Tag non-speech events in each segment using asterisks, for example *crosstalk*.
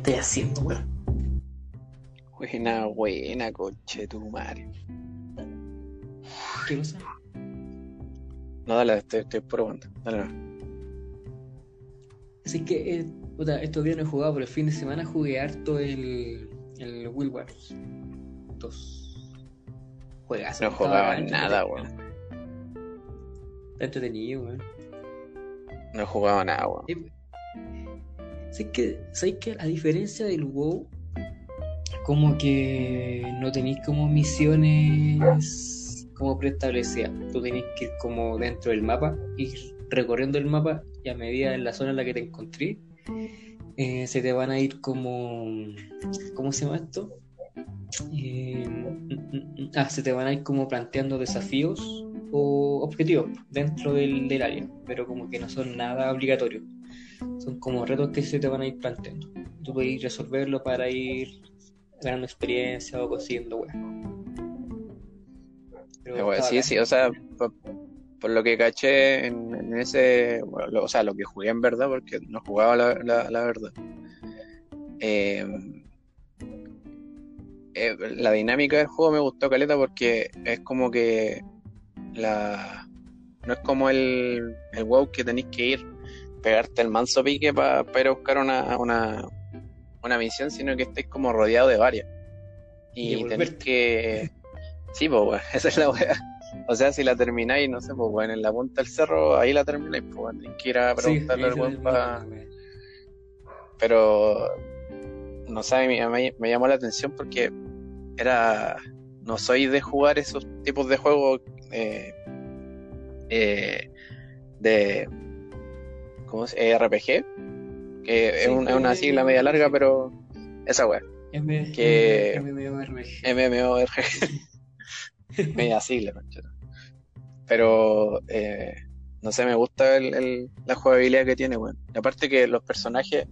estáis haciendo, weón? Buena, buena, coche tu madre. ¿Qué cosa? No, dale, estoy, estoy probando. Dale, no. Así que, eh, puta, estos días no he jugado, pero el fin de semana jugué harto el, el Will Wars 2. Juegas. No he jugado nada, weón. Está entretenido, weón. No he jugado nada, weón. Así que, ¿sabes que A diferencia del WoW, como que no tenéis como misiones como preestablecidas. Tú tenés que ir como dentro del mapa, ir recorriendo el mapa y a medida en la zona en la que te encontré, eh, se te van a ir como. ¿Cómo se llama esto? Eh, ah, se te van a ir como planteando desafíos o objetivos dentro del, del área, pero como que no son nada obligatorios. Son como retos que se te van a ir planteando. Tú puedes resolverlo para ir ganando experiencia o consiguiendo weas. Pero sí, sí, o sea, por, por lo que caché en, en ese, bueno, lo- o sea, lo que jugué en verdad, porque no jugaba la, la, la verdad. Eh, eh, la dinámica del juego me gustó caleta porque es como que la no es como el, el WoW que tenéis que ir, pegarte el manso pique para ir a buscar una, una, una misión, sino que estáis como rodeado de varias. Y devolverte. que. Sí, pues, weón, *laughs* esa es la wea. O sea, si la termináis, no sé, pues, weón, en la punta del cerro, ahí la termináis, pues, weón, tenéis que ir a preguntarle al weón pa- Pero, no sé, me, me- me llamó la atención porque era. No soy de jugar esos tipos de juegos eh, eh, de. ¿Cómo se eh, RPG? Que es, Sí, es una eh, sigla media larga, pero. Esa wea. M- que- MMORPG. MMORPG. *laughs* Media sigla. Pero, eh, no sé, me gusta el- el- la jugabilidad que tiene, weón. Aparte que los personajes,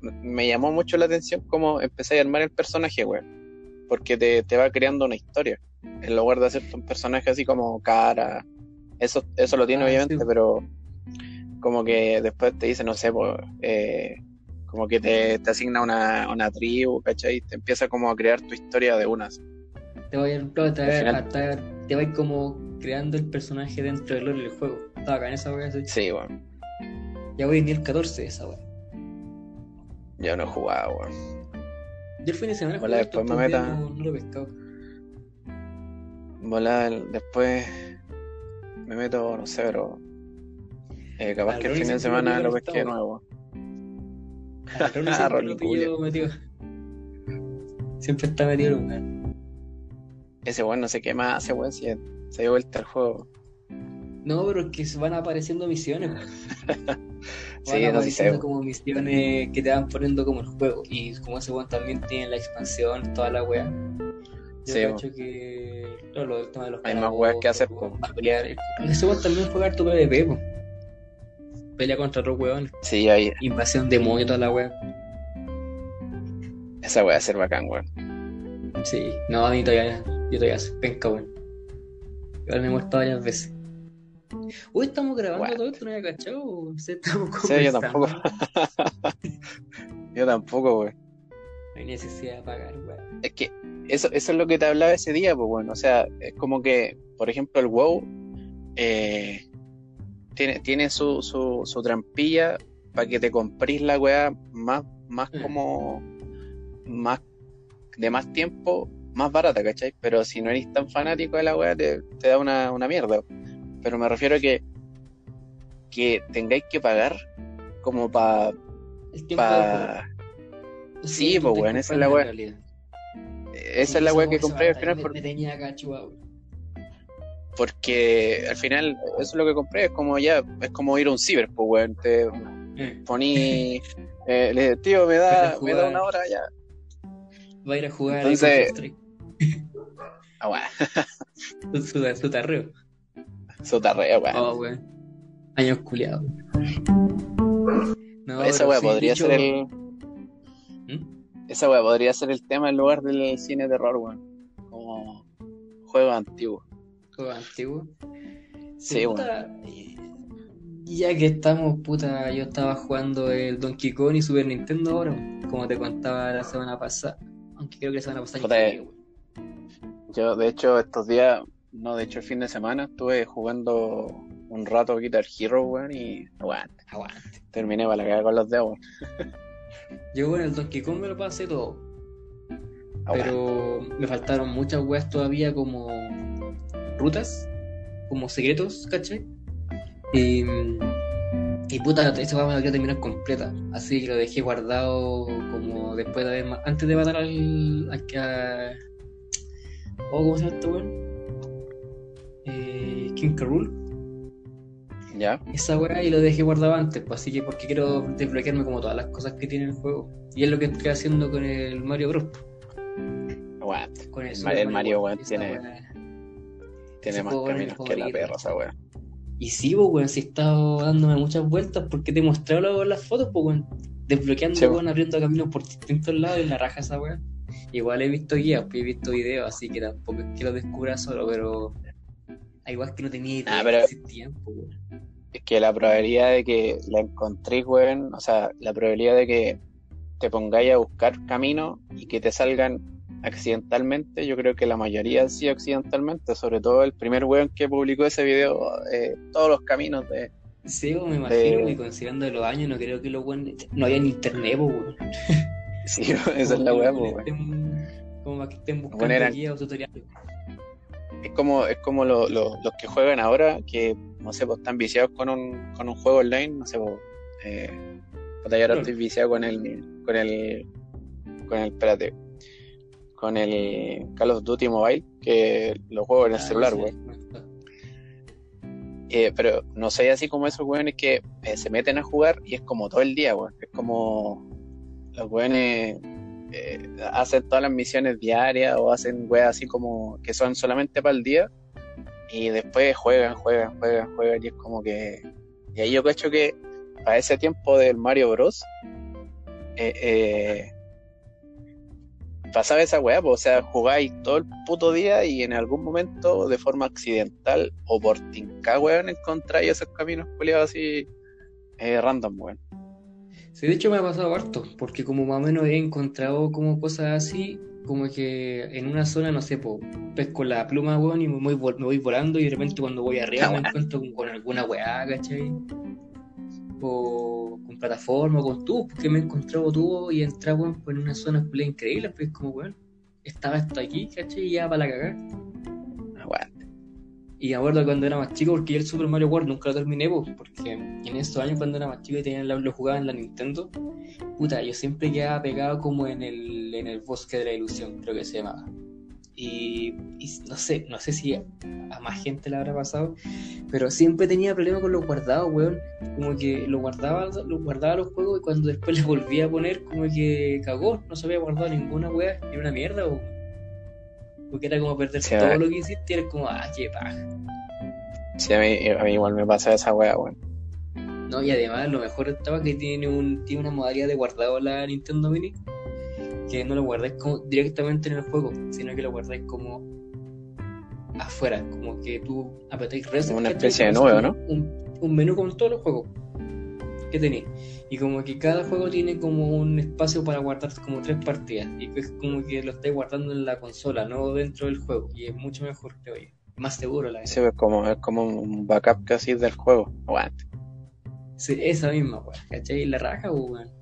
me llamó mucho la atención cómo empecé a armar el personaje, weón. Porque te, te va creando una historia. En lugar de hacerte un personaje así como cara. Eso, eso lo tiene Ah, obviamente, sí. pero como que después te dice, no sé, pues, eh, como que te, te asigna una, una tribu, ¿cachai? Te empieza como a crear tu historia de unas. Te voy a, claro, te a- final- te te ir como creando el personaje dentro del lore del juego. Estaba acá en esa wea, así. Sí, weón. Ya voy en el 14 de esa wea. Yo no he jugado, weón. Yo el fin de semana jugué después me meta- No, no lo he pescado. Después me meto, no sé, pero eh, capaz Al que el fin de semana lo pesqué de nuevo. A *laughs* Ronnie siempre Ronnie lo pillo metido. Siempre está metido en un. Ese weón no qué más hace, weón, si se dio vuelta el juego. No, pero es que se van apareciendo misiones. *laughs* Sí, van no apareciendo como misiones que te van poniendo como el juego. Y como ese weón también tiene la expansión, toda la wea. Yo Sí, que. Claro, lo del tema de los Hay más weas que hacer, po. Ese weón también juega harto PvP, po. Pelea contra otros weones. Sí, ahí, Invasión demonio, toda la wea. esa weá va a ser bacán, weón. Sí, no, mí todavía. Yo todavía soy penca, weón. Igual me he muerto varias veces. Uy, estamos grabando todo esto, no había cachado. o sea, estamos Sí, yo conversando. tampoco. *laughs* Yo tampoco, weón. No hay necesidad de pagar, weón. Es que eso, eso es lo que te hablaba ese día, pues bueno, o sea, es como que, por ejemplo, el WoW eh, tiene, tiene su, su, su trampilla para que te comprís la weá más, más Mm. como más de más tiempo, más barata, ¿cachai? Pero si no eres tan fanático de la weá, te, te da una, una mierda. Pero me refiero a que, que tengáis que pagar como para pa... Sí, pues, weón, esa es la weá. Esa es la weá que compré al final me- por- Me tenía acá chupado. Porque al final eso es lo que compré, es como ya, es como ir a un ciber, pues weón, te Eh, poní, *laughs* eh, le dije, tío, me da, me da una hora ya. Va a ir a jugar Entonces- *laughs* Ah, weón, *laughs* su, su, tarreo. su tarea, weón. Oh, weón. Años culiados. No, esa sí, podría dicho- ser el, ¿Mm? esa weá podría ser el tema en lugar del cine de terror, weón. Como juego antiguo. Juego antiguo. Sí, puta, Ya que estamos, puta, yo estaba jugando el Donkey Kong y Super Nintendo ahora, como te contaba la semana pasada. Aunque creo que la semana pasada Puta, eh. Yo, de hecho, estos días, no, de hecho, el fin de semana estuve jugando un rato Guitar Hero, weón, y aguante. Aguante. Terminé para la cagar con los dedos. Yo con el Donkey Kong me lo pasé todo. Aguante. Pero me faltaron muchas weas todavía como rutas, como secretos, ¿cachai? Y, y puta, esa wea me la quería terminar completa. Así que lo dejé guardado como después de haber antes de matar al, al a- oh, ¿cómo se llama este weón? Eh. ¿Ya? esa weá y lo dejé guardado antes, pues así que porque quiero desbloquearme como todas las cosas que tiene el juego. Y es lo que estoy haciendo con el Mario Bros. Aguante. Con el, El Mario- Mario, tiene- weá. Tiene más es caminos que la perra, esa weón. Y sí, pues weón, si he estado dándome muchas vueltas porque te he mostrado las fotos, pues weón. Desbloqueando, Sí, weón, abriendo caminos por distintos lados y la raja esa weá. Igual he visto guías, pues he visto videos, así que tampoco es que lo descubra solo, pero igual que no tenía idea Ah, pero- existían, pues weón. Es que la probabilidad de que la encontréis, weón, o sea, la probabilidad de que te pongáis a buscar caminos y que te salgan accidentalmente, yo creo que la mayoría han sido accidentalmente, sobre todo el primer weón que publicó ese video, eh, todos los caminos de... Sí, pues, me imagino, De- y considerando los años, no creo que los weones. No había ni internet, pues weón. *laughs* Sí, esa es la weá, pues, weón. Como para que estén buscando eran- guías o tutoriales. Es como, es como lo- lo- los que juegan ahora, que, no sé, pues están viciados con un, con un juego online, no sé, pues, eh, yo ahora estoy viciado con el, con el, con el, espérate, con el Call of Duty Mobile, que lo juego en el Ah, celular, sí, weón. Eh, pero no soy así como esos weones que eh, se meten a jugar y es como todo el día, weón. Es como los weones eh, hacen todas las misiones diarias o hacen weas así como que son solamente para el día y después juegan, juegan, juegan, juegan y es como que... Y ahí yo cacho que para ese tiempo del Mario Bros. eh, eh, pasaba esa weá, pues, o sea, jugáis todo el puto día y en algún momento, de forma accidental o por tinca, weón, encontráis esos caminos culiados así eh, random, weón. Sí, de hecho me ha pasado harto, porque como más o menos he encontrado como cosas así, como que en una zona, no sé, po, pesco la pluma, weón, y me voy, me voy volando y de repente cuando voy arriba me *laughs* encuentro con, con alguna weá, ¿cachai? Con plataforma, o con tubos, porque me he encontrado tubos y entrado, weón, por una zona increíble, pues como, weón, estaba esto aquí, ¿cachai? Y ya para la cagar. Aguante. Y me acuerdo cuando era más chico, porque yo el Super Mario World nunca lo terminé, po, porque en esos años cuando era más chico y tenía la- lo jugaba en la Nintendo, puta, yo siempre quedaba pegado como en el, en el bosque de la ilusión, creo que se llamaba. Y, y no sé, no sé si a, a más gente le habrá pasado, pero siempre tenía problemas con los guardados, weón. Como que lo guardaba, lo guardaba los juegos y cuando después *laughs* les volvía a poner, como que cagó, no se había guardado ninguna weá, y era una mierda, weón. Porque era como perder Sí, todo lo que hiciste, y era como, ah, qué paja. Sí, a mí, a mí igual me pasa esa weá, weón. No, y además lo mejor estaba que tiene un tiene una modalidad de guardado la Nintendo Mini que no lo guardáis como directamente en el juego, sino que lo guardáis como afuera, como que tú apretáis reset, Como una especie de si ¿no? Un, un menú con todos los juegos que tenéis. Y como que cada juego tiene como un espacio para guardar como tres partidas. Y es como que lo estáis guardando en la consola, no dentro del juego. Y es mucho mejor, creo yo. Más seguro la verdad. Sí, es como, es como un backup casi del juego. Aguante. Sí, esa misma, weón. ¿Cachai? La raja, weón.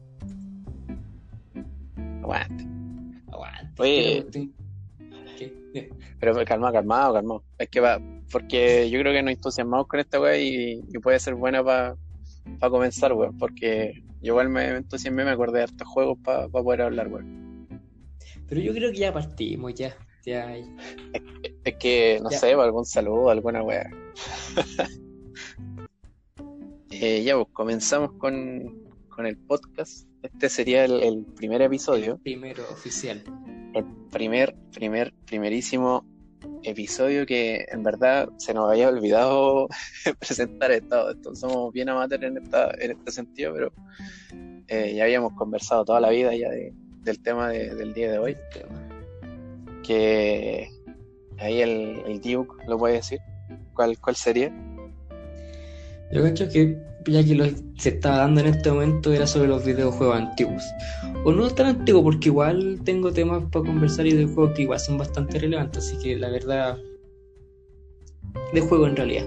Aguante. Aguante. Oye. Pero te- ¿Qué? Pero calma, calmado, calmado. Es que va, porque yo creo que nos entusiasmamos con esta weá y, y puede ser buena para comenzar, weón. Porque yo igual me entusiasmé, me acordé de hartos juegos para poder hablar, weón. Pero yo creo que ya partimos, ya. Ya. Es que, no Ya. sé, algún saludo, alguna weá. *laughs* Eh, ya, pues comenzamos con, con el podcast. Este sería el, el primer episodio. Primero oficial. el primer, primer, primerísimo episodio que en verdad se nos había olvidado *laughs* presentar esto. esto. Somos bien amateurs en, esta, en este sentido, pero eh, ya habíamos conversado toda la vida ya de- del tema de- del día de hoy, que ahí el, el Duke lo puede decir. ¿Cuál, cuál sería? Yo cacho que ya que lo se estaba dando en este momento era sobre los videojuegos antiguos. O no tan antiguos, porque igual tengo temas para conversar y de juegos que igual son bastante relevantes, así que la verdad, de juego en realidad.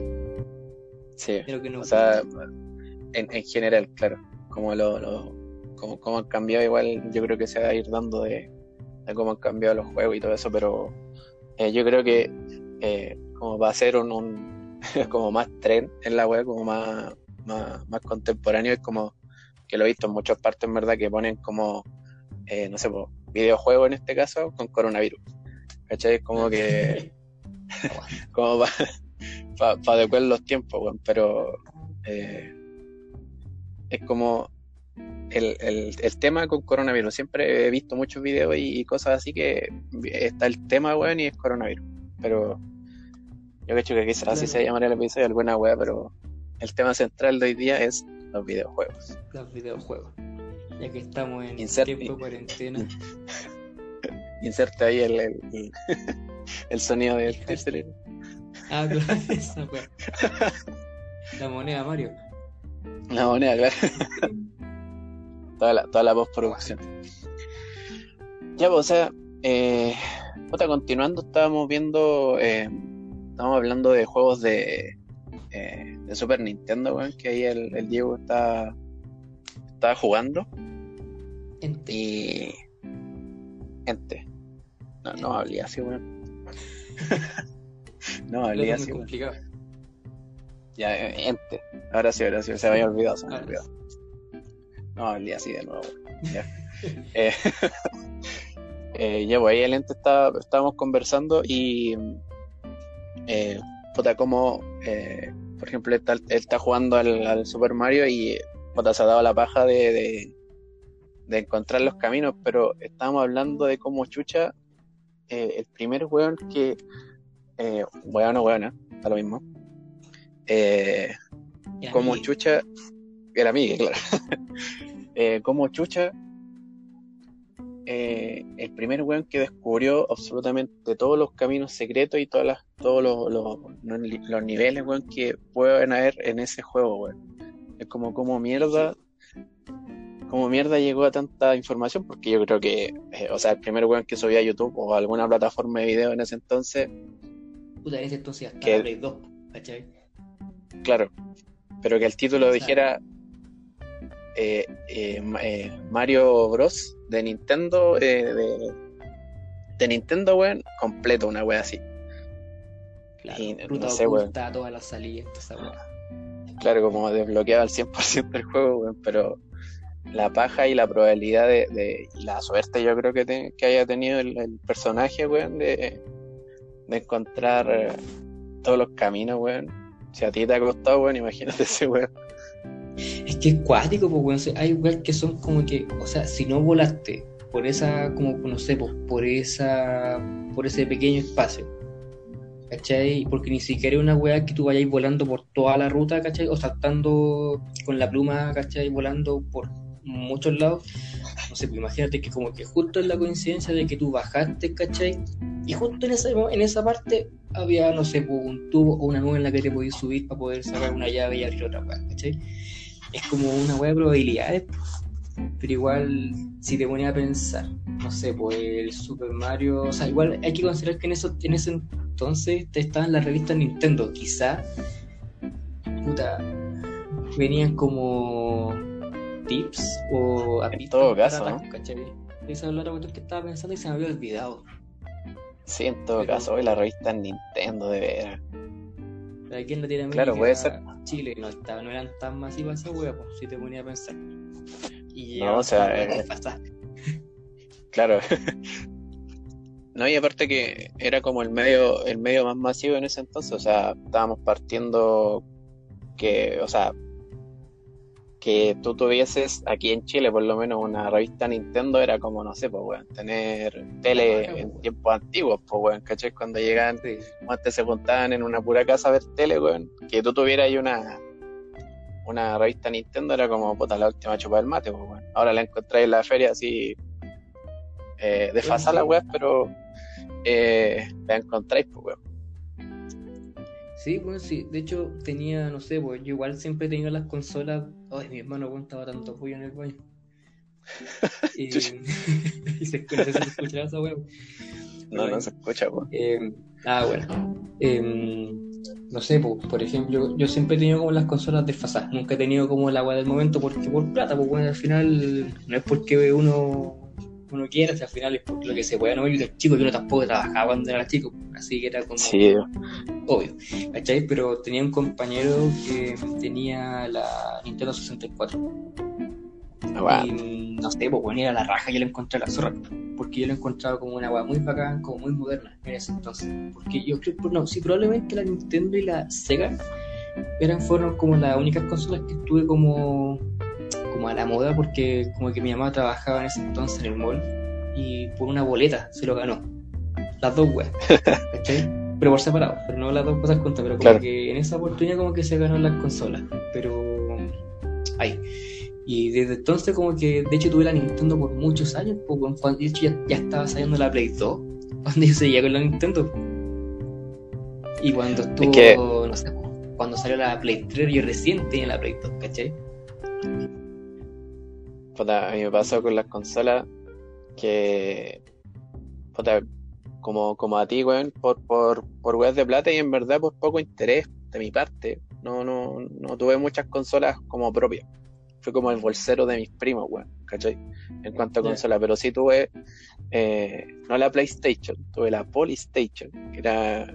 Sí, o sea, en, en, general, claro, como lo, lo como, como, han cambiado igual, yo creo que se va a ir dando de, de cómo han cambiado los juegos y todo eso, pero eh, yo creo que eh, como va a ser un, un *laughs* como más tren en la web, como más, más, contemporáneo, es como que lo he visto en muchas partes, en verdad, que ponen como, eh, no sé, pues, videojuego en este caso con coronavirus. ¿Cachai? Como que. *laughs* como para pa, adecuar los tiempos, pero eh, es como el, el, el, tema con coronavirus. Siempre he visto muchos videos y, cosas así que está el tema, weón, y es coronavirus. Pero yo creo que quizás así se llamaría el episodio, alguna weá, pero el tema central de hoy día es los videojuegos. Los videojuegos. Ya que estamos en tiempo de cuarentena. *laughs* Inserte ahí el, el, *laughs* el sonido del tercer. Ah, claro, *laughs* esa La moneda, Mario. La moneda, claro. toda la, toda la postproducción. Ya, pues, o sea, eh, continuando, estábamos viendo, eh, estábamos hablando de juegos de, eh, de Super Nintendo, weón, que ahí el, el, Diego está, estaba jugando. Ente. Y. Ente. No, no hablé así, weón. *laughs* no hablé así. complicado. Ya, eh, ente. Ahora sí, ahora sí, se me había olvidado, se me había olvidado. No hablé así de nuevo, Ya. *laughs* eh, *laughs* eh, ya, pues ahí el ente estaba, estábamos conversando y. Eh, puta, como. Eh, por ejemplo, él está, jugando al, Super Mario y puta, se ha dado la paja de, de, encontrar los caminos, pero estábamos hablando de cómo Chucha, eh, el primer weón que, eh, weón o weona, está lo mismo, eh, como Chucha, era amigo, claro, *laughs* eh, como Chucha eh, el primer weón que descubrió absolutamente todos los caminos secretos y todas las, todos los, los, niveles, weón, que pueden haber en ese juego, weón. Es como, como mierda, como mierda llegó a tanta información, porque yo creo que, eh, o sea, el primer weón que subía a YouTube o a alguna plataforma de video en ese entonces. Puta, en ese entonces hasta Play 2, ¿cachai? Claro, pero que el título dijera eh, Mario Bros de Nintendo, eh, de, de, Nintendo, weón, completo, una wea así. Claro, y, no sé, weón. todas las salidas, Claro, como desbloqueaba al 100% el juego, weón, pero la paja y la probabilidad de, y la suerte yo creo que, que haya tenido el, personaje, weón, de, de encontrar eh, todos los caminos, weón. Si a ti te ha costado, weón, imagínate ese weón. Que es cuático, pues, hay weas que son como que, o sea, si no volaste por esa, como, no sé, pues, por esa, por ese pequeño espacio, ¿cachai? Porque ni siquiera es una wea que tú vayas volando por toda la ruta, ¿cachai? O saltando con la pluma, ¿cachai? Volando por muchos lados. No sé, pues imagínate que como que justo es la coincidencia de que tú bajaste, ¿cachai? Y justo en esa, en esa parte había, no sé, pues, un tubo o una nube en la que te podías subir para poder sacar una llave y abrir otra wea, ¿cachai? Es como una hueá de probabilidades, pero igual, si te ponía a pensar, no sé, pues el Super Mario, o sea, igual hay que considerar que en, eso, en ese entonces te estaban las revistas Nintendo, quizá, puta, venían como tips o En todo caso, ¿no? Esa es la que estaba pensando y se me había olvidado. Sí, en todo caso, hoy la revista Nintendo de veras. Aquí en Latinoamérica, claro, puede ser. Chile no, estaba, no eran tan masivas esas weas, pues, si te ponía a pensar. Y no, o sea, eh, claro. *laughs* no, y aparte que era como el medio, el medio más masivo en ese entonces, o sea, estábamos partiendo que, o sea, que tú tuvieses aquí en Chile por lo menos una revista Nintendo era como, no sé, pues, weón, tener tele en tiempos antiguos, pues, weón, ¿cachai? Cuando llegaban, antes se juntaban en una pura casa a ver tele, weón, que tú tuvieras ahí una una revista Nintendo era como, puta, la última chupa del mate, pues, weón. Ahora la encontré en la feria así, eh, de la weón, pero eh, la encontráis, pues, weón. Sí, bueno, sí. De hecho, tenía, no sé, pues yo igual siempre he tenido las consolas. Ay, mi hermano aguantaba tanto pollo en el baño. *laughs* y, *laughs* y se, escucha, se escuchará esa weá. No, no se escucha, pues. Eh, ah, bueno. Eh, no sé, pues, por ejemplo, yo siempre he tenido como las consolas desfasadas. Nunca he tenido como el agua del momento porque por plata, pues bueno, al final no es porque uno uno quiera, si al final es por lo que se pueda, no yo era chico, yo tampoco trabajaba cuando era chico, así que era como Sí, obvio, ¿cachai? Pero tenía un compañero que tenía la Nintendo 64 Ah, y no sé, pues bueno, era la raja, yo le encontré la zorra, porque yo lo encontraba como una agua muy bacán, como muy moderna en ese entonces, porque yo creo, pues, no, sí, probablemente la Nintendo y la Sega eran, fueron como las únicas consolas que estuve como como a la moda porque como que mi mamá trabajaba en ese entonces en el mall y por una boleta se lo ganó. Las dos weas. *laughs* ¿Cachai? Pero por separado, pero no las dos cosas juntas, pero como Claro. que en esa oportunidad como que se ganó las consolas. Pero ay. Y desde entonces como que de hecho tuve la Nintendo por muchos años, pues, cuando de hecho ya, ya estaba saliendo la Play 2, *laughs* cuando yo seguía con la Nintendo. Y cuando estuvo, que- no sé, cuando salió la Play 3 yo recién tenía la Play 2, ¿cachai? Puta, a mí me pasó con las consolas que, puta, como, como a ti, weón, por, por, por weas de plata y en verdad por poco interés de mi parte. No, no, no tuve muchas consolas como propias. Fue como el bolsero de mis primos, weón, ¿cachai? En cuanto a consola, pero sí tuve, eh, no la PlayStation, tuve la Polystation, que era,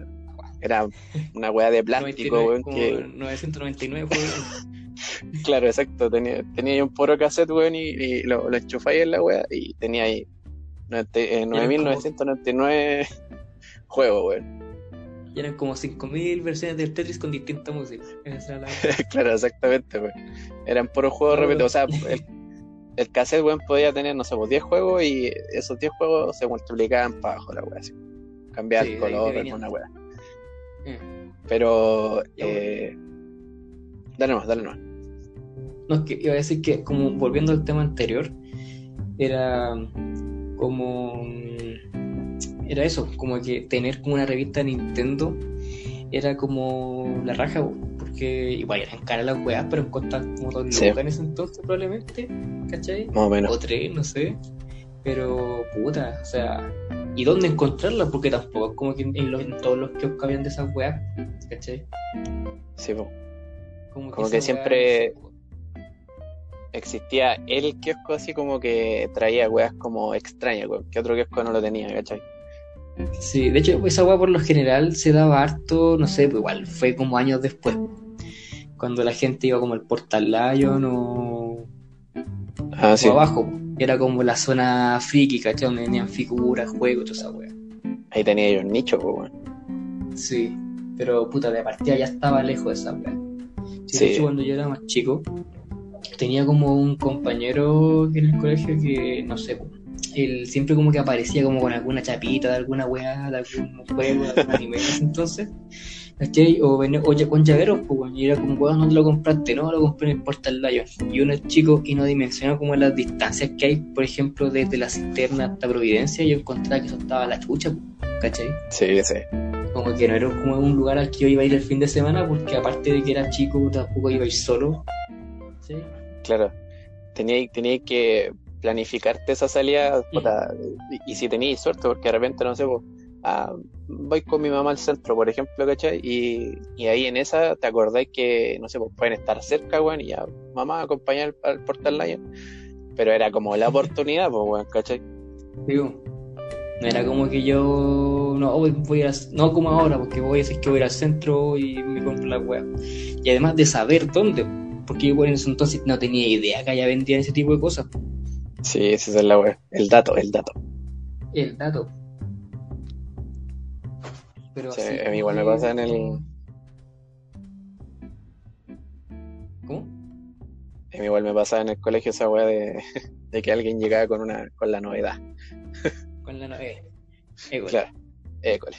era una wea de *laughs* plástico, 99, weón, que, 999 fue *laughs* Claro, exacto. Tenía, tenía un poro cassette, weón, y, y lo, lo enchufáis en la wea y tenía ahí 90 eh, 9.999 *laughs* juegos, weón. y eran como 5000 versiones del Tetris con distinta música. Esa la- *laughs* claro, exactamente, weón. Eran puros juegos repetidos. O sea, el, el cassette, weón, podía tener, no sé, pues 10 juegos y esos 10 juegos se multiplicaban para abajo la así. Cambiar Sí, el color, alguna wea. Eh. Pero, Ya, eh, dale más, dale más. No, es que iba a decir que, como volviendo al tema anterior, era como. Era eso, como que tener como una revista Nintendo era como la raja, porque igual eran caras las weas, pero costaban como dos Sí. en ese entonces, probablemente, ¿cachai? Más o menos. o tres, no sé. Pero, puta, o sea, ¿y dónde encontrarla? Porque tampoco es como que en, los- en todos los kioscos habían de esas weas, ¿cachai? Sí, pues. Como que siempre- wea, existía el kiosco así como que traía weas como extrañas, weón, que otro kiosco no lo tenía, ¿cachai? Sí, de hecho, esa weá por lo general se daba harto, no sé, pues igual fue como años después, cuando la gente iba como al Portal Lion o, Ah, sí. abajo, era como la zona friki, ¿cachai? Donde tenían figuras, juegos, toda esa weá. Ahí tenía yo un nicho, pues, weón. Sí, pero puta, de partida ya estaba lejos de esa weá. Sí, Sí. De hecho, cuando yo era más chico, tenía como un compañero en el colegio que, no sé, él siempre como que aparecía como con alguna chapita de alguna weá, de algún juego, de algún *laughs* anime entonces. ¿Cachai? O, venía, o con llaveros, pues, y era como, weón, ¿dónde lo compraste? No, lo compré en el Portal Lion. Y uno es chico y no dimensiona como las distancias que hay, por ejemplo, desde la cisterna hasta Providencia, yo encontraba que eso estaba la chucha, ¿cachai? Sí, sí. Como que no era como un lugar al que yo iba a ir el fin de semana porque aparte de que era chico tampoco iba a ir solo ¿sí? Claro. Tenía, tenía que planificarte esa salida, puta, y, y si teníais suerte, porque de repente, no sé, pues, ah, voy con mi mamá al centro, por ejemplo, ¿cachai? Y, y ahí en esa te acordáis que, no sé, pues pueden estar cerca, weón, y ya, mamá, acompañar al, al Portal Lion. Pero era como la *laughs* oportunidad, pues, weón, ¿cachai? digo no era como que yo no voy, a no como ahora porque voy a decir que voy a ir al centro y me compro la web y además de saber dónde porque yo en ese entonces no tenía idea que allá vendían ese tipo de cosas Sí, esa es la weón. El dato, el dato. el dato pero así a mí igual me pasa en el- ¿cómo? A mí igual me pasaba en el colegio esa weá de, *laughs* de que alguien llegaba con una con la novedad. con la no- eh, eh, bueno. Claro. École.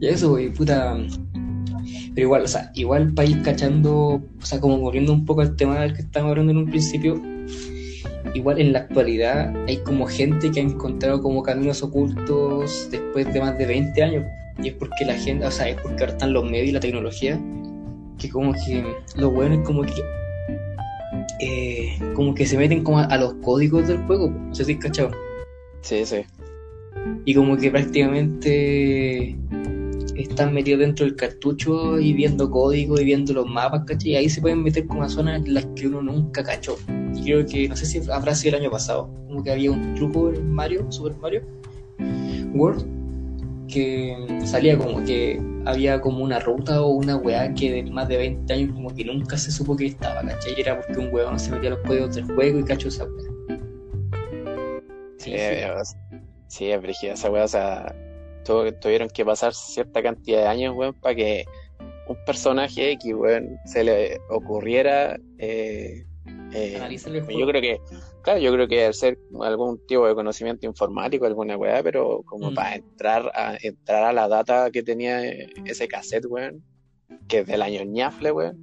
Y eso, güey, puta. Pero igual, o sea, igual para ir cachando, o sea, como volviendo un poco al tema del que estábamos hablando en un principio, igual en la actualidad hay como gente que ha encontrado como caminos ocultos después de más de 20 años, Y es porque la gente, o sea, es porque ahora están los medios y la tecnología, que como que los weones como que eh, como que se meten como a, los códigos del juego, no sé si cachado. Sí, sí. Y como que prácticamente están metidos dentro del cartucho y viendo código y viendo los mapas, ¿cachai? Y ahí se pueden meter como a zonas en las que uno nunca cachó. Y creo que, no sé si habrá sido el año pasado, como que había un truco en Mario, Super Mario World, que salía como que había como una ruta o una weá que de más de 20 años como que nunca se supo que estaba, ¿cachai? Y era porque un weón se metía a los códigos del juego y cachó esa weá. Sí, sí, es brígida esa weá, o sea tuvieron que pasar cierta cantidad de años, weón, para que un personaje X, weón, se le ocurriera. Eh, eh, yo creo que, claro, yo creo que al ser algún tipo de conocimiento informático, alguna weá, pero como mm. para entrar a, entrar a la data que tenía ese cassette, weón, que es del año ñafle, weón,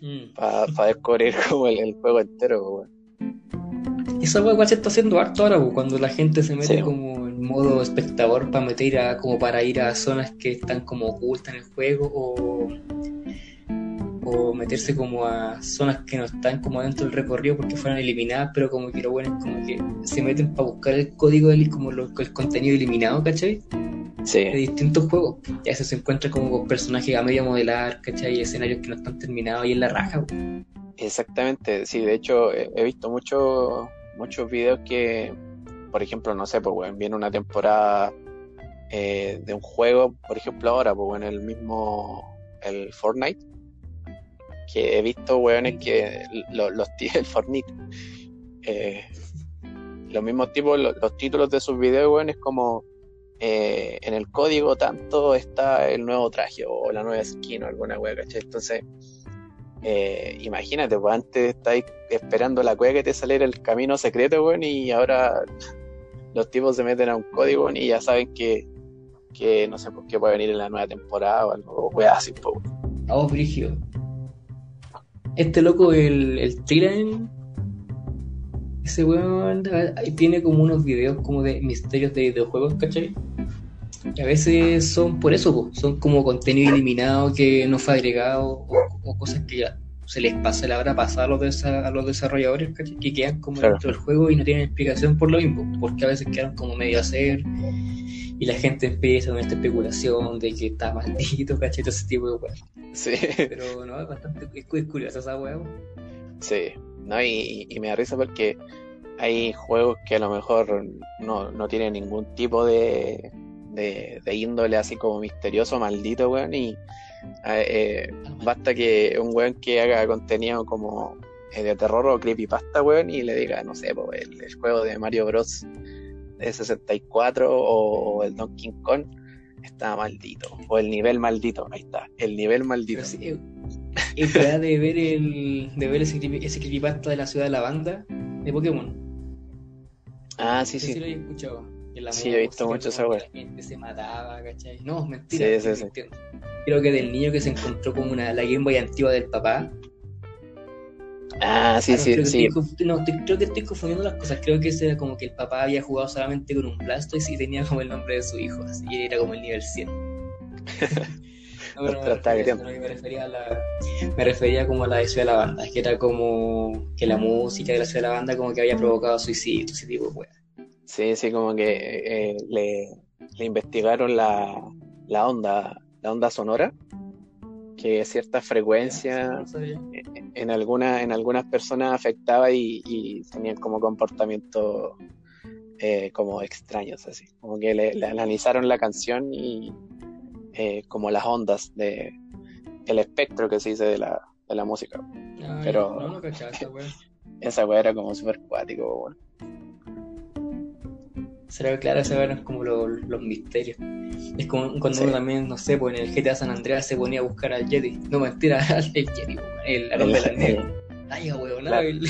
mm. para descubrir *laughs* como el, juego entero, weón. Esa weá se está haciendo harto ahora, cuando la gente se mete como modo espectador para meter a, como para ir a zonas que están como ocultas en el juego o, o meterse como a zonas que no están como dentro del recorrido porque fueron eliminadas, pero como que lo bueno es como que se meten para buscar el código del como el contenido eliminado, ¿cachai? Sí. De distintos juegos. Y eso se encuentra como con personajes a medio modelar, ¿cachai? Y escenarios que no están terminados y en la raja. Exactamente, sí, de hecho he visto muchos muchos videos que por ejemplo, no sé, pues, bueno, viene una temporada eh, de un juego, por ejemplo, ahora, pues, bueno, el mismo, el Fortnite, que he visto, weones, que los, *laughs* el Fortnite, eh, los mismos tipos, los, títulos de sus videos, weón, es como eh, en el código tanto está el nuevo traje o la nueva skin o alguna wea, ¿cachai? Entonces, imagínate, pues antes estáis esperando la wea que te saliera el camino secreto, weón, y ahora *laughs* los tipos se meten a un código y ya saben que, que no sé por qué puede venir en la nueva temporada o algo, o así, po. Oh. Este loco, el, el Trilan, ese weón tiene como unos videos como de misterios de videojuegos, ¿cachai? A veces son por eso, son como contenido eliminado que no fue agregado o, o cosas que ya se les pasa la hora pasada a los, a los desarrolladores que quedan como dentro del juego y no tienen explicación por lo mismo, porque a veces quedan como medio a hacer y la gente empieza con esta especulación de que está maldito. Todo ese tipo de weas. Sí. Pero no, es bastante es, curiosa esa wea. Sí, no, y, y, me da risa porque hay juegos que a lo mejor no, no tienen ningún tipo de, de, de índole así como misterioso, maldito, weón, y eh, basta que un weón que haga contenido como eh, de terror o creepypasta, weón, y le diga, no sé, el, juego de Mario Bros. de 64 o, el Donkey Kong está maldito. O el nivel maldito, ahí está, el nivel maldito. Sí, es de ver el de ver ese, ese creepypasta de la ciudad de la banda de Pokémon. Ah, sí, sí. sí. lo he escuchado. Sí, he visto mucho esa. La gente se mataba, ¿cachai? No, mentira. Sí, sí, sí creo que del niño que se encontró con una, la Game Boy antigua del papá. Ah, sí, sí, creo sí. Que no, creo que estoy confundiendo las cosas. Creo que ese era como que el papá había jugado solamente con un Blastoise y tenía como el nombre de su hijo, así y era como el nivel 100. *laughs* No, pero me, refería, me, refería a la, me refería como a la de Ciudad de la Banda, que era como que la música de la Ciudad de la Banda como que había provocado suicidio, ese tipo de Sí, sí, como que eh, le, le investigaron la, la onda la onda sonora, que cierta frecuencia en, alguna, en algunas personas afectaba y, tenían como comportamiento eh, como extraños, así. Como que le, analizaron la canción y eh, como las ondas de el espectro que se dice de la, de la música. Pero *laughs* esa weá era como súper cuático, bueno. Será claro, se eran como los misterios. Es como cuando uno también, no sé, pues en el GTA San Andreas se ponía a buscar al Yeti. No, mentira, *laughs* al Yeti, el Arón de la Negra. Ay, weón, claro. *laughs* el,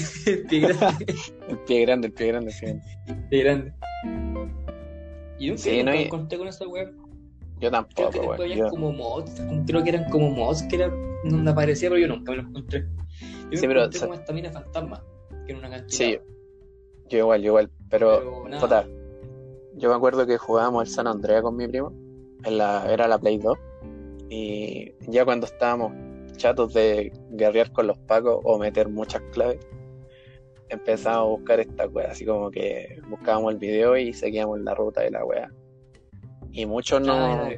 pie grande. el pie grande, el pie grande, El pie grande. Y nunca, sí, no, encontré con esa weón. Yo tampoco, creo que yo. como mods, creo que eran como mods que era donde aparecía, pero yo nunca me los encontré. Yo sí, me pero, encontré como esta mina fantasma, que era una canchita. Sí, yo igual, yo igual, pero, pero total yo me acuerdo que jugábamos el San Andrea con mi primo en la, era la Play 2. Y ya cuando estábamos chatos de guerrear con los pacos o meter muchas claves, empezamos a buscar esta wea, así como que buscábamos el video y seguíamos la ruta de la wea. Y muchos no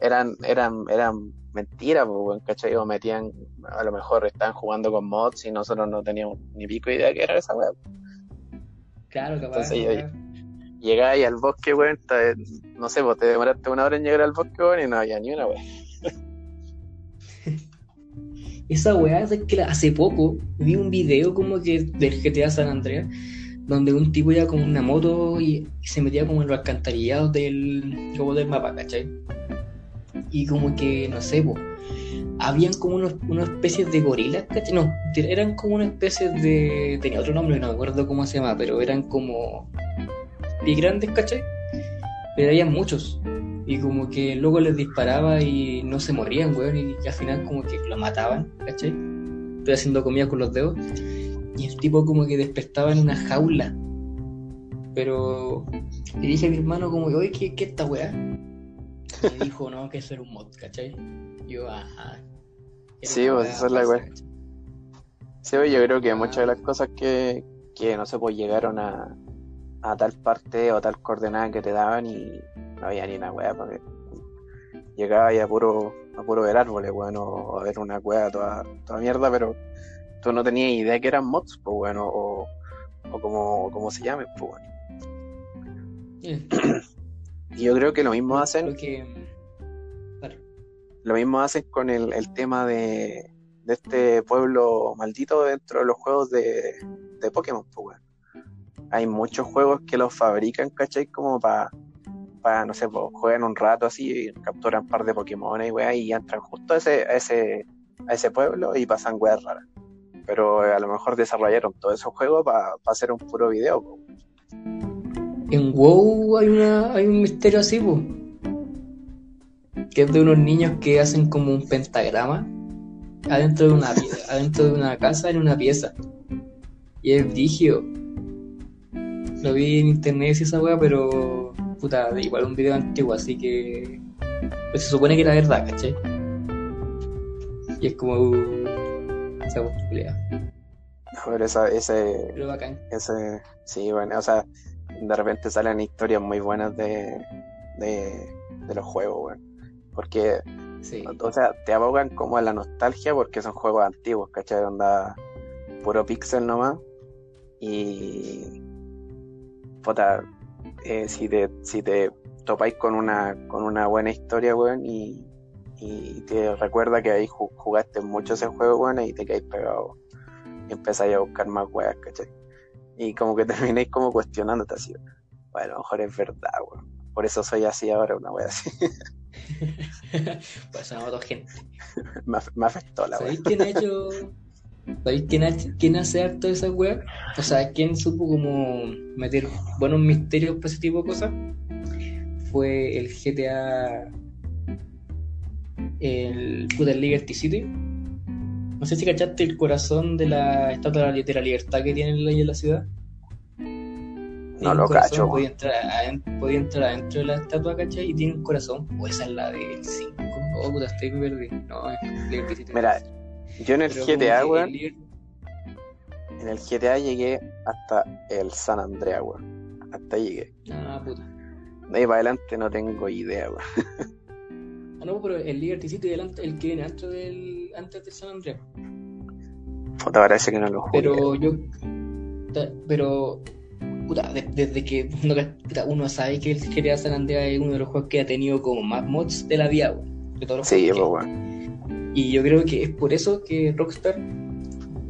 eran, eran, eran mentiras, pues, ¿cachai? O metían, a lo mejor estaban jugando con mods y nosotros no teníamos ni pico idea que era esa wea. claro, capaz. Entonces, yo-. Llegáis al bosque, weón, no sé, vos te demoraste una hora en llegar al bosque, weón, y no había ni una wea. *laughs* Esa weá es que hace poco vi un video como que del GTA San Andreas donde un tipo iba con una moto y, se metía como en los alcantarillados del, como del mapa, ¿cachai? Y como que, no sé, po, habían como unos, unas especies de gorilas, ¿cachai? No, eran como una especie de... tenía otro nombre, no me acuerdo cómo se llama, pero eran como... y grandes, ¿cachai? Pero había muchos. Y como que luego les disparaba y no se morían, weón. Y al final como que lo mataban, ¿cachai? Estoy haciendo comida con los dedos. Y el tipo como que despertaba en una jaula. Pero le dije a mi hermano como, oye, ¿qué, qué esta weá? Y me dijo, no, que eso era un mod, ¿cachai? Y yo, ajá. Sí, pues, esa es la weá. Sí, oye, yo creo que muchas de las cosas que, que no sé, pues llegaron a, a tal parte o tal coordenada que te daban y no había ni una wea para ver. Llegaba ahí a puro, a puro ver árboles, bueno, o a ver una wea toda, toda mierda, pero tú no tenías idea que eran mods, pues bueno, o, o como, como se llamen, pues bueno. Y yo creo que lo mismo hacen Lo que... Vale. Lo mismo hacen con el, el tema de, de este pueblo maldito dentro de los juegos de, de Pokémon, pues, weón. Hay muchos juegos que los fabrican, ¿cachai? Como para, no sé, pues, juegan un rato así y capturan un par de Pokémon y weá, y entran justo a ese, a ese, a ese pueblo y pasan weas raras. Pero eh, a lo mejor desarrollaron todos esos juegos para hacer un puro video, pues. En WoW hay, una, hay un misterio así, po. Que es de unos niños que hacen como un pentagrama adentro de una, *laughs* adentro de una casa en una pieza. Y es brígido. Lo vi en internet y esa weá, pero puta, igual un video antiguo, así que pues se supone que era verdad, ¿cachai? Y es como uh, esa culiada. Pero esa, ese, Pero bacán. Ese, sí, bueno, o sea, de repente salen historias muy buenas de, de, de los juegos, weón. Porque, Sí. o sea, te abogan como a la nostalgia porque son juegos antiguos, ¿cachai? Onda puro pixel nomás. Y, puta, eh, si te, si te topáis con una, con una buena historia, weón, y, y te recuerda que ahí ju- jugaste mucho ese juego, weón, y te quedáis pegado y empezáis a buscar más weas, ¿cachai? Y como que *laughs* termináis como cuestionándote así, bueno, a lo mejor es verdad, weón. Por eso soy así ahora, una wea así. *laughs* pues se mató gente. *laughs* me, me afectó la wea. ¿Sabéis quién ha hecho? ¿Sabéis quién, ha- quién hace harto esa weá? O sea, ¿quién supo como meter buenos misterios para ese tipo de cosas? Fue el GTA. El puta Liberty City. No sé si cachaste el corazón de la estatua de la, libertad que tiene en la ciudad. No lo cacho, Podía entrar, aden- podía entrar adentro de la estatua, ¿cachai? Y tiene un corazón. O esa es la del 5. Oh, puta, estoy perdí. No, es Liberty City. Mira, yo en el GTA, weón, en el GTA llegué hasta el San Andreas, weón. Hasta ahí llegué. Ah, puta. De ahí para adelante no tengo idea, weón. Ah, no, pero el Liberty City delante, el que viene antes del, antes del San Andreas. Puta, parece que no lo jugué. Pero yo. Pero. Puta, de- desde que uno, puta, uno sabe que el GTA San Andreas es uno de los juegos que ha tenido como más mods de la vida, weón, de todos los Sí, pues, weón. Y yo creo que es por eso que Rockstar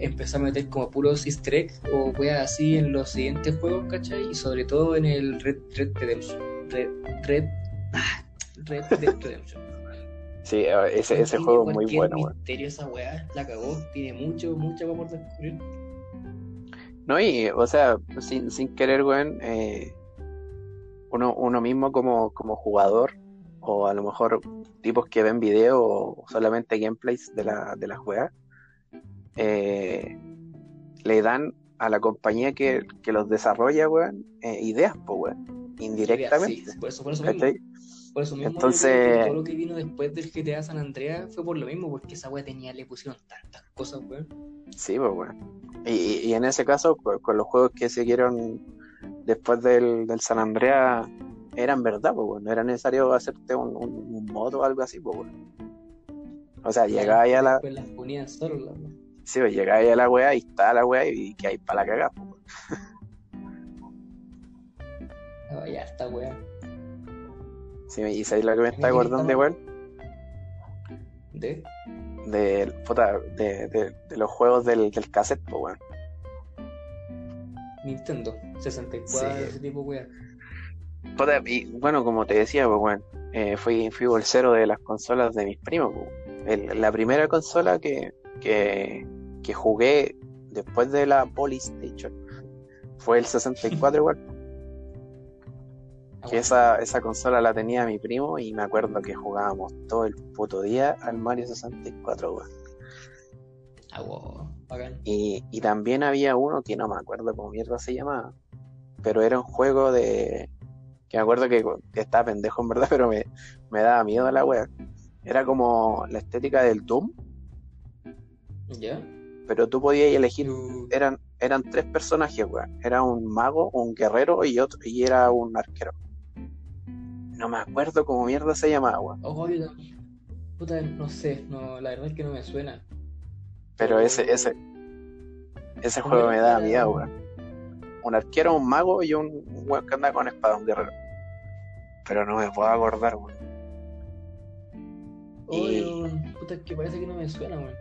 empezó a meter como puros easter eggs o weas así en los siguientes juegos, ¿cachai? Y sobre todo en el Red, Red Redemption. Red, Red, ah, Red Dead Redemption. Sí, eh, ese, ese juego es muy bueno, misterio esa weá, la cagó, tiene mucho, mucho por descubrir. No, y, o sea, sin, sin querer, weón, eh, uno, uno mismo como, como jugador, o a lo mejor tipos que ven video o solamente gameplays de la, de las weas, eh, le dan a la compañía que, que los desarrolla, weón, eh, ideas, pues, weón, indirectamente. Sí, por eso, por eso mismo. Por eso mismo, Entonces- todo lo que vino después del GTA San Andreas fue por lo mismo, porque esa weá tenía, le pusieron tantas cosas, weón. Sí, pues bueno. Y, y- en ese caso, con, con los juegos que siguieron después del, del San Andreas, eran verdad, pues bueno. No era necesario hacerte un, un, un mod o algo así, pues bueno. O sea, llegaba ahí a la, Después las ponían solo, la weá. sí, pues, llegaba ahí a la weá y está la weá y que hay para la cagada, pues, *laughs* bueno. Ya, esta weá. Sí, y sabéis lo que me está acordando igual, ¿De? de, puta, de, de, de los juegos del, del cassette, pues bueno. Nintendo, 64, Sí. ese tipo. Puta, y bueno, como te decía, pues bueno, eh, fui, fui bolsero de las consolas de mis primos. pues. El- la primera consola que, que, que jugué después de la Polystation fue el 64 igual. Ah, Que esa, esa consola la tenía mi primo y me acuerdo que jugábamos todo el puto día al Mario 64, weón. Ah, wow, bacán. Y, y también había uno que no me acuerdo cómo mierda se llamaba, pero era un juego de... que me acuerdo que, que estaba pendejo en verdad, *laughs* pero me, me daba miedo la wea. Era como la estética del Doom, ¿Ya? pero tú podías elegir, eran, eran tres personajes, weón. Era un mago, un guerrero y otro, y era un arquero. No me acuerdo cómo mierda se llamaba, weón. Ojo, yo. Puta, no sé, no, la verdad es que no me suena. Pero ese, ese, ese ¿Cómo juego me daba Era- miedo, weón. Un arquero, un mago y un weón que anda con espada, un guerrero. Pero no me puedo acordar, weón. Y- puta, es que parece que no me suena, weón.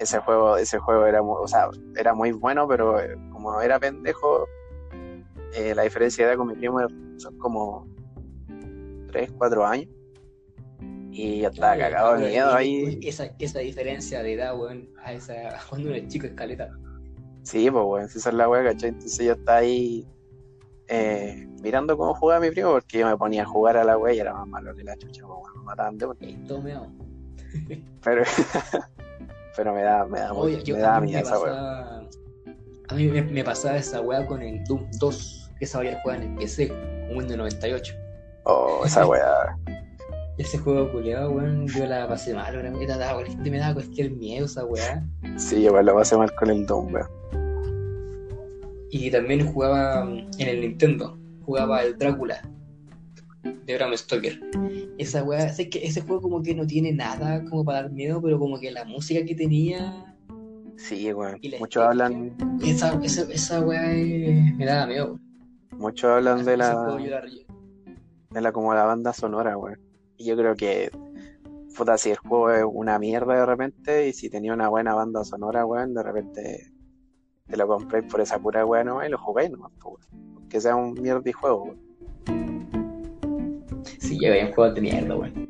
Ese juego, ese juego era muy, o sea, era muy bueno, pero eh, como era pendejo, eh, la diferencia de edad con mi primo son como 3, 4 años. Y yo estaba cagado de miedo ahí. Esa, esa diferencia de edad, weón, a esa, *laughs* cuando uno es chico escaleta. Sí, pues, weón, si esa es la wea, ¿cachai? Entonces yo estaba ahí eh, mirando cómo jugaba mi primo, porque yo me ponía a jugar a la wea y era más malo que la chucha, pues, weón, me mataban de meado. Pero, *laughs* pero me da, me da, muy- yo, me da a mí me miedo esa pasaba, a mí me, me pasaba esa weá con el Doom 2, que esa weá jugar en el PC, con Windows 98. Oh, esa wea. Ese juego culiado, weón, yo la pasé mal, weón, me daba, me daba cualquier miedo esa weá. Sí, igual lo pasé mal con el Doom, weón. Y también jugaba mm, en el Nintendo, jugaba el Drácula de Bram Stoker. Esa weá, sé que ese juego como que no tiene nada como para dar miedo, pero como que la música que tenía, Sí, weón. La Muchos hablan, esa, esa, esa weá eh, me daba miedo. muchos hablan de la, yo la de la como la banda sonora, weón. Y yo creo que, puta, si el juego es una mierda de repente, y si tenía una buena banda sonora, weón, de repente te lo compréis por esa pura weón nomás y lo jugáis nomás, weón. Que sea un mierda de juego, weón. Sí, ya había juegos de mierda, weón.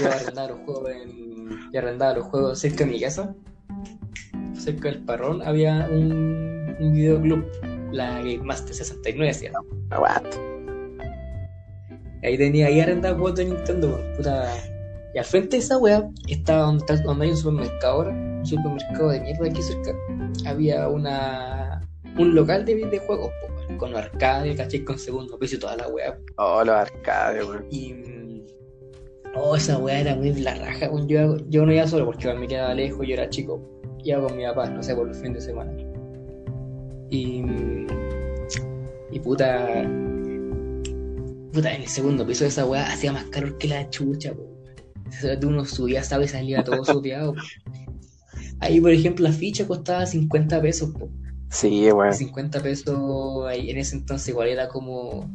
Yo arrendaba los juegos en. Yo arrendaba los juegos cerca de mi casa. Cerca del parrón había un, un videoclub, la Game Master 69, se llama. Aguante. Ahí tenía, ahí arrendaba juegos de Nintendo, weón, puta. Y al frente de esa wea estaba donde, está- donde hay un supermercado ahora, un supermercado de mierda aquí cerca. Había una un local de videojuegos, po, weón, con arcade, caché con segundo piso y toda la wea. Oh, los arcades, weón. Y. Oh, esa weá era muy la raja. Yo, yo no iba solo porque me quedaba lejos, yo era chico. Iba con mi papá, no sé, por los fines de semana. Y. Y puta. Puta, en el segundo piso de esa weá hacía más calor que la chucha, po. Uno subía, ¿sabes? Y salía todo *laughs* sopeado. po. Ahí, por ejemplo, la ficha costaba 50 pesos, po. Sí, weón. 50 pesos ahí en ese entonces igual era como.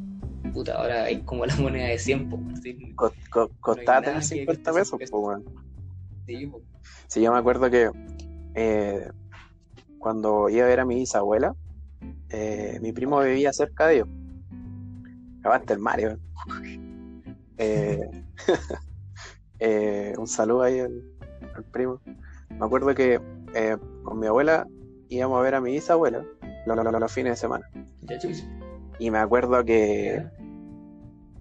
Puta, ahora hay como la moneda de 100, po. así. Co- co- costaba tener que 50 evite pesos, esos pues, weón. Sí, po. Sí, yo me acuerdo que eh, cuando iba a ver a mi bisabuela, eh, mi primo vivía cerca de ellos. Aguante el Mario. *laughs* Eh, *laughs* eh, un saludo ahí al, al primo. Me acuerdo que eh, con mi abuela íbamos a ver a mi bisabuela los, los- fines de semana. Y me acuerdo que,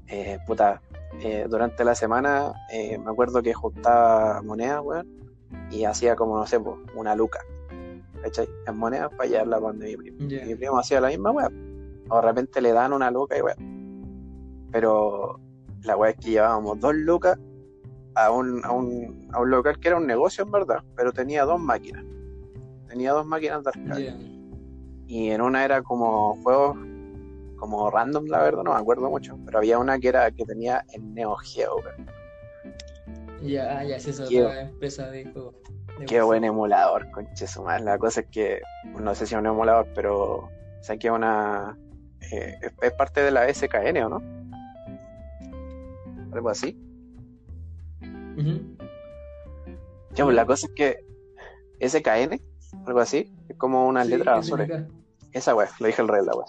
eh, puta, eh, durante la semana me acuerdo que juntaba monedas, weón, y hacía como, no sé, pues, una luca, ¿cachai? En monedas para llevarla donde mi primo. Ya. Y mi primo hacía la misma, weón. O de repente le dan una luca y weón. Pero la weá es que llevábamos dos lucas a un, a, un, a un local que era un negocio en verdad, pero tenía dos máquinas. Tenía dos máquinas de arcade. Y en una era como juegos como random, la verdad, no me acuerdo mucho. Pero había una que era que tenía el Neo Geo. Ya, ya, sí, esa otra empresa de juego. De Qué buen emulador, conche madre. La cosa es que, no sé si es un emulador, pero sé que una. eh, es parte de la SKN, ¿o no? Algo así. Ya, pues la cosa es que SKN, algo así, es como una Sí, letra ¿qué azul. significa? Esa weá, lo dije el rey, la weá.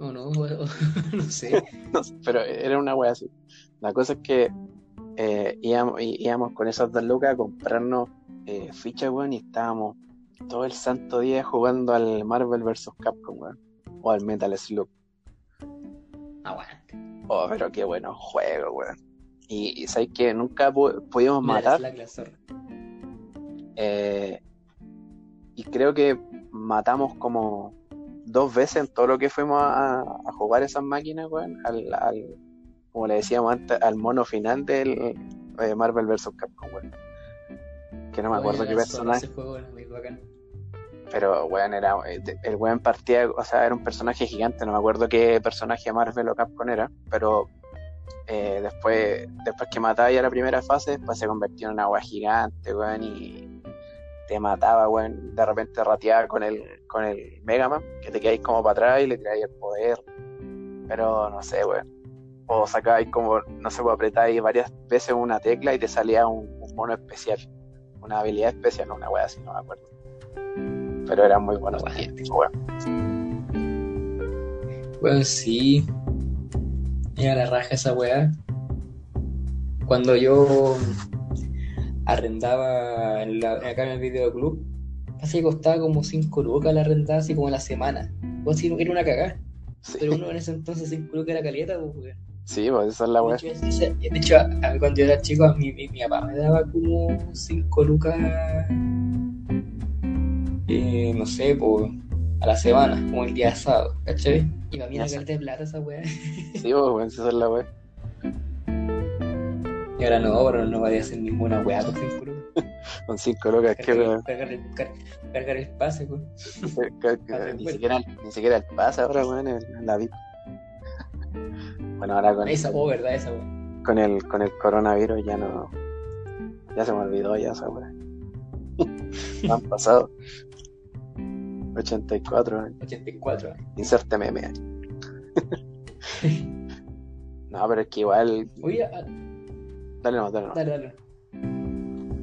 O no, o- *laughs* no sé. *laughs* No sé, pero era una wea así. La cosa es que eh, íbamos, íbamos con esas dos lucas a comprarnos eh, fichas, weón, y estábamos todo el santo día jugando al Marvel vs. Capcom, weón. O al Metal Slug. Aguante. Oh, pero qué bueno juego, weón. Y, y sabes que nunca pu- pudimos matar. la- la zorra. eh, y creo que matamos como dos veces en todo lo que fuimos a, a jugar esas máquinas, weón, al, al- como le decíamos antes, al mono final del eh, Marvel vs. Capcom, weón. Que no me acuerdo qué personaje, Ese juego era muy bacán. Pero weón, era, eh, el weón partía, o sea, era un personaje gigante, no me acuerdo qué personaje de Marvel o Capcom era, pero eh, después, después que mataba ya la primera fase, después se convirtió en una agua gigante, weón, y te mataba, weón, de repente rateaba con el, con el Mega Man, que te quedáis como para atrás y le tiráis el poder, pero no sé, weón. O sacabais como, no sé, pues apretáis varias veces una tecla y te salía un, un mono especial, una habilidad especial, una wea así, no me acuerdo. Pero eran muy buenos tiempos, weón. Bueno, sí. Era la raja esa weá. Cuando yo arrendaba en la- acá en el videoclub, así costaba como 5 lucas la arrendada, así como a la semana. O así era una cagada. Sí, Pero uno en ese entonces 5 lucas era caleta, pues, sí, pues esa es la De ese- de hecho, a mí cuando yo era chico, a mí, mi, mi papá me daba como 5 lucas, eh, no sé, pues, a la semana, como el día de sábado, ¿cachai? Y para mí caleta de plata esa weá. *laughs* Sí, pues, weón, esa es la wea. Y ahora no, pero no vaya a hacer ninguna weá con 5 lucas. *laughs* Con cinco lucas, que Cargar, cargar cargar el pase, weón. *laughs* ni, siquiera, ni siquiera el pase ahora, weón, en, en la VIP. Bueno, ahora con, Esa, oh, verdad, esa weá. con el con el coronavirus ya no ya se me olvidó ya esa weá. Han pasado 84 años. 84. Inserte meme ahí. No, pero es que igual. Oye, ah, Dale no, dale no. dale, dale.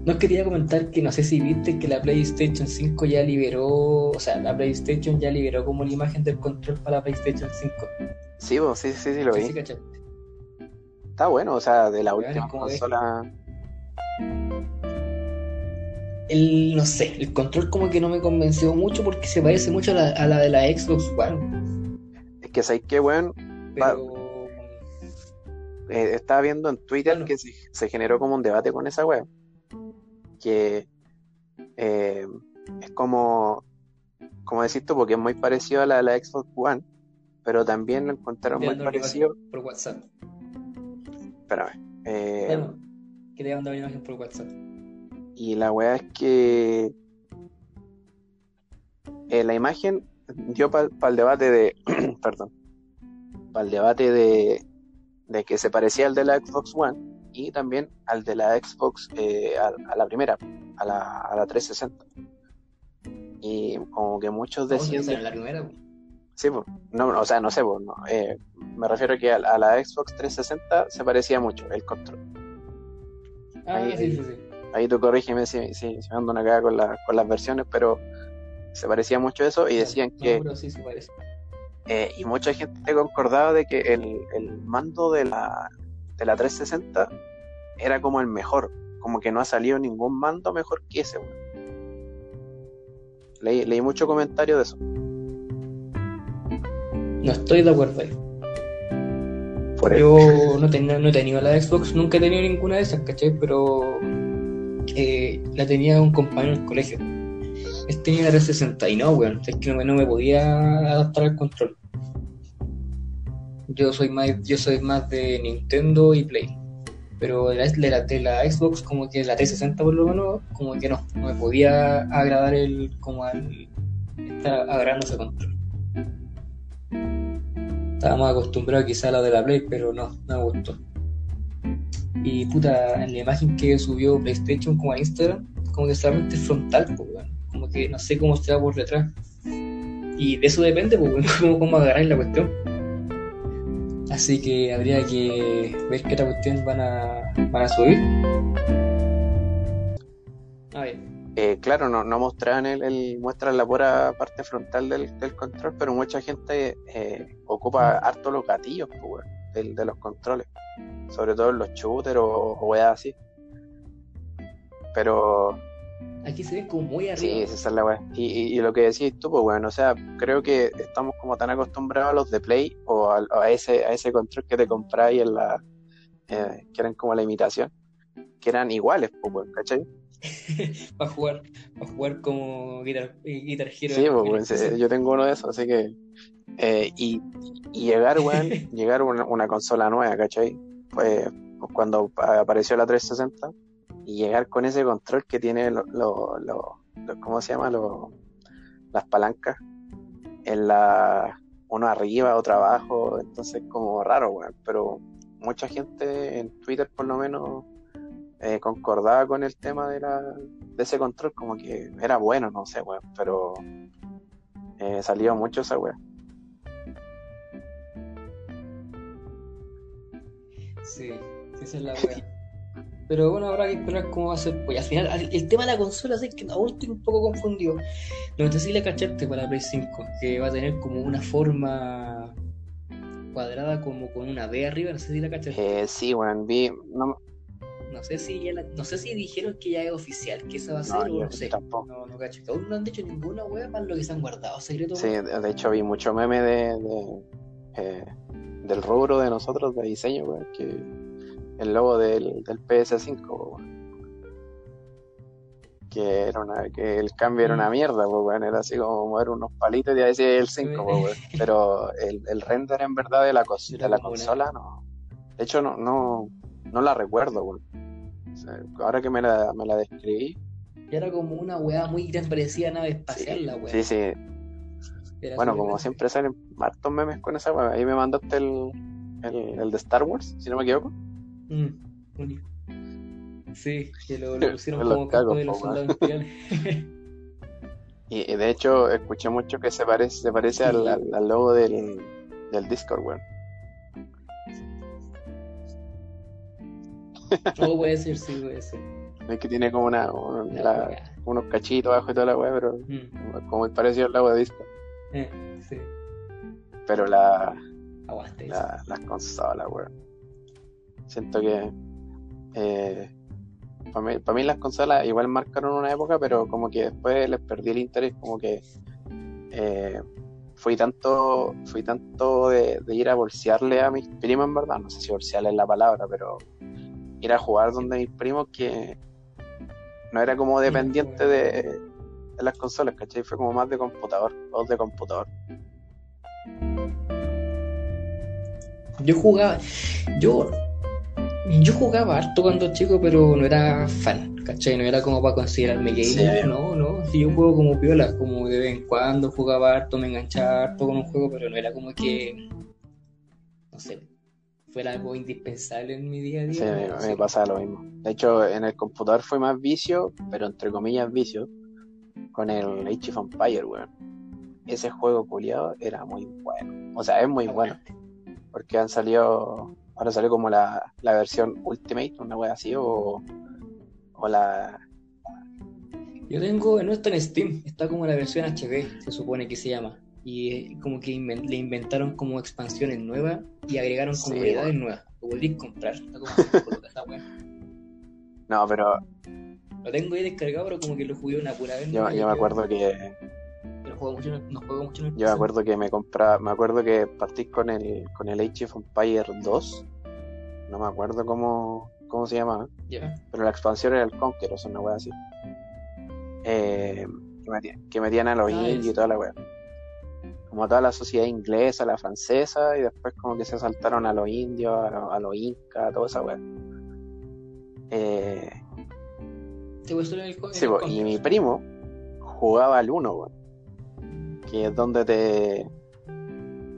Nos quería comentar que no sé si viste que la PlayStation 5 ya liberó, o sea, la PlayStation ya liberó como la imagen del control para la PlayStation 5. Sí, pues, sí, sí, sí, lo Sí, vi. sí. Está bueno, o sea, de la última consola. El, no sé, el control como que no me convenció mucho porque se parece mucho a la, a la de la Xbox One. Es que sabes que, weón, Pero eh, estaba viendo en Twitter Bueno. que se, se generó como un debate con esa web. Que eh, es como, como decís tú, porque es muy parecido a la de la Xbox One, pero también lo encontraron muy parecido. por WhatsApp. Espérame. eh, Bueno, que te mando una imagen por WhatsApp. Y la weá es que eh, la imagen dio para el debate de, *clears throat* perdón, para el debate de, de que se parecía al de la Xbox One y también al de la Xbox eh, a, a la primera, a la, a la 360. Y como que muchos decían, en la primera. sí, pues, no, o sea, no sé, pues, no, eh, me refiero a que a, a la Xbox 360 se parecía mucho el control. Ah, Ahí- sí, sí, sí. Ahí tú corrígeme si, si, si me ando una cagada con, la- con las versiones, pero se parecía mucho eso y decían que, sí se parece. eh, y mucha gente concordaba de que el, el mando de la, de la 360 era como el mejor, como que no ha salido ningún mando mejor que ese. weón. Leí, leí mucho comentario de eso. No estoy de acuerdo ahí. Por. Yo no, tenía, no he tenido la Xbox, nunca he tenido ninguna de esas, ¿cachai? Pero eh, la tenía un compañero en el colegio. Él tenía la 360 y no, weón. Es que no, me- no me podía adaptar al control. Yo soy más, yo soy más de Nintendo y Play. Pero la, de la, Xbox, como que la 360 por lo menos, como que no, no me podía agradar el, como al estar agarrando ese control. Estaba más acostumbrado quizá a la de la Play, pero no, no me gustó. Y puta, en la imagen que subió PlayStation como a Instagram, como que solamente frontal, pues, weón. como que no sé cómo está por detrás. Y de eso depende, pues, *laughs* cómo, cómo agarrar la cuestión. Así que habría que ver qué otra cuestión van a, van a subir. A ver. Eh, claro, no, no mostraban el, el- muestran la pura parte frontal del, del control, pero mucha gente eh, ocupa harto los gatillos pues, del- de los controles, sobre todo en los shooters o, o weas así. Pero Aquí se ven como muy sí, arriba. esa es la wea. Y, y- y lo que decís tú, pues bueno, o sea, creo que estamos como tan acostumbrados a los de Play o a, a ese, a ese control que te compráis en la, eh, que eran como la imitación, que eran iguales, pues, weón, ¿cachai? *laughs* para jugar, para jugar como Guitar, eh, guitar Hero. Sí, pues, sí, yo tengo uno de esos, así que. eh, y, y llegar, weón, *laughs* llegar una, una consola nueva, ¿cachai? Pues, cuando apareció la 360 y llegar con ese control que tiene lo, lo, ¿cómo se llama? Las palancas en la uno arriba, otro abajo, entonces como raro, weón, pero mucha gente en Twitter por lo menos eh, concordaba con el tema de la de ese control, como que era bueno, no sé, weón, pero eh, salió mucho esa weón. Sí, sí, esa es la wea. *laughs* Pero bueno, habrá que esperar cómo va a ser. Pues al final, al- el tema de la consola, es que aún estoy un poco confundido. No sé si la cachaste para la Play 5, que va a tener como una forma cuadrada como con una D arriba, no sé si la cachaste. Eh, sí, weón, vi, no, No sé si ya la- no sé si dijeron que ya es oficial que esa va a ser no, o no sé. tampoco. No, no cacho. Que aún no han dicho ninguna wea para lo que se han guardado secreto. Sí, de, de hecho vi mucho meme de, de, eh, del rubro de nosotros de diseño, weón, que el logo del, del PS5, weón. Que era una, que el cambio era una Mm. mierda, pues, era así como mover unos palitos y decir el 5, pues, weón. Pero el, el render en verdad de la, de la consola no. De hecho no, no, no la recuerdo, weón. O sea, ahora que me la, me la describí, era como una wea muy grande, parecía nave espacial sí, la sí, sí, Era Bueno, como grande. siempre salen hartos memes con esa weá. Ahí me mandaste el, el, el de Star Wars, si no me equivoco. Mm, único. Sí, que lo, lo *laughs* pusieron como cago, de los soldados. *laughs* Y, y de hecho escuché mucho que se parece, se parece al, al- al logo del, del Discord, weón. No *laughs* puede ser, sí, puede ser. Es que tiene como una, La unos cachitos abajo y toda la weá, pero Mm, como muy parecido al logo de Discord. Eh, sí, Pero la, aguante. la- las consolas, weón. Siento que eh, para mí, pa' mí las consolas igual marcaron una época, pero como que después les perdí el interés, como que eh, fui tanto, fui tanto de, de ir a bolsearle a mis primos, en verdad, no sé si bolsearle es la palabra, pero ir a jugar donde mis primos que no era como dependiente de, de las consolas, ¿cachai? Fue como más de computador, dos de computador. Yo jugaba, yo, yo jugaba harto cuando chico, pero no era fan, ¿cachai? No era como para considerarme gamer, Sí. no, no. Si yo juego como piola, como de vez en cuando jugaba harto, me enganchaba harto con un juego, pero no era como que, no sé, fuera algo indispensable en mi día a día. Sí, me, no, me sí. pasaba lo mismo. De hecho, en el computador fue más vicio, pero entre comillas vicio, con el Age of Empire, weón. Ese juego culiado era muy bueno. O sea, es muy bueno. Porque han salido, ahora salió como la, la versión Ultimate, una wea así, o, o la... Yo tengo, no está en Steam, está como la versión HD, se supone que se llama. Y eh, como que inven- le inventaron como expansiones nuevas y agregaron Sí, comunidades bueno. nuevas. Lo volví a comprar, está como *laughs* esa wea. No, pero Lo tengo ahí descargado, pero como que lo jugué una pura vez. yo, me acuerdo que No juego mucho, no juego mucho en el yo me acuerdo que me compraba, me acuerdo que partí con el con el Age of Empire 2. No me acuerdo cómo, cómo se llamaba. Ya. pero la expansión era el Conquer, o sea, una wea así. Eh, que, metían, que metían a los Ah, indios y toda la wea. Como como toda la sociedad inglesa, la francesa, y después como que se saltaron a los indios, a, los, incas, a toda esa weá. Eh, ¿Te gustó el, sí, y mi primo jugaba al uno, weón. Que es donde te.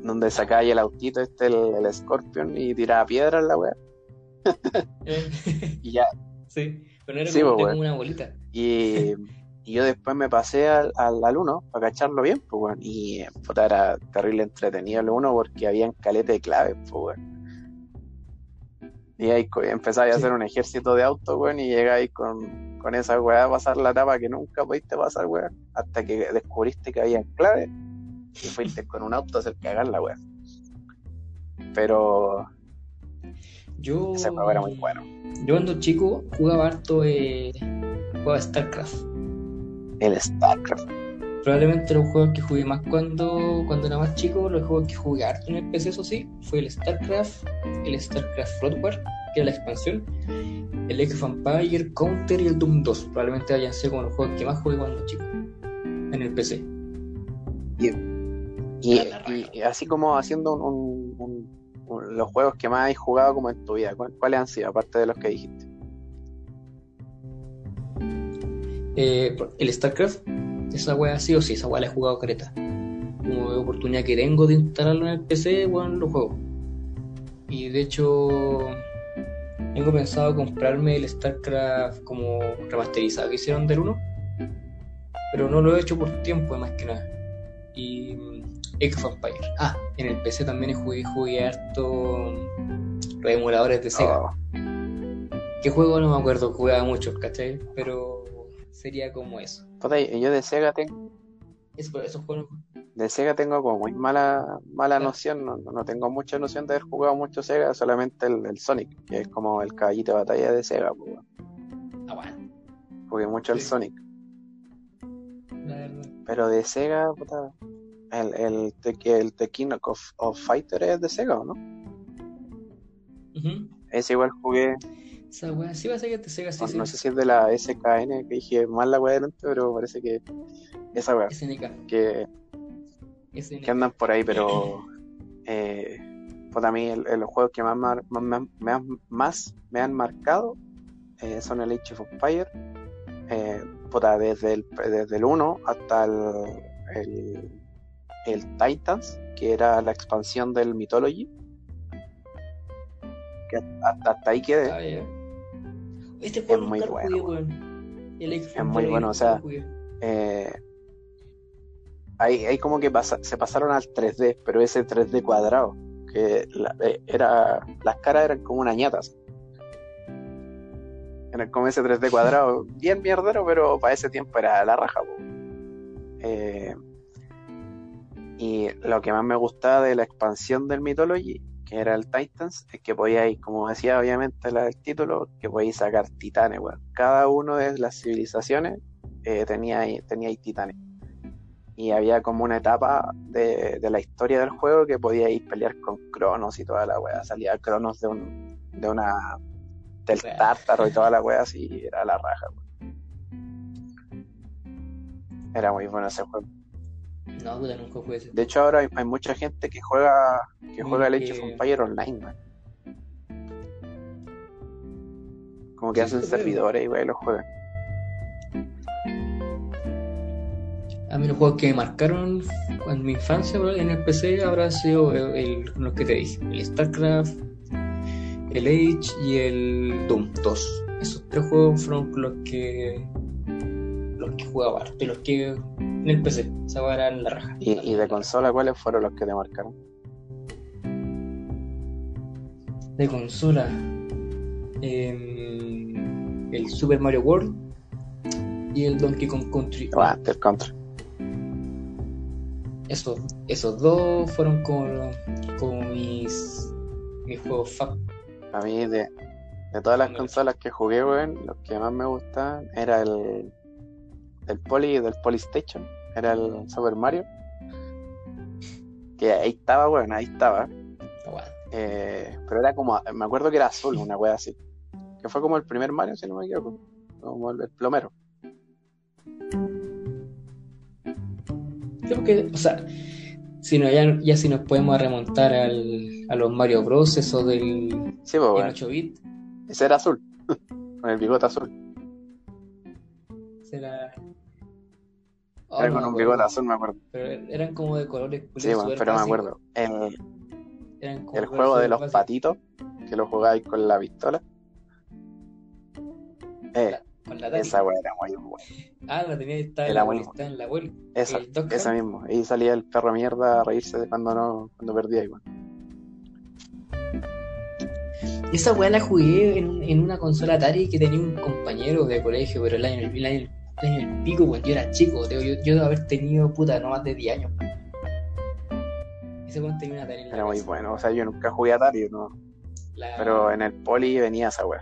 donde sacáis el autito este, el, Scorpion, y tiraba piedras la weá. *laughs* y ya. Sí, pero era como, una bolita. Y. *laughs* Y yo después me pasé al, al, 1 para cacharlo bien, pues, bueno, y puta, era terrible entretenido el 1 porque había calete de claves, pues, Y ahí empezáis a hacer un ejército de autos, weón, y llegáis con, con esa weá pasar la etapa que nunca pudiste pasar, weón, hasta que descubriste que había claves y fuiste con un auto a hacer cagar la weá. Pero yo ese juego era muy bueno. Yo cuando chico jugaba harto eh, jugaba StarCraft el StarCraft. Probablemente los juegos que jugué más cuando, cuando era más chico, los juegos que jugué harto en el PC, eso sí, fue el StarCraft, el StarCraft Floodwar, que era la expansión, el Age of Empire, Counter y el Doom 2. Probablemente hayan sido como los juegos que más jugué cuando chico en el PC. Y, así como haciendo los juegos que más has jugado como en tu vida, ¿cuáles han sido, aparte de los que dijiste? Eh, el StarCraft, esa wea sí o sí, esa wea la he jugado careta. Como oportunidad que tengo de instalarlo en el PC, bueno, lo juego. Y de hecho, tengo pensado comprarme el StarCraft como remasterizado que hicieron del 1. Pero no lo he hecho por tiempo, más que nada. Y Age of Empire. Ah, en el PC también jugué, jugué harto los emuladores de Sega. Oh. ¿Qué juego? No me acuerdo, jugaba mucho, ¿cachai? Pero sería como eso. yo de Sega tengo. De Sega tengo como muy mala, mala noción, no, tengo mucha noción de haber jugado mucho Sega, solamente el, Sonic, que es como el caballito de batalla de Sega. Pues, ah, bueno. Jugué mucho el Sonic. Pero de Sega, puta, el, el, el, The King of, of Fighter es de Sega, ¿o no? Ese igual jugué esa weá sí va a ser que te Sega sí, no, sé si es de la SKN, que dije mal la weá delante, pero parece que esa. SNK. Que, que andan por ahí, pero *clears throat* eh, pues a mí los juegos que más, más, más, me han marcado eh, son el Age of Empire, eh, desde, el, desde el 1 hasta el, el, el Titans, que era la expansión del Mythology. Que hasta, hasta ahí quedé. Ah, este es muy bueno. es muy bueno, o sea, eh, ahí, como que se pasaron al 3D, pero ese 3D cuadrado, que eh, era las caras eran como unas ñatas. En el, como ese 3D cuadrado, *laughs* bien mierdero, pero para ese tiempo era la raja. Eh, y lo que más me gustaba de la expansión del Mythology que era el Titans, es que podíais, como decía obviamente el título, que podíais sacar titanes, weón. Cada uno de las civilizaciones eh, tenía, tenía titanes. Y había como una etapa de, la historia del juego que podíais pelear con Cronos y toda la weá. Salía Cronos de un, de una del tártaro y toda la weá, así era la raja, weón. Era muy bueno ese juego. No, nunca jugué ese. De hecho, ahora hay, mucha gente que juega que juega el Age of online, man. Como que hacen servidores y wey, los juegan. A mí los juegos que me marcaron en mi infancia en el PC habrá sido el, los que te dije, el StarCraft, el Age y el Doom 2. Esos tres juegos fueron los que los que jugaba, los que en el PC, esa era la raja. ¿Y, de consola cuáles fueron los que te marcaron? De consola, em, el Super Mario World y el Donkey Kong Country. Ah, el Country. Esos, esos dos fueron como, como mis, mis juegos fan. A mí, de, de todas las consolas que jugué, weón, los que más me gustaban era el, del Poly, del Polystation, era el Super Mario. Que ahí estaba, bueno, ahí estaba. Eh, pero era como, me acuerdo que era azul, una wea así. Que fue como el primer Mario, si no me equivoco. Como el, plomero. Creo que, o sea, Si no, ya, ya si nos podemos remontar al, a los Mario Bros. Eso del Sí, pues, en weón. 8 bit. Ese era azul. *laughs* Con el bigote azul. Oh, Era no con un bigote azul, me acuerdo. Pero eran como de colores Sí, súper pero me acuerdo. El, Eran como el juego de los patitos, que lo jugáis con la pistola. Eh, Con la Atari. esa weá era muy buena. Ah, la tenía está en la abuela, está en la abuela. Esa, esa mismo. Ahí salía el perro mierda a reírse de cuando no, cuando perdía igual. Esa weá la jugué en, en una consola Atari que tenía un compañero de colegio, pero el año, el año, el año del pico, pues yo era chico, yo, yo, yo debo haber tenido puta no más de 10 años. Ese weón tenía una Atari en la Era muy bueno. O sea, yo nunca jugué a Atari, ¿no? La- Pero en el poli venía esa weá.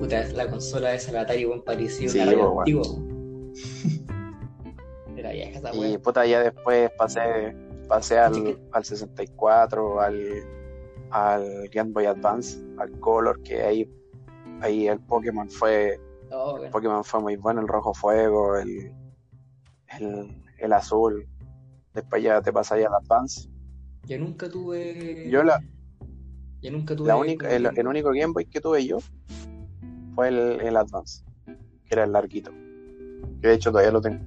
Puta, la consola esa, la Atari, weón, parecía Sí, weón. *laughs* Era vieja esa Y puta, ya después pasé, pasé al, que- al 64, al, al Game Boy Advance, al Color, que ahí, ahí el Pokémon fue, Oh, weón. Pokémon fue muy bueno, el rojo fuego, el, el, el azul. Después ya te pasáis al Advance. Yo nunca tuve. Yo la, yo nunca tuve. la única, el, el único Game Boy que tuve yo fue el, el Advance, que era el larguito. Que de hecho todavía lo tengo.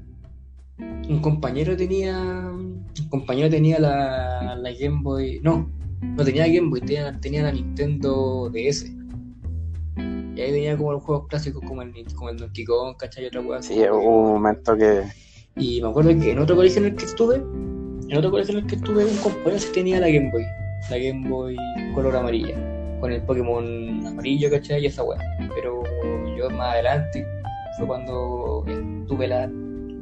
Un compañero tenía. Un compañero tenía la, la Game Boy. No, no tenía Game Boy, tenía, tenía la Nintendo DS. Y ahí tenía como los juegos clásicos como el, como el Donkey Kong, ¿cachai? Y otra así Sí, hubo un momento que Y me acuerdo que en otro colegio en el que estuve, en otro colegio en el que estuve, un compañero sí tenía la Game Boy, la Game Boy color amarilla, con el Pokémon amarillo, ¿cachai? Y esa weá. Pero yo más adelante fue cuando tuve la,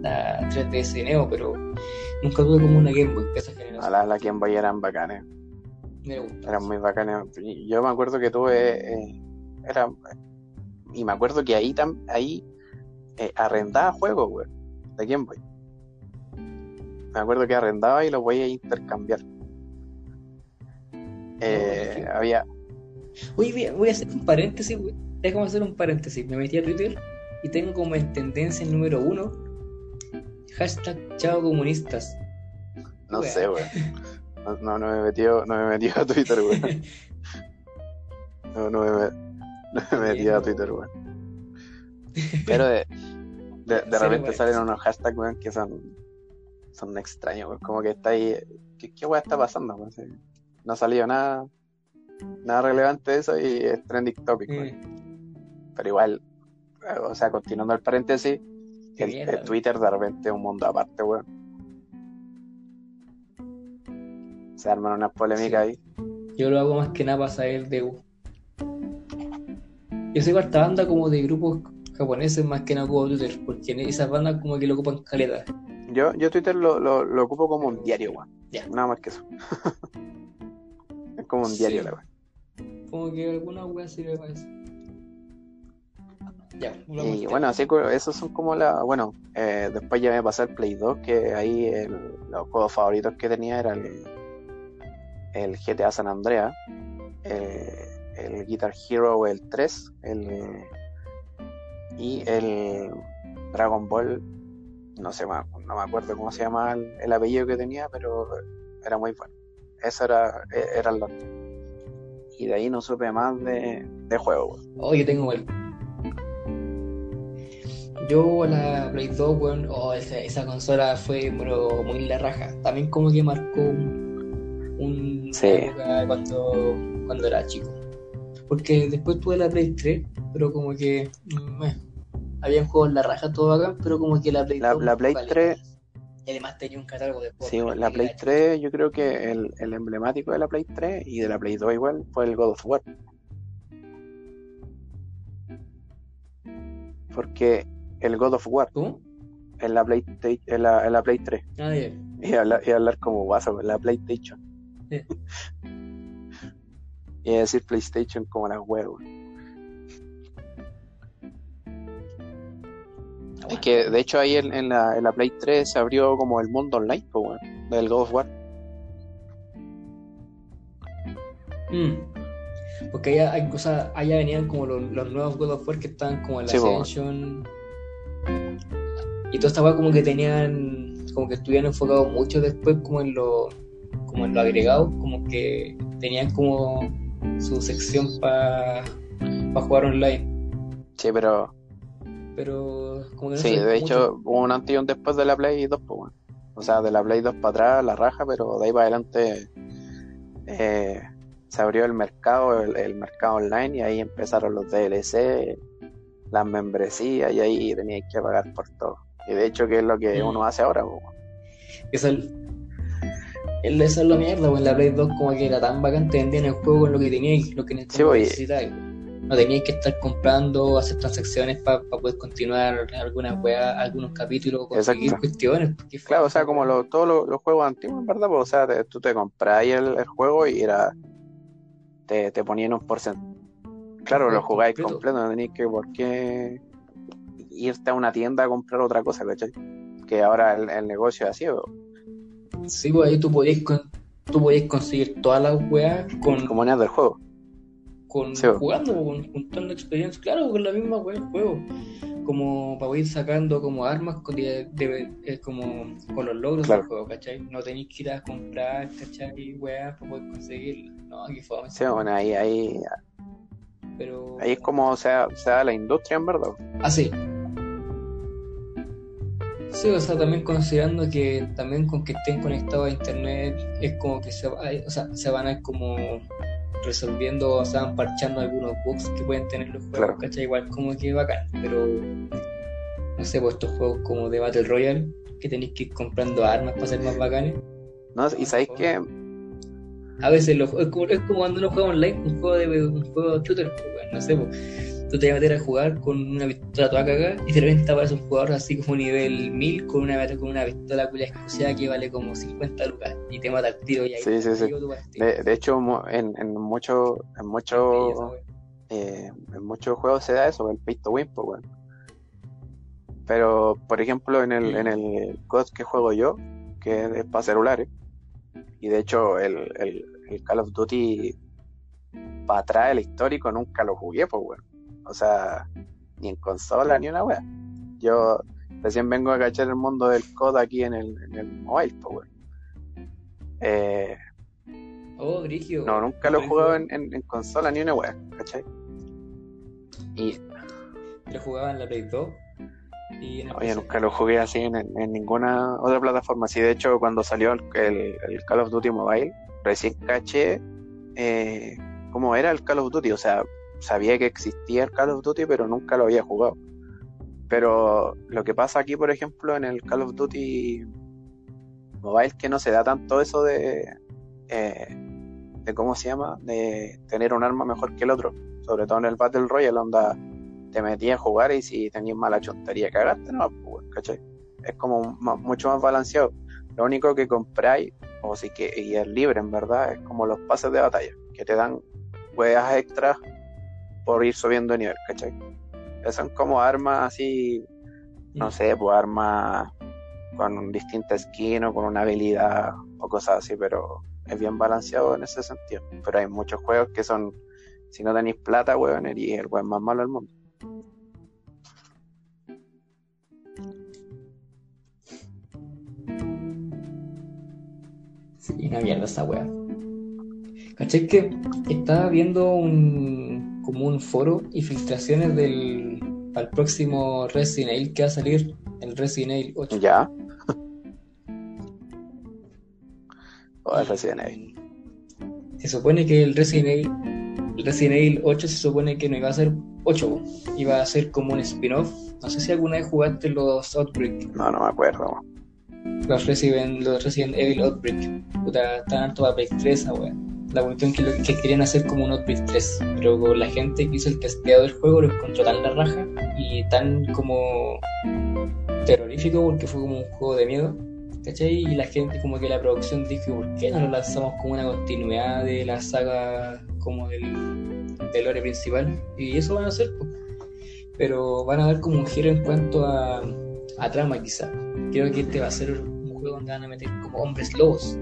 la 3DS Neo, pero nunca tuve como una Game Boy esa a generación. la, la Game Boy eran bacanes. Me gusta. Eran muy bacanes. Yo me acuerdo que tuve. eh, era, y me acuerdo que ahí, tam, ahí eh, arrendaba juegos, güey, de Game Boy. Me acuerdo que arrendaba y los voy a intercambiar. Eh, había. Oye, voy a- hacer un paréntesis, güey. Déjame hacer un paréntesis. Me metí a Twitter y tengo como en tendencia el número uno. Hashtag chao comunistas. No sé, güey. No, no, no me metió, no me metió a Twitter, güey. No, no me, no me metí a Twitter, güey. Pero de, de, *laughs* repente salen unos hashtags, weón, que son, son extraños, weón. Como que está ahí. ¿Qué, qué weá está pasando? Sí. No ha salido nada, nada relevante eso y es trending topic. Mm. Pero igual, eh, o sea, continuando el paréntesis, el, mierda, el Twitter de repente es un mundo aparte, weón. Se arman unas polémicas ahí. Yo lo hago más que nada para saber de U. Yo soy harta banda como de grupos japoneses más que nada como Twitter, porque en esas bandas como que lo ocupan caleta. Yo, yo Twitter lo, lo, lo ocupo como un diario, weón. Nada más que eso. *laughs* es como un diario, la weón. Como que alguna wea sirve para eso. Ya, Y bueno, así que esos son como la. Bueno, eh, después ya me pasé al Play 2, que ahí el- los juegos favoritos que tenía era el, el GTA San Andreas, eh, el Guitar Hero el 3, el, y el Dragon Ball. No sé, no me acuerdo cómo se llama el, el apellido que tenía, pero era muy bueno. Eso era, e- eran los. Y de ahí no supe más de, de juegos. weón. Oh, yo tengo el. Yo la Play 2, weón, oh, esa, esa consola fue pero, muy la raja. También como que marcó un, un Sí. época cuando, cuando era chico. Porque después tuve la Play 3, pero como que mm, eh, habían juegos la raja todo acá, pero como que la Play La- 2 la Play vale 3 más. Y además tenía un catálogo de juegos. Sí, la Play gacho. 3, yo creo que el, el emblemático de la Play 3 y de la Play 2 igual fue el God of War. Porque el God of War ¿Cómo? en la Play, en la, en la Play 3 Ah, ya. y hablar, y hablar como guaso, en la PlayStation. Sí. *laughs* y decir PlayStation como las huevos. Es que de hecho ahí en, en la, en la Play 3 se abrió como el mundo online, pues, del God of War. Mm. Porque allá hay cosas, allá venían como los, los nuevos God of War que estaban como en la Sí, po. Ascension. Y toda esta weá como que tenían, como que estuvieron enfocados mucho después como en lo, como en lo agregado, como que tenían como su sección para jugar online. Sí, pero... Pero como que no Sí, de mucho. hecho hubo un antes y un después de la Play 2, pues bueno. O sea, de la Play 2 para atrás, la raja, pero de ahí para adelante eh, se abrió el mercado, el, el mercado online, y ahí empezaron los DLC, las membresías, y ahí tenías que pagar por todo. Y de hecho, que es lo que Mm. uno hace ahora, pues, bueno. Esa es, el- esa es la mierda, pues la Play 2 como que era tan bacán, te vendían el juego con lo que teníais, lo que ne- Sí, pues, necesitabais. No teníais que estar comprando, hacer transacciones para poder continuar algunas weas, algunos capítulos, conseguir Exacto. cuestiones. porque Claro, o sea, como lo- todos los, los juegos antiguos, en verdad, pues, o sea, te- tú te comprabas el, el juego y era te, te ponían un porcentaje. Claro, lo jugáis completo. completo, no tenías que por qué irte a una tienda a comprar otra cosa, ¿cachai? Que ahora el, el negocio es así, o- Sí, pues ahí tú podías, con- tú conseguir todas las weas con, como monedas del juego. Con Sí, jugando, con, juntando experiencia, claro, con la misma wea juego. Como para ir sacando como armas con, de- de- eh, como con los logros Claro. del juego, ¿cachai? No tenéis que ir a comprar, ¿cachai? Weas para poder. No, aquí fue Sí, bueno, ahí, ahí, Pero. ahí es como se da, se da la industria, en verdad. Ah, sí. Sí, o sea, también considerando que también con que estén conectados a internet es como que se, o sea, se van a ir como resolviendo, o sea, parchando algunos bugs que pueden tener los juegos, Claro. ¿cachai? Igual como que bacán, pero no sé, pues estos juegos como de Battle Royale, que tenéis que ir comprando armas para ser más bacanes. ¿no? Y sabéis que A veces los, es, como, es como cuando uno juega online, un juego de un juego shooter, pues, no sé, pues, tú te vas a meter a jugar con una pistola toda cagada y de repente aparece un jugador así como nivel 1000 con una, con una pistola culia exclusiva que vale como 50 lucas y te mata al tiro y ahí Sí, sí, sí. de, de hecho en, en muchos en muchos eh, en muchos juegos se da eso, el pay to win, pues bueno. Pero, por ejemplo, en el, en el COD que juego yo, que es para celulares, y de hecho el, el, el Call of Duty para atrás, el histórico, nunca lo jugué, pues bueno. O sea, ni en consola ni una wea. Yo recién vengo a cachar el mundo del COD aquí en el, en el mobile, pues bueno. Eh, Oh, Grigio. no, nunca lo he jugado en, en, en consola ni una wea, ¿cachai? Y Lo jugaba en la Play 2 y en Oye, PC. nunca lo jugué así en, en ninguna otra plataforma. Sí, de hecho, cuando salió el, el- el Call of Duty Mobile, recién caché eh, cómo era el Call of Duty. O sea, sabía que existía el Call of Duty, pero nunca lo había jugado. Pero lo que pasa aquí, por ejemplo, en el Call of Duty Mobile, que no se da tanto eso de, eh, de cómo se llama, de tener un arma mejor que el otro. Sobre todo en el Battle Royale, onda te metías a jugar y si tenías mala chontería cagaste, no, pues, ¿cachai? Es como mucho más balanceado. Lo único que compráis, o si que, y es libre en verdad, es como los pases de batalla, que te dan hueas extras por ir subiendo de nivel, ¿cachai? Son como armas así, no sé, pues armas con distinta skin o con una habilidad o cosas así, pero es bien balanceado en ese sentido. Pero hay muchos juegos que son, si no tenéis plata, weón, eres el weón más malo del mundo. Sí, una mierda esa wea. ¿Cachai que estaba viendo un como un foro y filtraciones del al próximo Resident Evil que va a salir, el Resident Evil 8? Ya. *laughs* O el Resident Evil. Se supone que el Resident Evil, el Resident Evil 8 se supone que no iba a ser 8, po. iba a ser como un spin-off. No sé si alguna vez jugaste los Outbreak, No, no me acuerdo. weón. los Resident, los Resident Evil Outbreak. Puta, están harto para Play 3, esa wea. La cuestión que, que querían hacer como un Outbreak 3, pero la gente que hizo el testeado del juego lo encontró tan la raja y tan como terrorífico porque fue como un juego de miedo. ¿Cachai? Y la gente, como que la producción dijo, ¿por qué no lo lanzamos como una continuidad de la saga como del, del lore principal? Y eso van a hacer, pero van a dar como un giro en cuanto a, a trama quizá. Creo que este va a ser un juego donde van a meter como hombres lobos.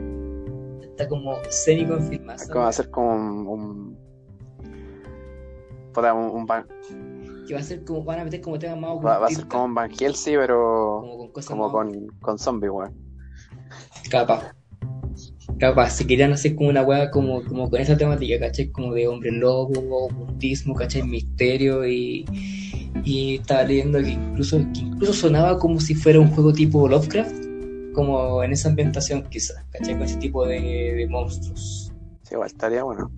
Está como semi confirmada. Es como hacer como un. un ban- Que va a ser como, van a meter como temas más Va, va a ser como un Van Helsing, pero como con cosas como más con, con zombies, weón. Capaz. Capaz, si querían hacer como una weá como, como con esa temática, ¿cachai? Como de hombre lobo, ocultismo, ¿cachai? Misterio y, y estaba leyendo que incluso, que incluso sonaba como si fuera un juego tipo Lovecraft, como en esa ambientación quizás, ¿cachai? Con ese tipo de, de monstruos. Sí, igual estaría bueno.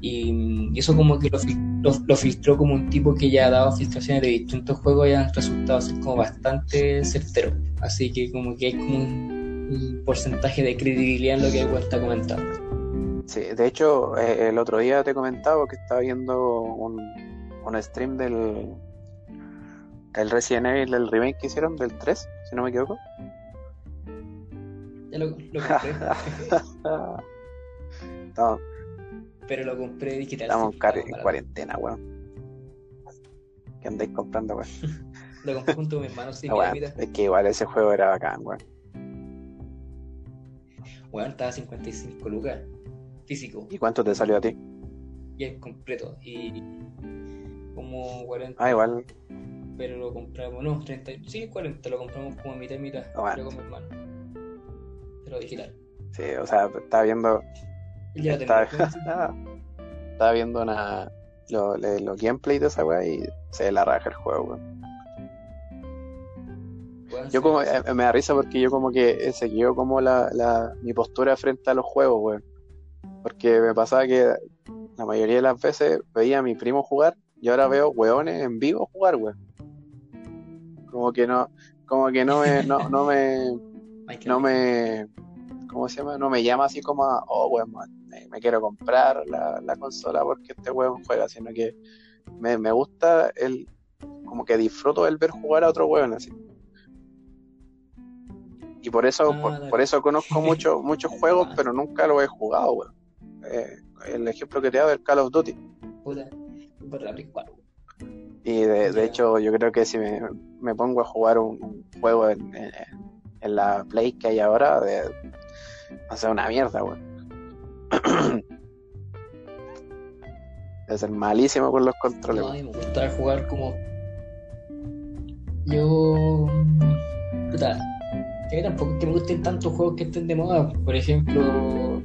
Y, y eso como que lo, fil- lo, lo filtró como un tipo que ya ha dado filtraciones de distintos juegos y han resultado ser como bastante certeros. Así que como que hay como un, un porcentaje de credibilidad en lo que está comentando. Sí, de hecho, eh, el otro día te comentaba que estaba viendo un, un stream del el Resident Evil, el remake que hicieron del 3, si no me equivoco. Ya lo, lo compré, *laughs* Estamos, pero lo compré digital. estamos en, cuarentena, weón. ¿Qué andáis comprando, weón? *laughs* Lo compré junto con mi hermano, sí, Ah, mira. Es que igual ese juego era bacán, weón. Weón, estaba a 55 lucas. Físico. ¿Y cuánto te salió a ti? Y es completo. Y como 40. Ah, igual, Pero lo compramos, no, 30, sí, 40, lo compramos como mitad y mitad, Ah, bueno. yo con mi hermano. Pero digital. sí, o sea, estaba viendo, ya lo *laughs* estaba, estaba viendo una, lo- los gameplays de esa weá y se la raja el juego, weón. Yo como, eh, me da risa porque yo como que he seguido como la, la, mi postura frente a los juegos, weón. Porque me pasaba que la mayoría de las veces veía a mi primo jugar y ahora veo weones en vivo jugar, weón. Como que no, como que no me, no, no me, *laughs* no me, ¿cómo se llama? No me llama así como a, oh, weón, me, me quiero comprar la, la consola porque este weón juega, sino que me, me gusta el, como que disfruto el ver jugar a otro weón así. Y por eso, Ah, por, dale. por eso conozco *laughs* mucho, muchos juegos, Ah. pero nunca los he jugado, weón. Eh, el ejemplo que te da del Call of Duty. Puta, por la Play 4. Y de, de hecho, yo creo que si me, me pongo a jugar un, un juego en, en- en la Play que hay ahora, de, va a ser una mierda, weón. Debe *clears throat* ser malísimo con los controles. No, a mí me gusta jugar como. Yo. Puta. Que tampoco es que me gusten tantos juegos que estén de moda. Por ejemplo.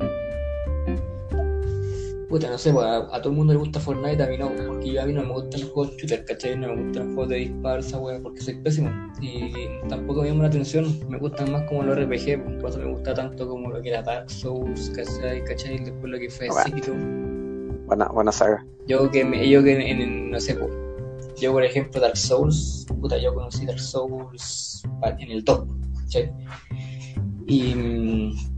Puta, no sé, pues, a, a todo el mundo le gusta Fortnite, a mí no, porque yo, a mí no me gustan los juegos shooter, ¿cachai? No me gustan los juegos de disparo, esa wea, porque soy pésimo. Y tampoco me llama la atención, me gustan más como los RPG, pues, por eso me gusta tanto como lo que era Dark Souls, ¿cachai? ¿cachai? Después lo que fue Bueno. Sekiro. Buena, buena saga. Yo que, me- yo que en, en- no sé, po, yo por ejemplo Dark Souls, puta, yo conocí Dark Souls en el 2, ¿cachai? Y, mm,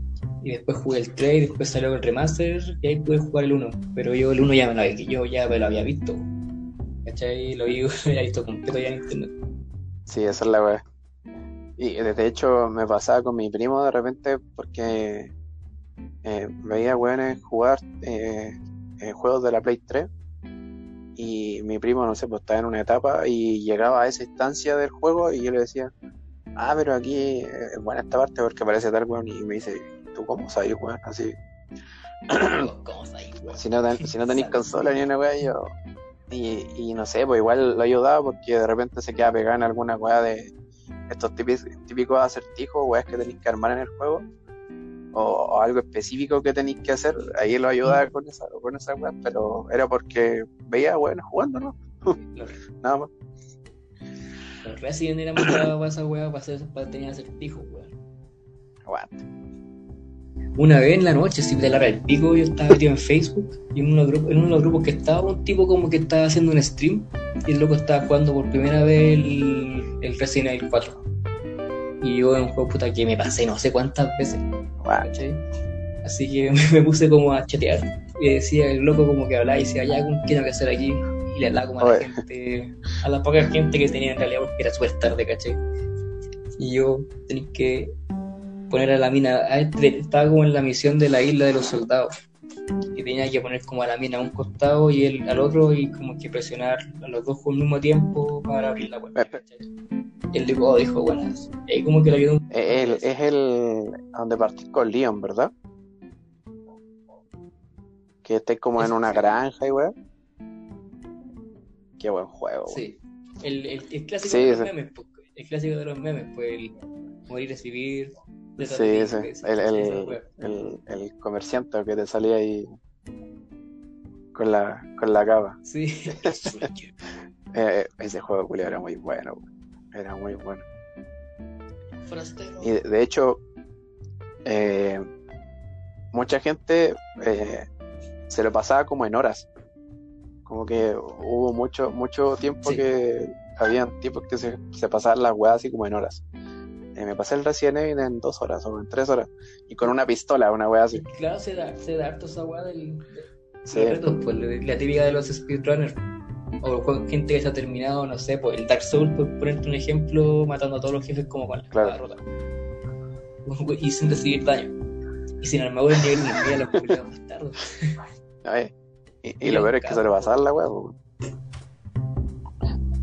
y después jugué el 3 y después salió el remaster y ahí pude jugar el 1, pero yo el 1 ya me lo había, yo ya me lo había visto, ¿cachai? *laughs* Lo, había visto completo ya en internet. Sí, esa es la weá. Y de de hecho me pasaba con mi primo de repente porque eh, veía weones jugar eh, eh, juegos de la Play 3 y mi primo, no sé, pues estaba en una etapa y llegaba a esa instancia del juego y yo le decía, ah, pero aquí eh, es buena esta parte porque aparece tal weón y me dice, ¿tú cómo sabes, weón? Así, *clears throat* ¿Cómo sabes, weón? si no, ten- si no tenéis consola ni una weá, yo. Y, y no sé, pues igual lo ayudaba porque de repente se queda pegada en alguna weá de estos típicos, típicos acertijos, weas que tenéis que armar en el juego, o, o algo específico que tenéis que hacer, ahí lo ayudaba con esa, con esa weá, pero era porque veía weones jugando, ¿no? *laughs* Nada más. Resident eran más para esa weá, para, hacer, para tener acertijos, weón. Aguante. Una vez en la noche, si te la el pico, yo estaba metido en Facebook y en uno, de los grupos, en uno de los grupos que estaba, un tipo como que estaba haciendo un stream y el loco estaba jugando por primera vez el, el Resident Evil 4. Y yo en un juego puta que me pasé no sé cuántas veces. ¿cachai? Así que *laughs* me puse como a chatear y decía el loco como que hablaba y decía, ya, ¿qué tengo que hacer aquí? Y le hablaba como a la gente, a la poca gente que tenía en realidad porque era súper tarde, ¿cachai? Y yo tenía que poner a la mina, a este- estaba como en la misión de la isla de los soldados. Y tenía que poner como a la mina a un costado y él al otro y como que presionar a los dos al mismo tiempo para abrir la puerta. Y él dijo, oh, dijo, buenas. Y como que lo ayudó un Eh, el- es el donde partís con Leon, ¿verdad? Que estés como en una granja y weá. Qué buen juego, weón. Sí, El, el, el clásico Sí, de los sí. memes, pues, el clásico de los memes, pues el morir es vivir. De Sí, sí. pues, El, el, el, el comerciante que te salía ahí con la, con la cava. Sí. *laughs* Eh, ese juego culiao era muy bueno, era muy bueno. Forastero. Y de, de hecho, eh, mucha gente eh, se lo pasaba como en horas. Como que hubo mucho, mucho tiempo Sí. que habían tipos que se, se pasaban las weas así como en horas. Eh, me pasé el Resident Evil en dos horas o en tres horas. Y con una pistola, una wea así. Claro, se da, se da harto esa weá del. Sí. pues, la típica de los speedrunners. O gente que se ha terminado, no sé, pues el Dark Souls, por ponerte un ejemplo, matando a todos los jefes como con la Claro. rota. *laughs* Y sin recibir daño. Y sin armadura en nivel 1, mira los culiados bastardos. *laughs* Ay, Y, y Y lo peor es que se lo cabros. pasaban la wea. po.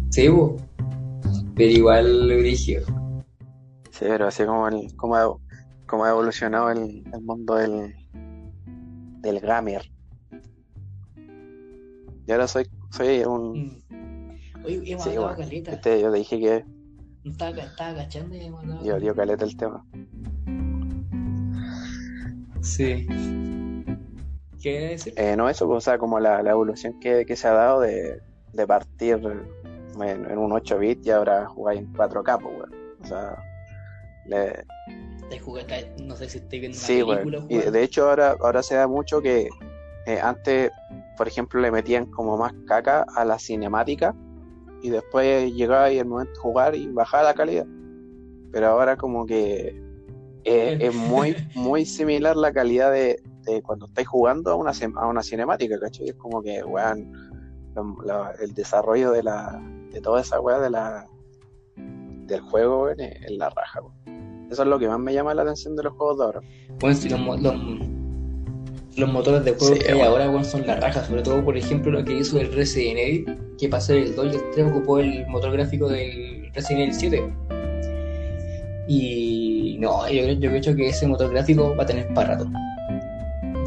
Sí, po. Pero igual brígido. Sí, pero así como, el, como, ha, como ha evolucionado el, el mundo del, del gamer. Y ahora soy, soy un... Mm. Oye, hemos Sí, matado bueno, caleta. Este, yo te dije que estaba, estaba cachando y hemos matado yo, yo caleta el tema. Sí. ¿Qué iba a decir? Eh, no, eso, pues, o sea, como la, la evolución que, que se ha dado de, de partir en, en un 8 bit y ahora jugáis en 4K, pues. O sea, le, no sé si estoy viendo una Sí, película. Y de hecho ahora, ahora se da mucho que eh, antes, por ejemplo, le metían como más caca a la cinemática y después llegaba y el momento de jugar y bajaba la calidad. Pero ahora como que eh, *laughs* es muy, muy similar la calidad de, de cuando estáis jugando a una, a una cinemática, ¿cachai? Es como que, weón, el desarrollo de la de toda esa weá de la del juego, es la raja, weón. Eso es lo que más me llama la atención de los juegos de ahora. Bueno, si los, los, los motores de juego Sí, que hay bueno. ahora bueno, son la raja, sobre todo por ejemplo lo que hizo el Resident Evil, que pasó el 2 y el 3 ocupó el motor gráfico del Resident Evil 7. Y no, yo, yo creo que ese motor gráfico va a tener para rato.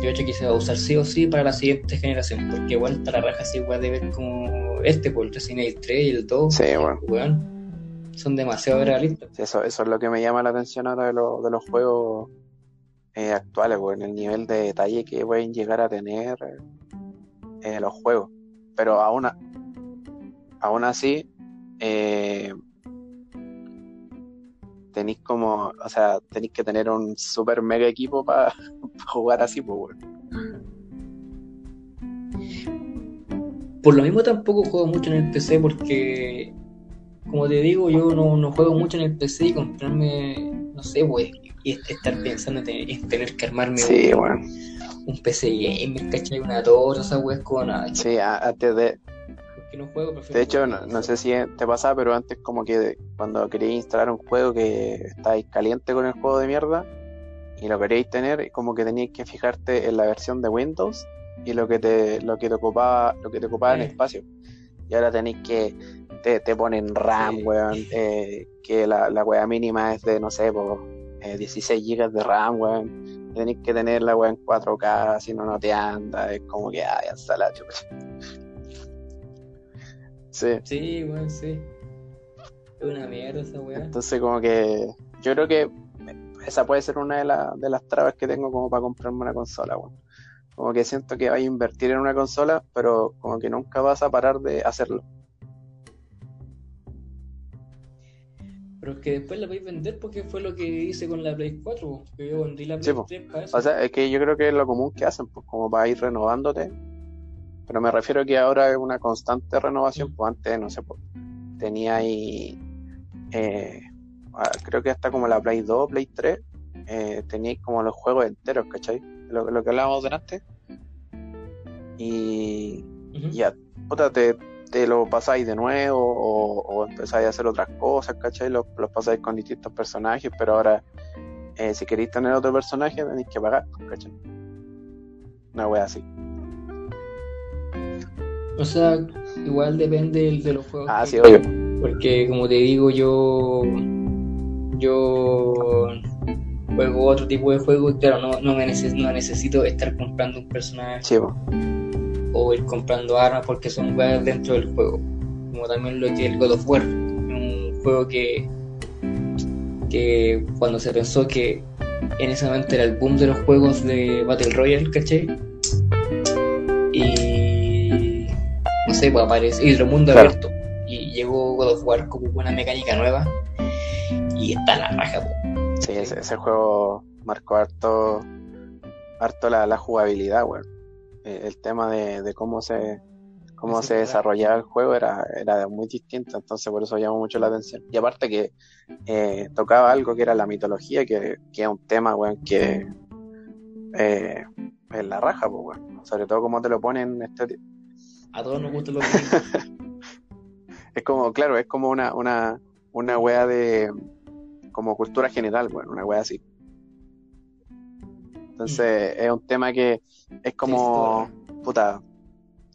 Yo creo que se va a usar sí o sí para la siguiente generación, porque igual está la raja así igual de ver como este, por el Resident Evil 3 y el 2, Sí, bueno. Son demasiado realistas. Sí, Eso, eso es lo que me llama la atención ahora de, lo- de los juegos eh, actuales, en el nivel de detalle que pueden llegar a tener eh, los juegos. Pero aún, a- aún así, eh, tenéis como, o sea, tenéis que tener un super mega equipo para *laughs* jugar así, pues. Por lo mismo tampoco juego mucho en el PC porque, como te digo, yo no, no juego mucho en el PC y comprarme, no sé, pues, y est- estar pensando en tener, en tener que armarme Sí, un, bueno. un PC gamer, ¿cachai? Una torre, esa weá es como nada. Sí, antes de, Porque no juego, prefiero De hecho, no, no sé si te pasaba, pero antes como que cuando queríais instalar un juego que estáis caliente con el juego de mierda y lo queríais tener, como que teníais que fijarte en la versión de Windows y lo que te, lo que te ocupaba, lo que te ocupaba en Eh. espacio. Y ahora tenéis que, te, te ponen RAM, Sí. weón, eh, que la, la weá mínima es de, no sé, po, eh, 16 GB de RAM, weón. Tenéis que tener la weá en 4K, si no, no te anda. Es como que, ay, hasta la chucha. Sí. Sí, weón, sí. Es una mierda esa weá. Entonces como que yo creo que esa puede ser una de, la- de las trabas que tengo como para comprarme una consola, weón. Como que siento que vas a invertir en una consola, pero como que nunca vas a parar de hacerlo. Pero es que después la podéis vender porque fue lo que hice con la Play 4, po, que yo vendí la Sí, Play po. 3 para eso. O sea, es que yo creo que es lo común que hacen, pues como para ir renovándote. Pero me refiero a que ahora es una constante renovación, pues antes, no sé, pues, tenía ahí, eh, ah, creo que hasta como la Play 2, Play 3, eh, teníais como los juegos enteros, ¿cachai? Lo, lo que hablábamos delante. Y ya, puta, te, te lo pasáis de nuevo o, o empezáis a hacer otras cosas, ¿cachai? Los, los pasáis con distintos personajes, pero ahora, eh, si queréis tener otro personaje, tenéis que pagar, ¿cachai? Una wea así. O sea, igual depende de los juegos. Ah, que- sí, obvio. Porque como te digo, yo yo juego otro tipo de juego y claro, no, no, me neces- no necesito estar comprando un personaje Sí. O ir comprando armas porque son weas dentro del juego. como también lo que es el God of War. Un juego que, que cuando se pensó que en ese momento era el boom de los juegos de Battle Royale, ¿cachai? Y no sé, pues aparece y otro mundo Claro. abierto. Y llegó God of War como una mecánica nueva. Y está la raja, pues. Sí, ese, ese juego marcó harto, harto la, la jugabilidad, weón. Eh, El tema de, de cómo se, cómo se desarrollaba el juego era, era muy distinto, entonces por eso llamó mucho la atención. Y aparte que eh, tocaba algo que era la mitología, que, que es un tema, weón, que eh, es la raja, pues, weón. Sobre todo como te lo ponen este, A todos nos gusta lo que *laughs* Es como, claro, es como una, una, una wea de, como cultura general, bueno, una wea así. Entonces, es un tema que es como, puta,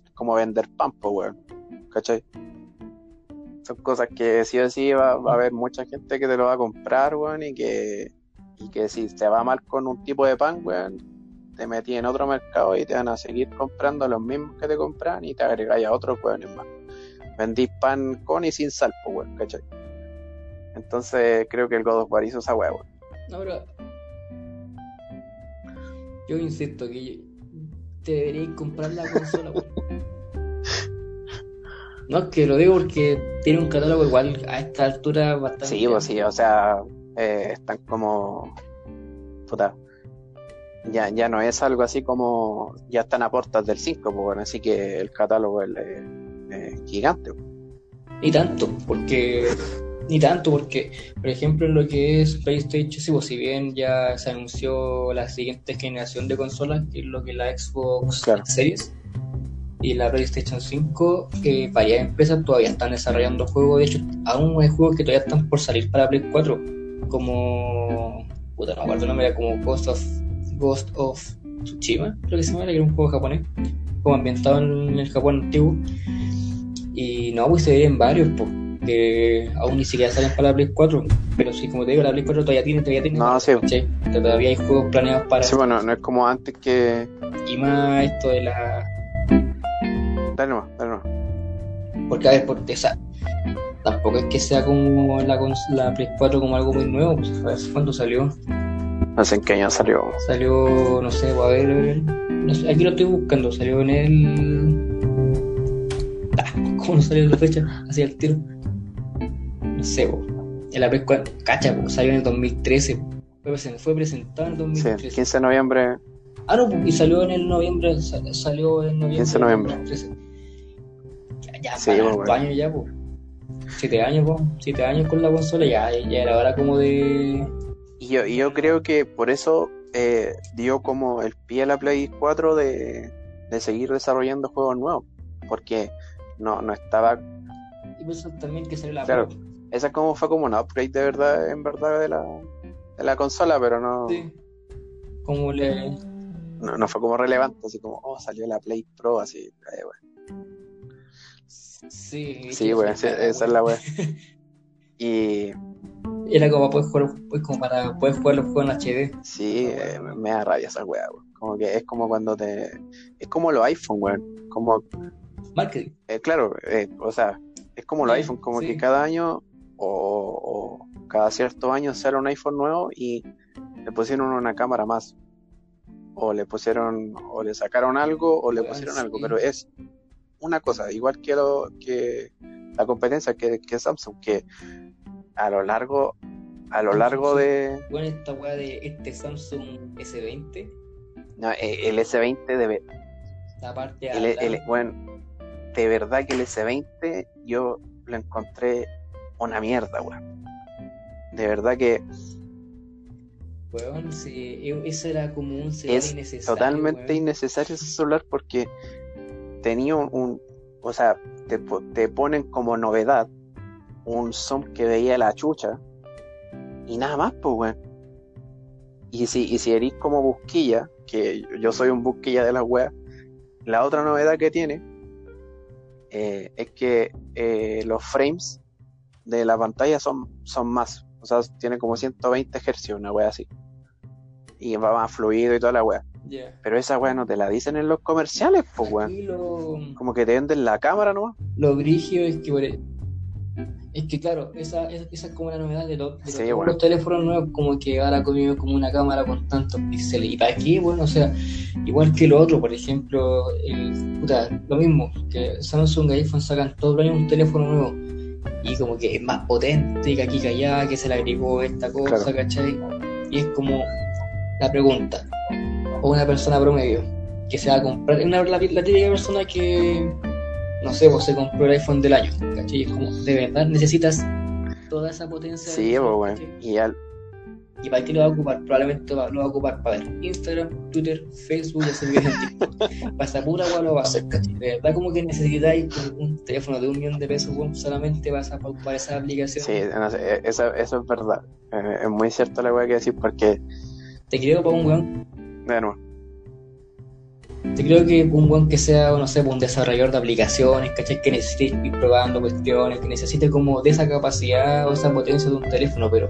es como vender pan, po, weón, ¿cachai? Son cosas que sí o sí va, va a haber mucha gente que te lo va a comprar, weón, y que, y que si te va mal con un tipo de pan, weón, te metí en otro mercado y te van a seguir comprando los mismos que te compran y te agregáis a otros weones más vendí pan con y sin sal, pues, weón, ¿cachai? Entonces creo que el God of War hizo esa weón. No, pero. Yo insisto que te deberías comprar la consola, weón. No, es que lo digo porque tiene un catálogo igual a esta altura bastante. Sí, pues sí, o sea, eh, están como. Puta. Ya, ya no es algo así como. Ya están a puertas del 5, pues bueno, así que el catálogo es eh, gigante. Ni tanto, porque. Ni tanto, porque, por ejemplo, en lo que es PlayStation, pues, si bien ya se anunció la siguiente generación de consolas, que es lo que es la Xbox Claro. Series y la PlayStation 5, eh, varias empresas todavía están desarrollando juegos. De hecho, aún hay juegos que todavía están por salir para Play 4, como. Puta, no me acuerdo el nombre, era como Ghost of, Ghost of Tsushima, creo que se llama, que era un juego japonés, como ambientado en el Japón antiguo. Y no, pues se ven varios, pues, que aún ni siquiera salen para la Play 4. Pero sí, como te digo, la Play 4 todavía tiene, todavía tiene. No, sí. ¿cachai? Todavía hay juegos planeados para. Sí, bueno, no es como antes que. Y más esto de la. Dale nomás, dale nomás. Porque, a ver, porque, o sea, tampoco es que sea como la, la Play 4 como algo muy nuevo. Pues, ¿cuándo salió? No sé en qué año salió. Salió, no sé, a ver, a ver, no sé, aquí lo estoy buscando. Salió en el. ¿Cómo no salió la fecha? Así al tiro. No sé, po. La Play 4, cacha, po, salió en el 2013. po. Fue, presen- fue presentado en el Sí, 2013. 15 de noviembre. Ah, no, y salió en el noviembre, sal- salió en noviembre. 15 de noviembre. del 2013. Ya, ya, Sí, para bueno. años ya, pues. Siete años, pues. Siete años con la consola, ya, ya era hora como de. Y yo, y yo creo que por eso eh, dio como el pie a la Play 4 de, de seguir desarrollando juegos nuevos. Porque no, no estaba. Y por eso también que salió la Claro. Pro. Esa como fue como un upgrade de verdad, en verdad, de la, de la consola, pero no, Sí. Como le. no, no fue como relevante, así como, oh, salió la Play Pro, así. eh, bueno. Sí, Sí, cara, esa es la wea. *laughs* Y Era como para poder jugar, pues, como para poder jugar los juegos en HD. sí, eh, me da rabia esa wea, weón. Como que es como cuando te. Es como los iPhone, weón. Como Marketing. Eh, claro, eh, o sea, es como los Sí, iPhone, como sí. que cada año o, o cada cierto año sale un iPhone nuevo y le pusieron una cámara más. O le pusieron, o le sacaron algo, o le Weón, pusieron algo, pero es una cosa, igual que, lo, que la competencia que, que Samsung, que a lo largo, a lo largo de Bueno, esta weá de este Samsung S20, no, eh, el S20 debe, la parte de el, el- bueno, de verdad que el S20 yo lo encontré una mierda, weón. De verdad que weón, sí, e- eso era como un celular es innecesario. totalmente weón. innecesario ese celular porque tenía un, un- o sea, te, po- te ponen como novedad un zoom que veía la chucha y nada más, pues, weón. Y si, y si eres como busquilla, que yo soy un busquilla de la web, la otra novedad que tiene eh, es que eh, los frames de la pantalla son, son más, o sea, tiene como 120 Hz, una wea así. Y va más fluido y toda la wea. Pero esa weá no te la dicen en los comerciales, pues weón. Lo, Como que te venden la cámara nomás. lo brigio es que, es que claro, esa, esa, esa es como la novedad de, los- de los- Sí, bueno. teléfonos nuevos, como que ahora conmigo como una cámara con tantos píxeles. ¿Y para qué? Bueno, o sea, igual que lo otro, por ejemplo, el, puta, lo mismo, que Samsung y iPhone sacan todos los años un teléfono nuevo. Y como que es más potente, que aquí que allá, que se le agregó esta cosa, Claro. ¿cachai? Y es como la pregunta, o una persona promedio, que se va a comprar, una, la, la típica persona que, no sé, vos se compró el iPhone del año, ¿cachai? Es como, de verdad necesitas toda esa potencia. Sí, pues. ¿cachai? Y al, ¿Y para qué lo va a ocupar? Probablemente lo va a ocupar para ver Instagram, Twitter, Facebook en TikTok. Para esa pura weá lo va a hacer, ¿cachai? De verdad como que necesitáis un, teléfono de un millón de pesos, weón, solamente vas a ocupar esa aplicación. sí, no sé, eso, eso es verdad. Eh, es muy cierto la weá que decís porque, Te creo para un weón de nuevo, Te creo que un buen que sea, no sé, un desarrollador de aplicaciones, ¿cachai? Que necesite ir probando cuestiones, que necesite como de esa capacidad o esa potencia de un teléfono, pero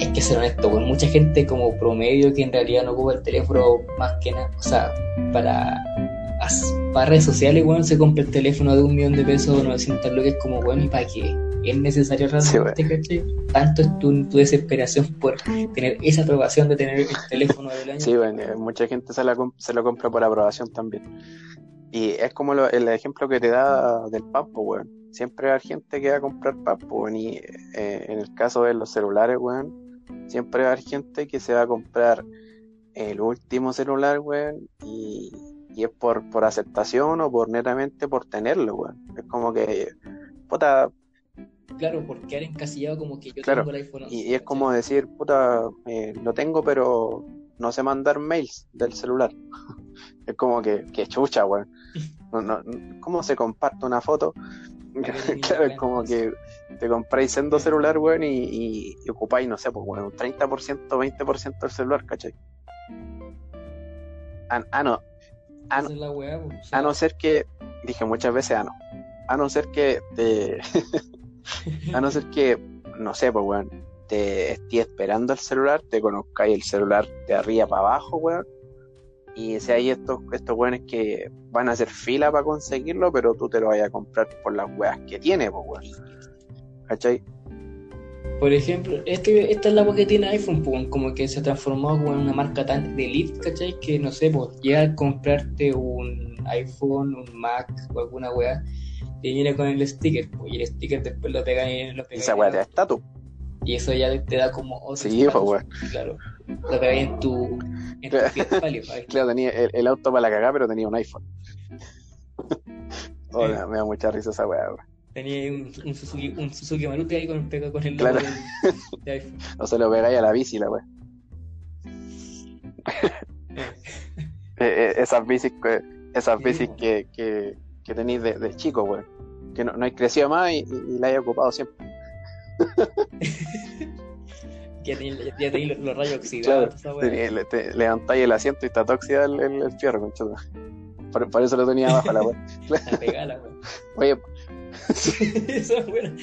es que ser honesto, pues mucha gente como promedio que en realidad no ocupa el teléfono más que nada, o sea, para, para redes sociales, bueno, se compra el teléfono de un millón de pesos, 900 lucas, como, bueno, ¿y para qué? ¿Es necesario realmente, cachai? Tanto es tu, tu desesperación por tener esa aprobación de tener el teléfono del año. sí, bueno, eh, mucha gente se, la, se lo compra por aprobación también. Y es como lo- el ejemplo que te da del papo, weón. Siempre hay gente que va a comprar papo, weón. Y eh, en el caso de los celulares, weón, siempre va a haber gente que se va a comprar el último celular, weón. Y, y es por, por aceptación o por netamente por tenerlo, weón. Es como que, puta, Claro, porque quedar encasillado como que yo Claro, tengo el iPhone 11, Y, y es como decir, puta, eh, lo tengo, pero no sé mandar mails del celular. *laughs* Es como que, que chucha, weón. No, no, ¿Cómo se comparte una foto? *laughs* ¿Para qué *laughs* tenía claro, es weón? como que te compráis sendo celular, weón, y, y, y ocupáis, no sé, pues, bueno, un 30%, 20% del celular, ¿cachai? Ah, ah, no. Ah, no, Esa es la weá, po, o sea, a no ser que, dije muchas veces, ah, no. A no ser que te. A no ser que, no sé, pues, weón, te estés esperando el celular, te conozcáis el celular de arriba para abajo, weón. Y si hay estos, estos weones que van a hacer fila para conseguirlo, pero tú te lo vayas a comprar por las weas que tiene, pues, weón. ¿Cachai? Por ejemplo, este, esta es la weá que tiene iPhone, po, como que se como en una marca tan de elite, ¿cachai? Que no sé, pues llega a comprarte un iPhone, un Mac o alguna weá, y viene con el sticker, po, y el sticker después lo pegan en lo Y pegan esa el te da estatus. Y eso ya te da como otro Sí, pues, weón. Claro. Lo pegáis en tu, en tu fiesta ahí. *laughs* Claro, tenía el, el auto para la cagada, pero tenía un iPhone. Eh. me, da- mucha risa esa wea, weón. Tenía ahí un, un Suzuki, un Suzuki Maruti ahí con, con el logo Claro. del, *laughs* de iPhone. O se lo pegáis a la bici, la wea. *laughs* Eh, eh, esas bicis, que- esas bicis que, que, que tenéis de, de chico, weón. Que no, no hay crecido más y, y, y la hay ocupado siempre. *laughs* Ya tenía los, rayos oxidados. Claro, esa le- te levantáis el asiento y está tóxida el, el, el fierro, conchudo. Por, por eso lo tenía abajo la weá. *laughs* La pegala, weón. *laughs* Oye, Eso es bueno.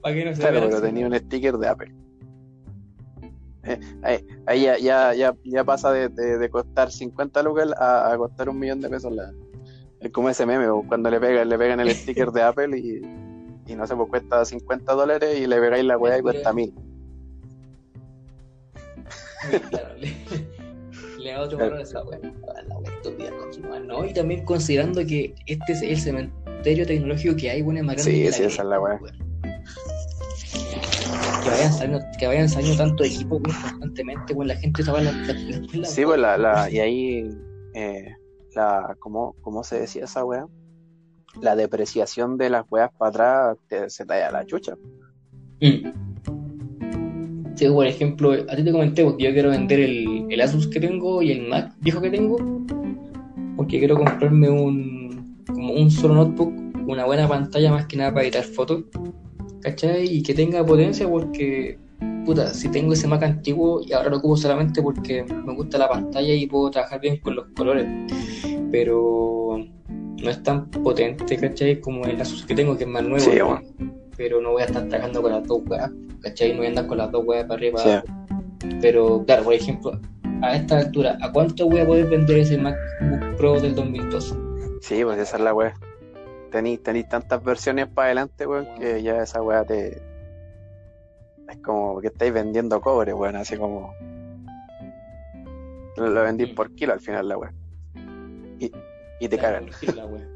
¿Para qué no se claro, pero tenía un sticker de Apple. *laughs* Eh, ahí ya, ya, ya, ya pasa de, de, de costar 50 lucas a, a costar un millón de pesos. La, es como ese meme, cuando le pegan, le pegan el *laughs* sticker de Apple y, y no sé, pues cuesta 50 dólares y le pegáis la weá y cuesta mil. Claro, le, *laughs* le da otro valor a esa weá. La weá estúpida, continúa, ¿no? Y también considerando que este es el cementerio tecnológico que hay, bueno, es más grande Sí, sí, esa es la weá. Que vayan saliendo, que vayan saliendo tanto equipo constantemente, bueno, la gente estaba en la, la- Sí, pues la, la, y ahí, eh, la, ¿cómo, ¿cómo se decía esa weá? La depreciación de las weas para atrás te- se talla la chucha. Mm. Sí, por ejemplo, a ti te comenté porque yo quiero vender el, el Asus que tengo y el Mac viejo que tengo porque quiero comprarme un como un solo notebook, una buena pantalla más que nada para editar fotos, ¿cachai? Y que tenga potencia porque, puta, si tengo ese Mac antiguo y ahora lo ocupo solamente porque me gusta la pantalla y puedo trabajar bien con los colores, pero no es tan potente, ¿cachai? Como el Asus que tengo que es más nuevo. Sí, bueno. Pero no voy a estar trabajando con las dos weas, ¿cachai? No voy a andar con las dos weas para arriba. Sí. Pero, claro, por ejemplo, a esta altura, ¿a cuánto voy a poder vender ese MacBook Pro del 2012? Sí, pues esa es la weá. Tenéis tenéis tantas versiones para adelante, weón, que ya esa weá te. Es como que estáis vendiendo cobre, weón, así como. Lo, vendís por kilo al final, la weá. Y, y te cagan. La wea.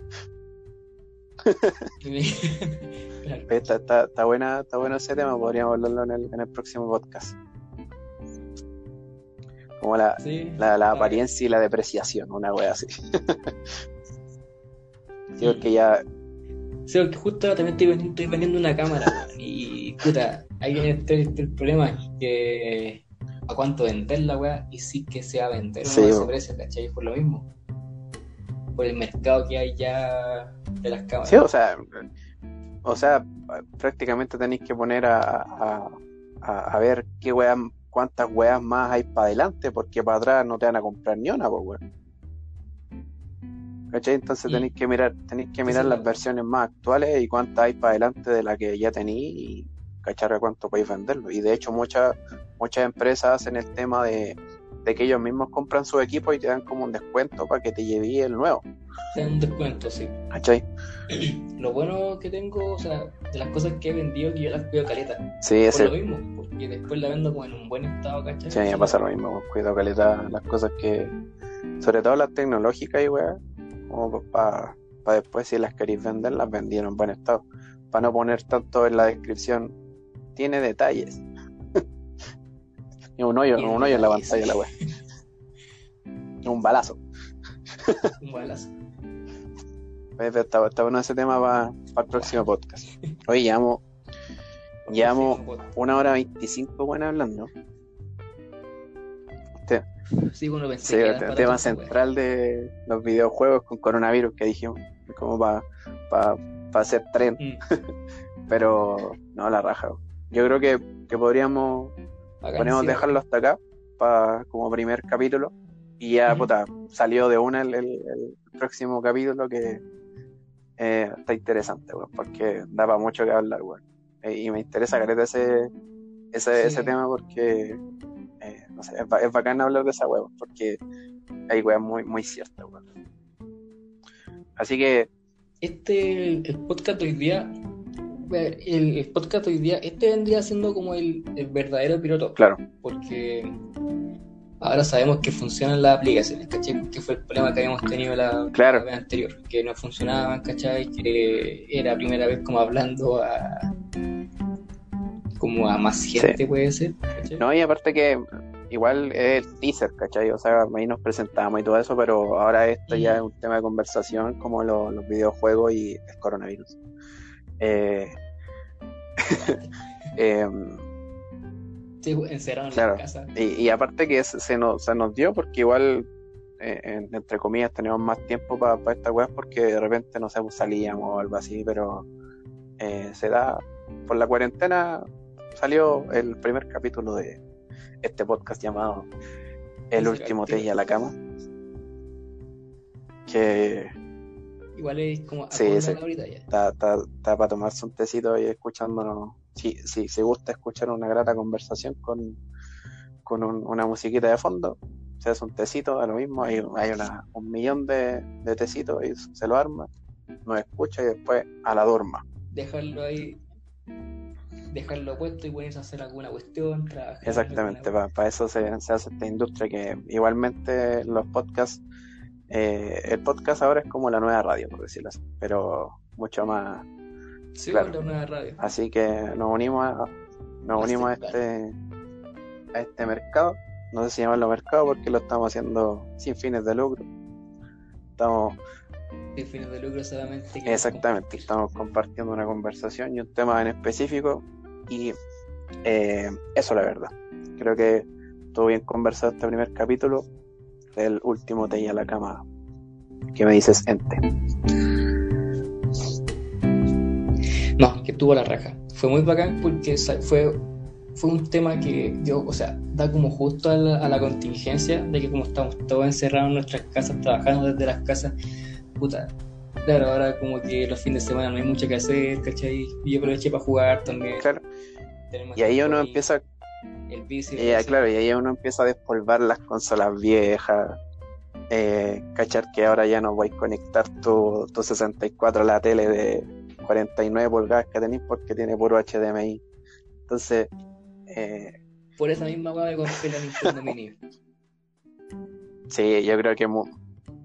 *laughs* *laughs* Claro. Está, está, está, buena, está bueno ese tema, podríamos hablarlo en el, en el próximo podcast. Como la, Sí, la, la apariencia y la depreciación, una wea así. *laughs* Sí, porque ya, bien. Sí, porque justo ahora también estoy vendiendo, estoy vendiendo una cámara, y puta, ahí viene este- el problema, que a cuánto vender la weá y sí que se va a vender Sí, ese precio, ¿cachai? Por lo mismo. Por el mercado que hay ya de las cámaras. sí, o sea, o sea, prácticamente tenéis que poner a, a, a, a ver qué weas, cuántas weas más hay para adelante, porque para atrás no te van a comprar ni una, pues weón. ¿Cachai? Entonces Mm. tenéis que mirar, tenéis que mirar las versiones más actuales y cuántas hay para adelante de la que ya tenéis y cachar a cuánto podéis venderlo. Y de hecho muchas, muchas empresas hacen el tema de, de que ellos mismos compran su equipo y te dan como un descuento para que te lleve el nuevo. Te dan un descuento, sí. ¿Cachai? Lo bueno que tengo, o sea, de las cosas que he vendido, que yo las cuido caleta. Sí, Por ese, lo mismo, porque después la vendo como en un buen estado, ¿cachai? Sí, a mí me pasa lo mismo, cuido caleta las cosas que, sobre todo las tecnológicas y weá, como para después si las queréis vender, las vendí en buen estado, para no poner tanto en la descripción, tiene detalles. *laughs* y un hoyo, un hoyo en la pantalla la weá. un balazo. *laughs* Un balazo. Pues, está bueno ese tema para el próximo podcast. Hoy llevamos, llevamos una hora veinticinco buenas hablando. *laughs* Sí, Sí, pensé que era el tema wea. central de los videojuegos con coronavirus que dijimos, como para hacer tren, Mm, *laughs* pero no la raja. Yo creo que, que podríamos, bacán, podríamos sí, dejarlo hasta acá para como primer capítulo y ya Ujú. puta, salió de una el, el- el próximo capítulo que eh, está interesante, weón, porque da para mucho que hablar, weón. Eh, y me interesa caleta ese, ese, Sí. ese tema porque eh, no sé, es, es bacán hablar de esa weón, porque hay weas muy, muy ciertas, weón. Así que, Este, el podcast hoy día, el, el podcast hoy día, este vendría siendo como el, el verdadero piloto, claro, porque ahora sabemos que funcionan las aplicaciones, ¿cachai? Que fue el problema que habíamos tenido la, Claro. la vez anterior, que no funcionaban, ¿cachai? Que era primera vez como hablando a como a más gente, puede ser, ¿cachai? no, y aparte que igual es el teaser, ¿cachai? O sea, ahí nos presentamos y todo eso, pero ahora esto ya es un tema de conversación como lo- los videojuegos y el coronavirus. Eh, *laughs* em, Sí, encerrado en Claro. la casa. Y, y aparte que se, se nos, se nos dio porque igual, eh, en- entre comillas, tenemos más tiempo para estas weas porque de repente, no sé, pues, salíamos o algo así, pero eh, se da, por la cuarentena salió el primer capítulo de este podcast llamado El último té y a la cama. Que Igual es como Sí, sí. a ahorita ya. está, está, está para tomarse un tecito y escuchándonos. Si, si, gusta escuchar una grata conversación con, con un- una musiquita de fondo, se hace un tecito, da lo mismo. Hay, hay una, un millón de, de tecitos y se lo arma, nos escucha y después a la dorma. Dejarlo ahí, dejarlo puesto y ponerse a hacer alguna cuestión, trabajar. Exactamente, para eso se, se hace esta industria que igualmente los podcasts, eh, el podcast ahora es como la nueva radio, por decirlo así, pero mucho más Sí, claro. la nueva radio. Así que nos unimos a, nos unimos a este, a este mercado. No sé si llamarlo mercado porque lo estamos haciendo sin fines de lucro. Estamos, Sin fines de lucro solamente. exactamente, estamos compartiendo una conversación y un tema en específico. Y eh, eso la verdad. Creo que estuvo bien conversado este primer capítulo del último Te a la cama. ¿Qué me dices, ente? No, que tuvo la raja. Fue muy bacán porque fue, fue un tema que dio, o sea, da como justo a la, a la contingencia de que como estamos todos encerrados en nuestras casas, trabajando desde las casas, puta. Claro, ahora como que los fines de semana no hay mucho que hacer, ¿cachai? Y yo aproveché para jugar también. Claro. Y ahí uno empieza, el vicio. Y ya, claro, y ahí uno empieza a despolvar las consolas viejas. Eh, cachar que ahora ya no vais a conectar tu, tu 64 a la tele de 49 pulgadas que tenéis porque tiene puro HDMI. Entonces, eh, Por esa misma hueá me compré la Nintendo Mini. *laughs* sí, yo creo que mu-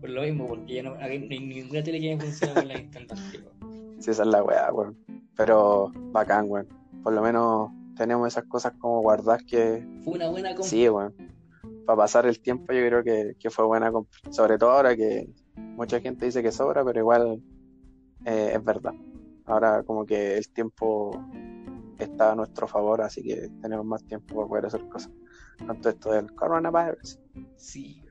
Por lo mismo, porque ya no hay ni- ninguna tele que funcione con la antigua. *laughs* sí, esa es la weá, weón. Pero bacán, weón. Por lo menos tenemos esas cosas como guardadas que Fue una buena compra. sí, weón. Para pasar el tiempo yo creo que, que fue buena compra. Sobre todo ahora que mucha gente dice que sobra, pero igual eh, es verdad. Ahora como que el tiempo está a nuestro favor, así que tenemos más tiempo para poder hacer cosas. Todo esto del coronavirus. Sí.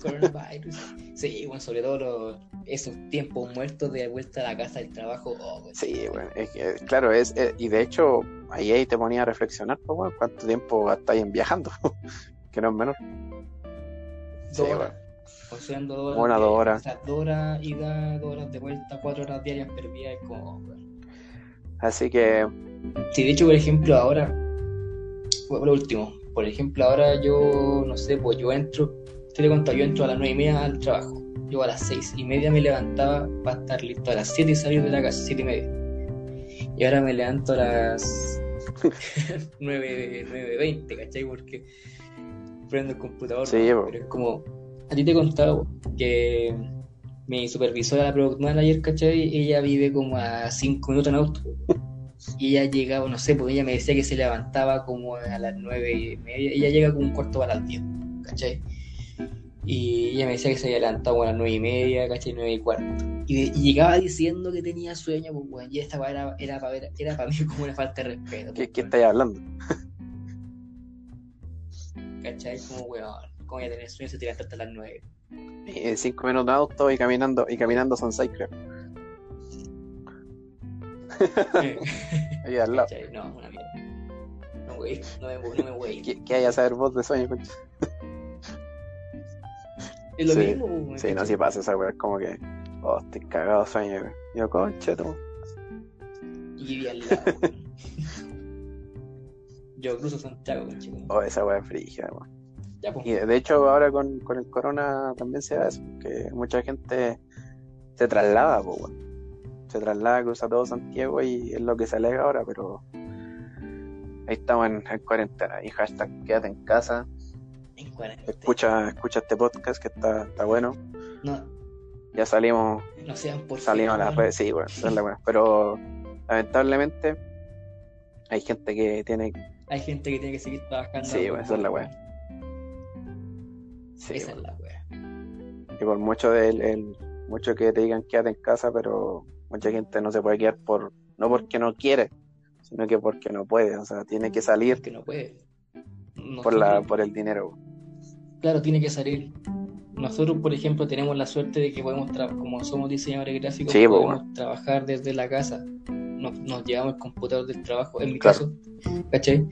Coronavirus. Sí, bueno, sobre todo los- esos tiempos muertos de vuelta a la casa del trabajo. Oh, Sí, bueno, es que, claro, es, es- y de hecho ahí, ahí te ponía a reflexionar, pues, bueno, cuánto tiempo gastáis en viajando, *laughs* que no es menor. Dos Sí, horas. O sea, dos horas. Una, dos horas. O sea, dos horas ida, dos horas de vuelta, cuatro horas diarias perdidas. Es como. bueno. Así que, Sí, de hecho, por ejemplo, ahora. Por lo último, por ejemplo, ahora yo, no sé, pues yo entro. Te he contado, yo entro a las nueve y media al trabajo. Yo a las seis y media me levantaba para estar listo a las siete y salir de la casa, siete y media. Y ahora me levanto a las *laughs* nueve, nueve veinte, ¿cachai? Porque prendo el computador. Sí, ¿no? pero es como, a ti te he contado que mi supervisora, la product manager, ¿cachai? Ella vive como a cinco minutos en auto. Y ella llegaba, no sé, porque ella me decía que se levantaba como a las nueve y media. Ella llega como un cuarto para las diez, ¿cachai? Y ella me decía que se había levantado a las nueve y media, ¿cachai? Nueve y cuarto. Y, de- y llegaba diciendo que tenía sueño, pues, weón. Y esta era, era para ver, era para mí *laughs* como una falta de respeto. ¿qué, pues, qué estáis hablando? ¿Cachai? Como, weón, ¿cómo voy a tener sueño si te levantaste a las nueve? Eh, cinco minutos de auto y caminando, y caminando son seis, creo. Ahí al lado. *laughs* ¿Cachai? No, una mierda. No, güey, no me, no me voy. ¿Qué, qué hay a saber vos de sueño, concha? Es lo Sí, mismo, Sí, no, si pasa esa weá, es como que, oh, estoy cagado de sueño, weón. Yo, concha, tú. Y al lado. Yo cruzo Santiago, chico. Oh, esa weá es frígida, weón. Ya, pues. Y de hecho ahora con, con el corona también se da eso, que mucha gente se traslada, pues, weón. Se traslada, cruza todo Santiago y es lo que se alega ahora, pero ahí estamos en, en cuarentena y hashtag quédate en casa, En cuarentena. escucha, escucha este podcast que está, está bueno. No, Ya salimos, no sean por salimos a las redes, sí, bueno, es la weá. Pero lamentablemente hay gente que tiene, Hay gente que tiene que seguir trabajando. Sí, weón, esa es la weá. sí, Esa bueno. es la wea. Y por mucho del el- mucho que te digan quédate en casa, pero mucha gente no se puede quedar por, no porque no quiere, sino que porque no puede, o sea, tiene que salir Que no puede. Por la, por el dinero. Claro, tiene que salir. Nosotros, por ejemplo, tenemos la suerte de que podemos, como somos diseñadores gráficos, Sí, pues, podemos trabajar desde la casa. Nos, nos llevamos el computador del trabajo, en mi Claro. caso, ¿cachai?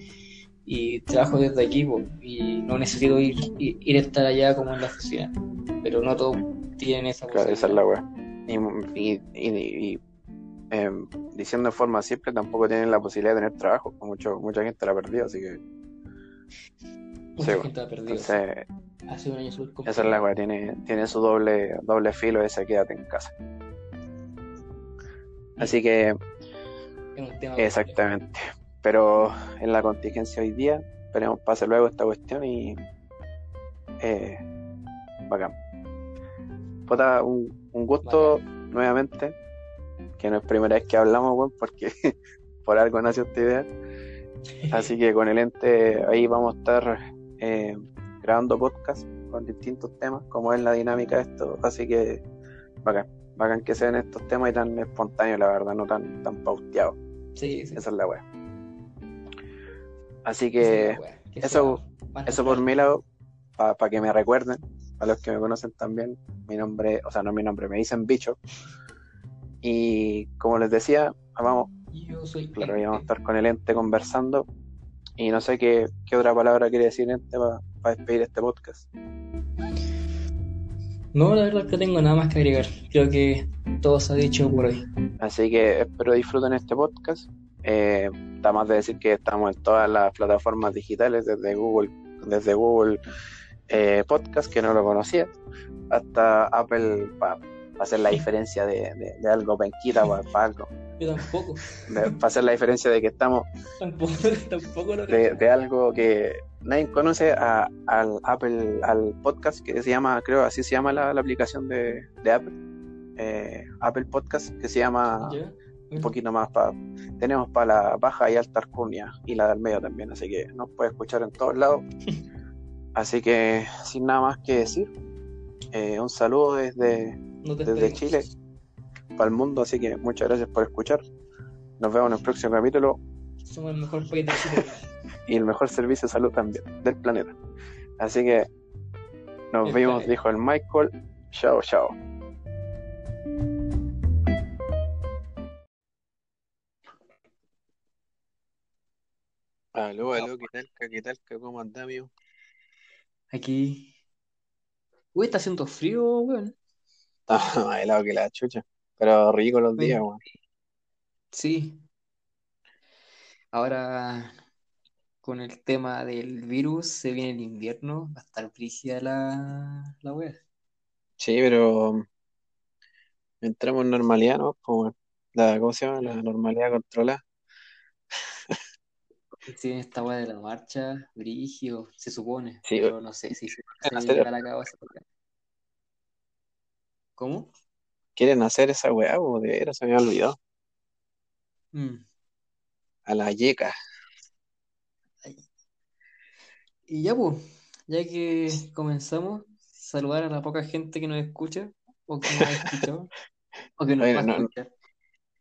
Y trabajo desde aquí, po, y no necesito ir, ir, ir a estar allá como en la oficina. Pero no todos tienen esa Claro, esa es posibilidad. la weá. Y, y, y- y, em, diciendo de forma simple, tampoco tienen la posibilidad de tener trabajo, mucho, mucha gente la ha perdido, así que Mucha sí, gente ha perdido. entonces Hace un año súper esa es la weá, tiene, tiene su doble, doble filo ese quédate en casa. Así que Es un tema Exactamente. Pero en la contingencia hoy día, esperemos pase luego esta cuestión y. Eh, bacán. Puta, un, un gusto nuevamente. Que no es primera vez que hablamos, weón, porque *laughs* por algo nació esta idea. Así que con el ente ahí vamos a estar eh, grabando podcast con distintos temas, como es la dinámica de esto. Así que bacán. Bacán que sean estos temas y tan espontáneos, la verdad, no tan, tan pauteados. Sí, sí. Esa es la wea. Así que wea, eso- sea eso por mi lado, para que me recuerden, a los que me conocen también, mi nombre, o sea, no mi nombre, me dicen bicho. Y como les decía, vamos, Yo soy claro, íbamos a estar con el ente conversando. Y no sé qué, qué otra palabra quiere decir ente para despedir este podcast. No, la verdad es que tengo nada más que agregar. Creo que todo se ha dicho por hoy. Así que espero disfruten este podcast. Eh, está más de decir que estamos en todas las plataformas digitales, desde Google, desde Google eh, Podcast, que no lo conocía, hasta Apple para hacer la diferencia de, algo penquita para, algo. Yo tampoco. Para hacer la diferencia de que estamos tampoco, *laughs* tampoco lo de, de, algo que nadie conoce al Apple, al podcast que se llama, creo así se llama la, aplicación de, Apple, eh, Apple Podcast, que se llama un poquito más para. Tenemos para la baja y alta arcunia y la del medio también, así que nos puede escuchar en todos lados. *laughs* así que sin nada más que decir, eh, un saludo desde, desde Chile para el mundo, así que muchas gracias por escuchar. Nos vemos en el próximo capítulo. Somos el mejor país de Chile. *laughs* y el mejor servicio de salud también del planeta. Así que nos vemos, dijo el Michael. Chao, chao. Aló, aló, ¿qué tal? ¿Qué tal? ¿Cómo andás, amigo? Aquí. Uy, está haciendo frío, weón. Está *laughs* más helado que la chucha. Pero rico los días, weón. Sí. Ahora, con el tema del virus, se viene el invierno, va a estar frígida la, la wea. Sí, pero entramos en normalidad, ¿no? Como la, ¿cómo se llama? La normalidad controlada. Sí, esta weá de la marcha, brigio, se supone, pero no sé si se, se a cabo esa ¿Cómo? Quieren hacer esa weá, de veras, se me había olvidado. Mm. A la yeca. Y ya, pues, ya que comenzamos, saludar a la poca gente que nos escucha, o que nos ha escuchado, *laughs* o que nos va a escuchar.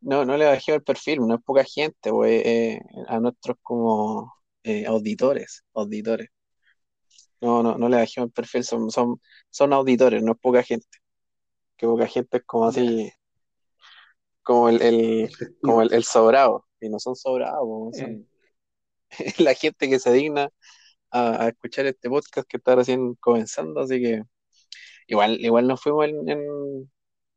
No, no le bajé el perfil, no es poca gente, pues, eh, a nuestros como eh, auditores, auditores. No, no, no le bajé el perfil, son, son, son auditores, no es poca gente. Que poca gente es como así, como el, el como el, sobrado, y no son sobrados, son eh. *laughs* la gente que se digna a, escuchar este podcast que está recién comenzando, así que igual, igual nos fuimos en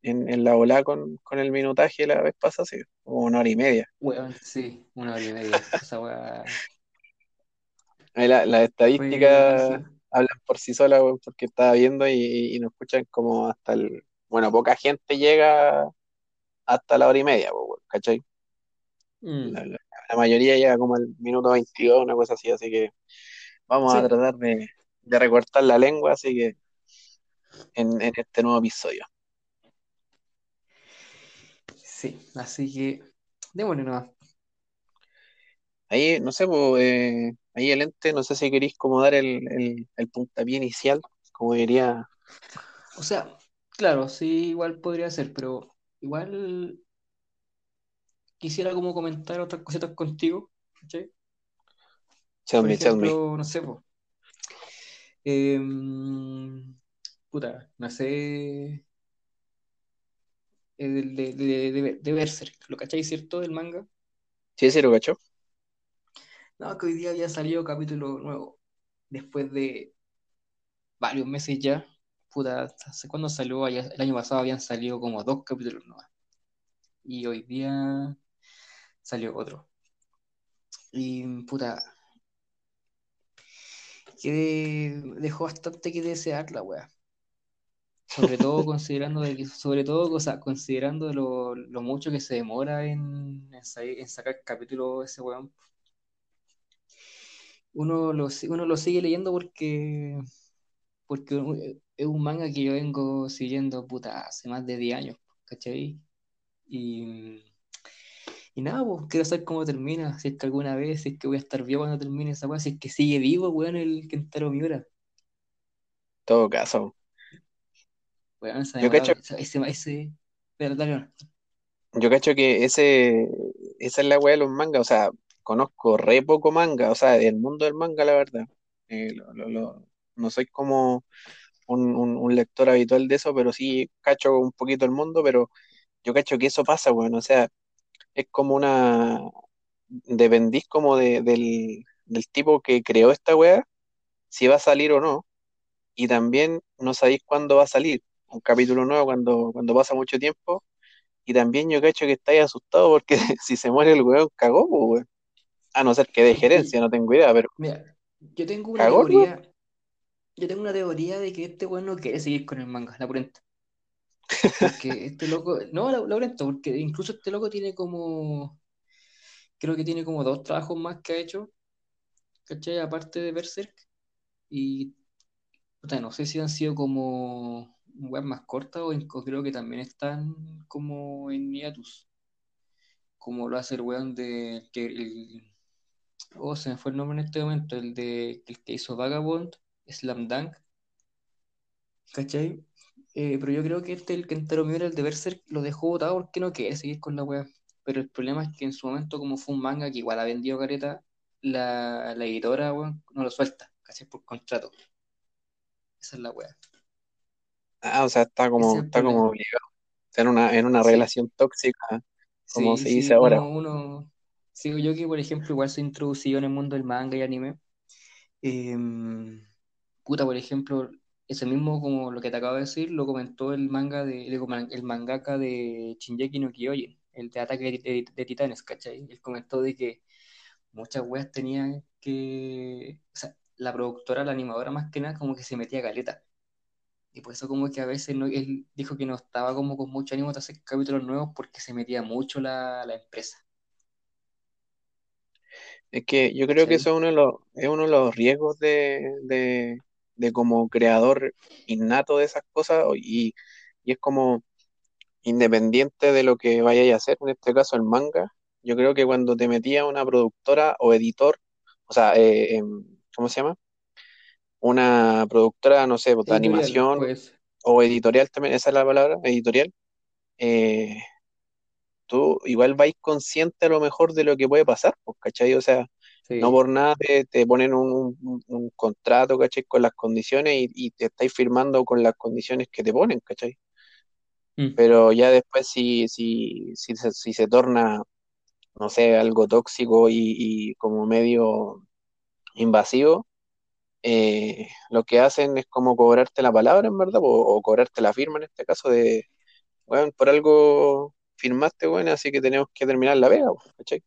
en, la ola con, el minutaje la vez pasada, sí, como una hora y media. Bueno, sí, una hora y media. Esa Las la estadísticas hablan por sí solas, porque estaba viendo y, nos escuchan como hasta el. Bueno, poca gente llega hasta la hora y media, ¿cachai? Mm. La, mayoría llega como al minuto 22, una cosa así, así que vamos a tratar de, recortar la lengua, así que en, en este nuevo episodio. Sí, así que démosle nomás. Ahí, no sé, pues, ahí el ente, no sé si queréis como dar el, el, puntapié inicial, como diría. O sea, claro, sí, igual podría ser, pero igual quisiera como comentar otras cositas contigo, ¿sí? Por ejemplo, no sé, pues. puta, no sé de, de, de, Berserk. ¿Lo cacháis, cierto? Del manga. Sí, sí, lo cacho. No, que hoy día había salido capítulo nuevo. Después de varios meses ya. Puta, ¿hace cuándo salió? El año pasado habían salido como dos capítulos nuevos. Y hoy día salió otro. Y puta. Que dejó bastante que desear la wea. Sobre todo *laughs* considerando de que, sobre todo, o considerando lo, lo, mucho que se demora en, en, sacar capítulo ese weón. Uno lo, uno lo sigue leyendo porque porque es un manga que yo vengo siguiendo puta hace más de 10 años, ¿cachai? Y, y nada, pues quiero saber cómo termina, si es que alguna vez, si es que voy a estar vivo cuando termine esa weá, si es que sigue vivo, weón, el Kentaro Miura. Todo caso yo cacho, ese, Yo cacho que ese, esa es la weá de los mangas, o sea, conozco re poco manga, o sea, del mundo del manga, la verdad. Eh, no soy como un, lector habitual de eso, pero sí cacho un poquito el mundo, pero yo cacho que eso pasa, weón, o sea, es como una... Dependís como del, del tipo que creó esta weá, si va a salir o no, y también no sabéis cuándo va a salir un capítulo nuevo cuando, cuando pasa mucho tiempo y también yo cacho que estáis asustado porque *laughs* si se muere el weón, cagó, pues, weón. A no ser que de gerencia, no tengo idea, pero. Mira, yo tengo una teoría. Yo tengo una teoría de que este weón no quiere seguir con el manga, la purenta. Porque *laughs* este loco. No, la, la porque incluso este loco tiene como. Creo que tiene como dos trabajos más que ha hecho. ¿Cachai? Aparte de Berserk. Y. no sé si han sido como web más cortas o, creo que también están como en hiatus. Como lo hace el weón de. Que el, oh, se me fue el nombre en este momento. El de el que hizo Vagabond, Slam Dunk. ¿Cachai? Eh, pero yo creo que este, el que enteró era el de Berserk, lo dejó botado porque no quiere seguir con la web. Pero el problema es que en su momento, como fue un manga que igual ha vendido careta, la, la editora, no lo suelta, casi por contrato. Esa es la wea. Ah, o sea, está como, está como obligado. en una, en una relación tóxica, como se dice ahora. Uno, sigo yo que, por ejemplo, igual soy introducido en el mundo del manga y anime. Em, puta, por ejemplo, ese mismo, como lo que te acabo de decir, lo comentó el manga de, el mangaka de Shinjeki no Kyojin, el de Ataque de, Titanes, ¿cachai? Él comentó de que muchas weas tenían que, o sea, la productora, la animadora más que nada, como que se metía caleta. Y por eso como que a veces no, él dijo que no estaba como con mucho ánimo de hacer capítulos nuevos porque se metía mucho la, empresa. Es que yo creo que eso es uno de los, es uno de los riesgos de, de como creador innato de esas cosas y, es como independiente de lo que vayáis a hacer, en este caso el manga, yo creo que cuando te metía una productora o editor, o sea, eh, em, ¿cómo se llama? Una productora, no sé, pues, de animación pues. o editorial también, esa es la palabra, editorial, eh, tú igual vais consciente a lo mejor de lo que puede pasar, pues, ¿cachai? O sea, no por nada te, ponen un, contrato, ¿cachai? Con las condiciones y, te estáis firmando con las condiciones que te ponen, ¿cachai? Mm. Pero ya después si, si, si, se, si se torna, no sé, algo tóxico y, como medio invasivo, eh, lo que hacen es como cobrarte la palabra, en verdad, o, cobrarte la firma en este caso de, bueno, por algo firmaste, bueno, así que tenemos que terminar la vega, ¿cachai?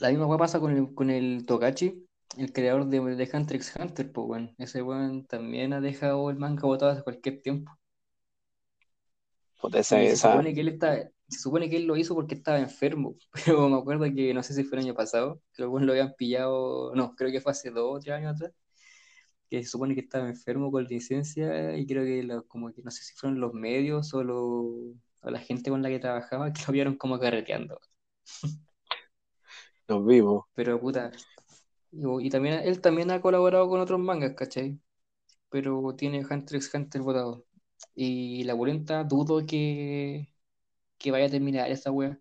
La misma weá pasa con el, con el Togachi, el creador de, de Hunter x Hunter, pues bueno, ese weón también ha dejado el manga botado hace cualquier tiempo. se, supone que él está, se supone que él lo hizo porque estaba enfermo, *laughs* pero me acuerdo que no sé si fue el año pasado, que los lo habían pillado, no, creo que fue hace dos o tres años atrás, que se supone que estaba enfermo con licencia y creo que como que no sé si fueron los medios o, o la gente con la que trabajaba que lo vieron como carreteando. *laughs* Nos vimos. Pero puta. Y, también él también ha colaborado con otros mangas, ¿cachai? Pero tiene Hunter x Hunter votado. Y la volenta dudo que, que vaya a terminar esa wea.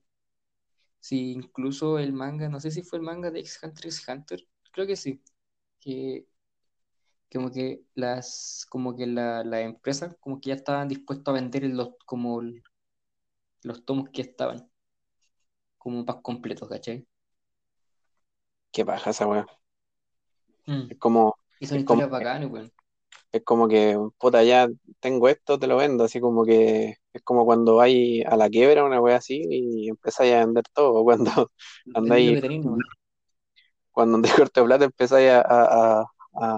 Si incluso el manga, no sé si fue el manga de X Hunter x Hunter, creo que sí. Que como que las, como que la, la empresa, como que ya estaban dispuestos a vender los, como los tomos que estaban. Como más completos, ¿cachai? Qué baja esa weá. Mm. Es como. Y son historias bacanas, weón. Es como que, puta, ya tengo esto, te lo vendo, así como que es como cuando vais a la quiebra, una weá así, y empezáis a vender todo, *laughs* cuando andáis, cuando te corto plata empezáis a, a, a,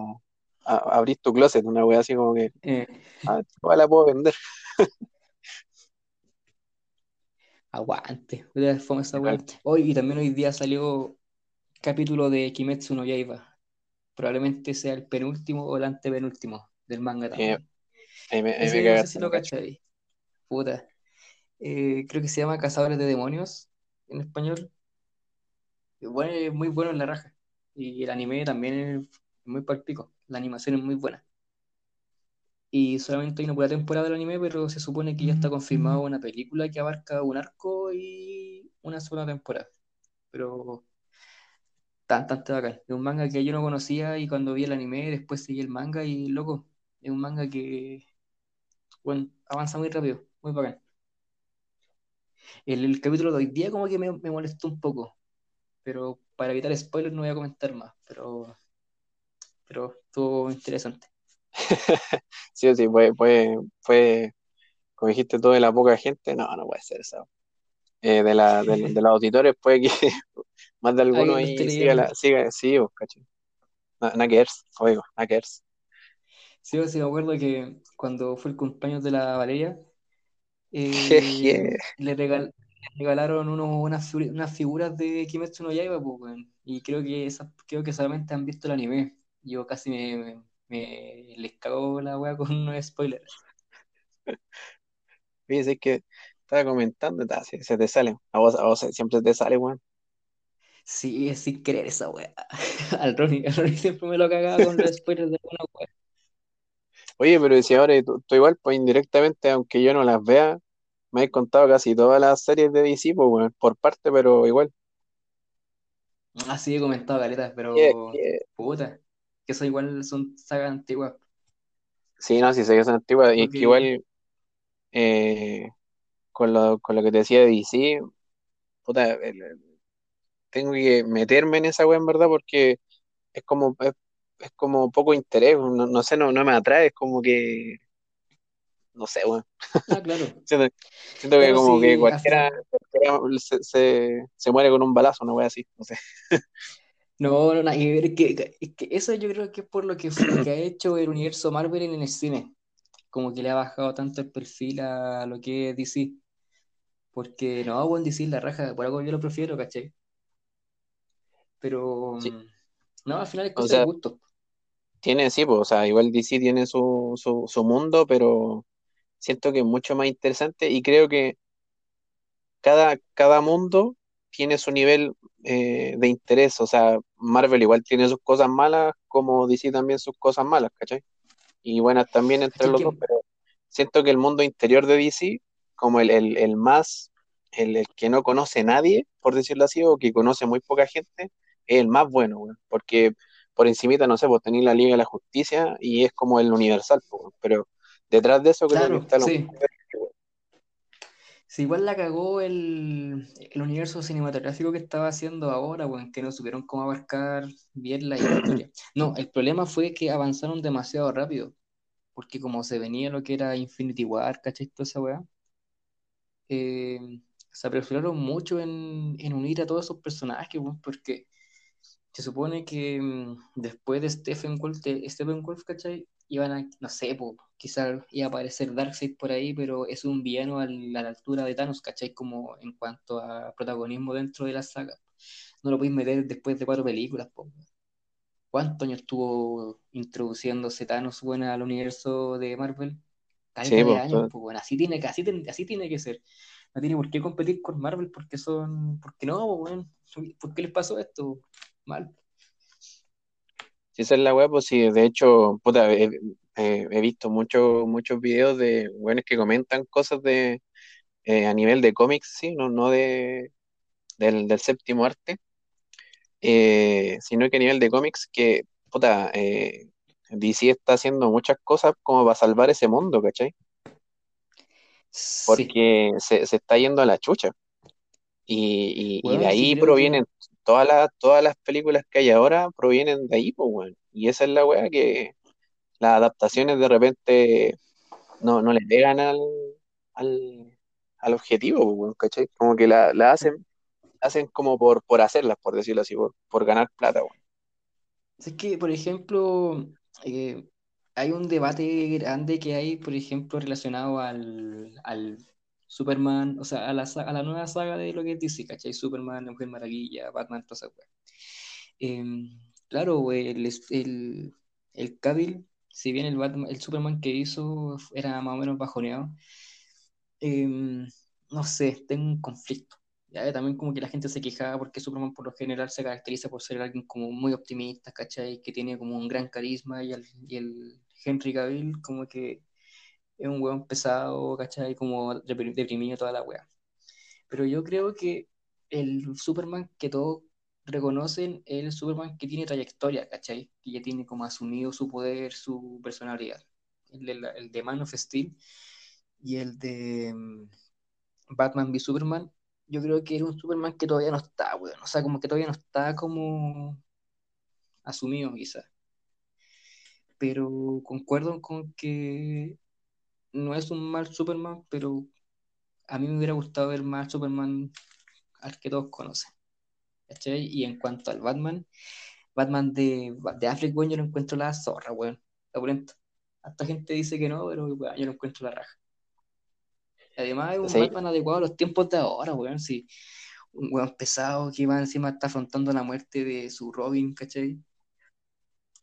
a, abrir tu closet, una weá así como que, eh. ah, la puedo vender. *laughs* Aguante, Hoy, y también hoy día salió capítulo de Kimetsu no Yaiba. Probablemente sea el penúltimo o el antepenúltimo del manga también. no sé si lo cacháis. Puta. Eh, creo que se llama Cazadores de Demonios en español. Bueno, es muy bueno en la raja. Y el anime también es muy palpico. La animación es muy buena. Y solamente hay una buena temporada del anime, pero se supone que ya está confirmado una película que abarca un arco y una sola temporada. Pero tan, tan, bacán. Es un manga que yo no conocía y cuando vi el anime, después seguí el manga y loco, es un manga que bueno, avanza muy rápido, muy bacán. El, capítulo de hoy día como que me, molestó un poco, pero para evitar spoilers no voy a comentar más, pero, pero estuvo interesante. *laughs* sí, sí, fue, fue, como dijiste, todo de la poca gente, no, no puede ser eso. eh, de, la, de, de los auditores, puede que *laughs* más de alguno esté ahí siga, la, siga, sí, vos, Nakers, oigo. Sí, o sí, me acuerdo que cuando fue el cumpleaños de la Valeria, *laughs* eh, le, regal- le regalaron unos, unas, unas figuras de Kimetsu no Yaiba, pues, weón. Y creo que esas, creo que solamente han visto el anime. Yo casi me, me, me- les cago la wea con unos spoilers. *laughs* Fíjese que estaba comentando, ta, se, se te sale. A vos, a vos siempre te sale, weón. Sí, es sin querer esa wea. *laughs* Al Ronnie, al Ronnie siempre me lo cagaba con los *laughs* spoilers de alguna wea. Oye, pero si ahora tú, tú igual, pues indirectamente, aunque yo no las vea, me has contado casi todas las series de DC, pues, por parte, pero igual. Así he comentado caletas, ¿Qué- pero puta, que eso igual son sagas antiguas. Sí, no, sí sé que son antiguas, y es que igual eh, con lo, con lo que te decía de DC, puta, el- el- tengo que meterme en esa weá en verdad porque es como, es, es como poco interés, no, no sé, no, no me atrae, es como que, no sé, weón. ah, claro. *laughs* Siento, siento que como que cualquiera, cualquiera se, se, se muere con un balazo, una wea así, no sé. No, no, ver. Es que, es que eso yo creo que es por lo que, lo que ha hecho el universo Marvel en el cine. Como que le ha bajado tanto el perfil a lo que es DC. Porque no, bueno, DC la raja, por algo yo lo prefiero, ¿cachai? Pero Sí, mm, no, al final es o cosa de gusto. tiene, sí, pues, o sea, igual DC tiene su, su, su mundo, pero siento que es mucho más interesante y creo que cada, cada mundo tiene su nivel eh, de interés, o sea, Marvel igual tiene sus cosas malas, como DC también sus cosas malas, ¿cachai? Y buenas también entre los dos, pero siento que el mundo interior de DC, como el, el, el más, el, el que no conoce nadie, por decirlo así, o que conoce muy poca gente, es el más bueno, weón, porque por encimita, no sé, pues tenéis la Liga de la Justicia y es como el universal, pues, pero detrás de eso creo que claro, está lo sí. Si igual la cagó el, el universo cinematográfico que estaba haciendo ahora, bueno, que no supieron cómo abarcar bien la historia. No, el problema fue que avanzaron demasiado rápido, porque como se venía lo que era Infinity War, ¿cachai? Toda esa weá, eh, se apresuraron mucho en, en unir a todos esos personajes, porque se supone que mm, después de Stephen Wolf, de Stephen Wolf, ¿cachai? Iban a, no sé, po, quizás iba a aparecer Darkseid por ahí, pero es un villano a la altura de Thanos, ¿cachai? Como en cuanto a protagonismo dentro de la saga. No lo podéis meter después de cuatro películas, po. ¿Cuántos años estuvo introduciéndose Thanos, bueno, al universo de Marvel? Caleta Sí, de años, pues bueno, así tiene que, así, tiene- así tiene que ser. No tiene por qué competir con Marvel porque son, porque no, bueno, ¿por qué les pasó esto? Mal. si esa es la web, pues sí, de hecho, puta, he, he visto muchos muchos videos de buenos que comentan cosas de eh, a nivel de cómics, sí, no, no de, del, del séptimo arte, eh, sino que a nivel de cómics que, puta, eh, DC está haciendo muchas cosas como para salvar ese mundo, ¿cachai? Sí, Porque se, se está yendo a la chucha. Y, y, y de sí ahí que, provienen todas las, todas las películas que hay ahora, provienen de ahí, pues, weón. Y esa es la weá que las adaptaciones de repente no, no le pegan al, al, al objetivo, weón, ¿cachai? Como que la, la hacen, hacen como por, por hacerlas, por decirlo así, por, por ganar plata, weón. es que, por ejemplo, eh, hay un debate grande que hay, por ejemplo, relacionado al, al Superman, o sea, a la, a la nueva saga de lo que es DC, ¿cachai? Superman, La Mujer Maravilla, Batman, toda esa. Em, claro, el, el, el Cavill, si bien el Batman, el Superman que hizo era más o menos bajoneado, em, no sé, tengo un conflicto. Ya, también como que la gente se quejaba porque Superman por lo general se caracteriza por ser alguien como muy optimista, ¿cachai? Que tiene como un gran carisma y el, y el Henry Cavill como que es un weón pesado, ¿cachai? Como deprimido toda la wea. Pero yo creo que el Superman que todos reconocen es el Superman que tiene trayectoria, ¿cachai? Que ya tiene como asumido su poder, su personalidad. El de, la- el de Man of Steel y el de mm, Batman v Superman, yo creo que era un Superman que todavía no está, weón. O sea, como que todavía no está como asumido, quizás. Pero concuerdo con que no es un mal Superman, pero a mí me hubiera gustado ver más Superman al que todos conocen. ¿Cachai? Y en cuanto al Batman, Batman de, de Affleck, bueno, yo lo encuentro la zorra, weón. Bueno, Hasta gente dice que no, pero yo lo encuentro la raja. Además es un Batman adecuado a los tiempos de ahora, weón. Sí. Un weón pesado que va encima está afrontando la muerte de su Robin, ¿cachai?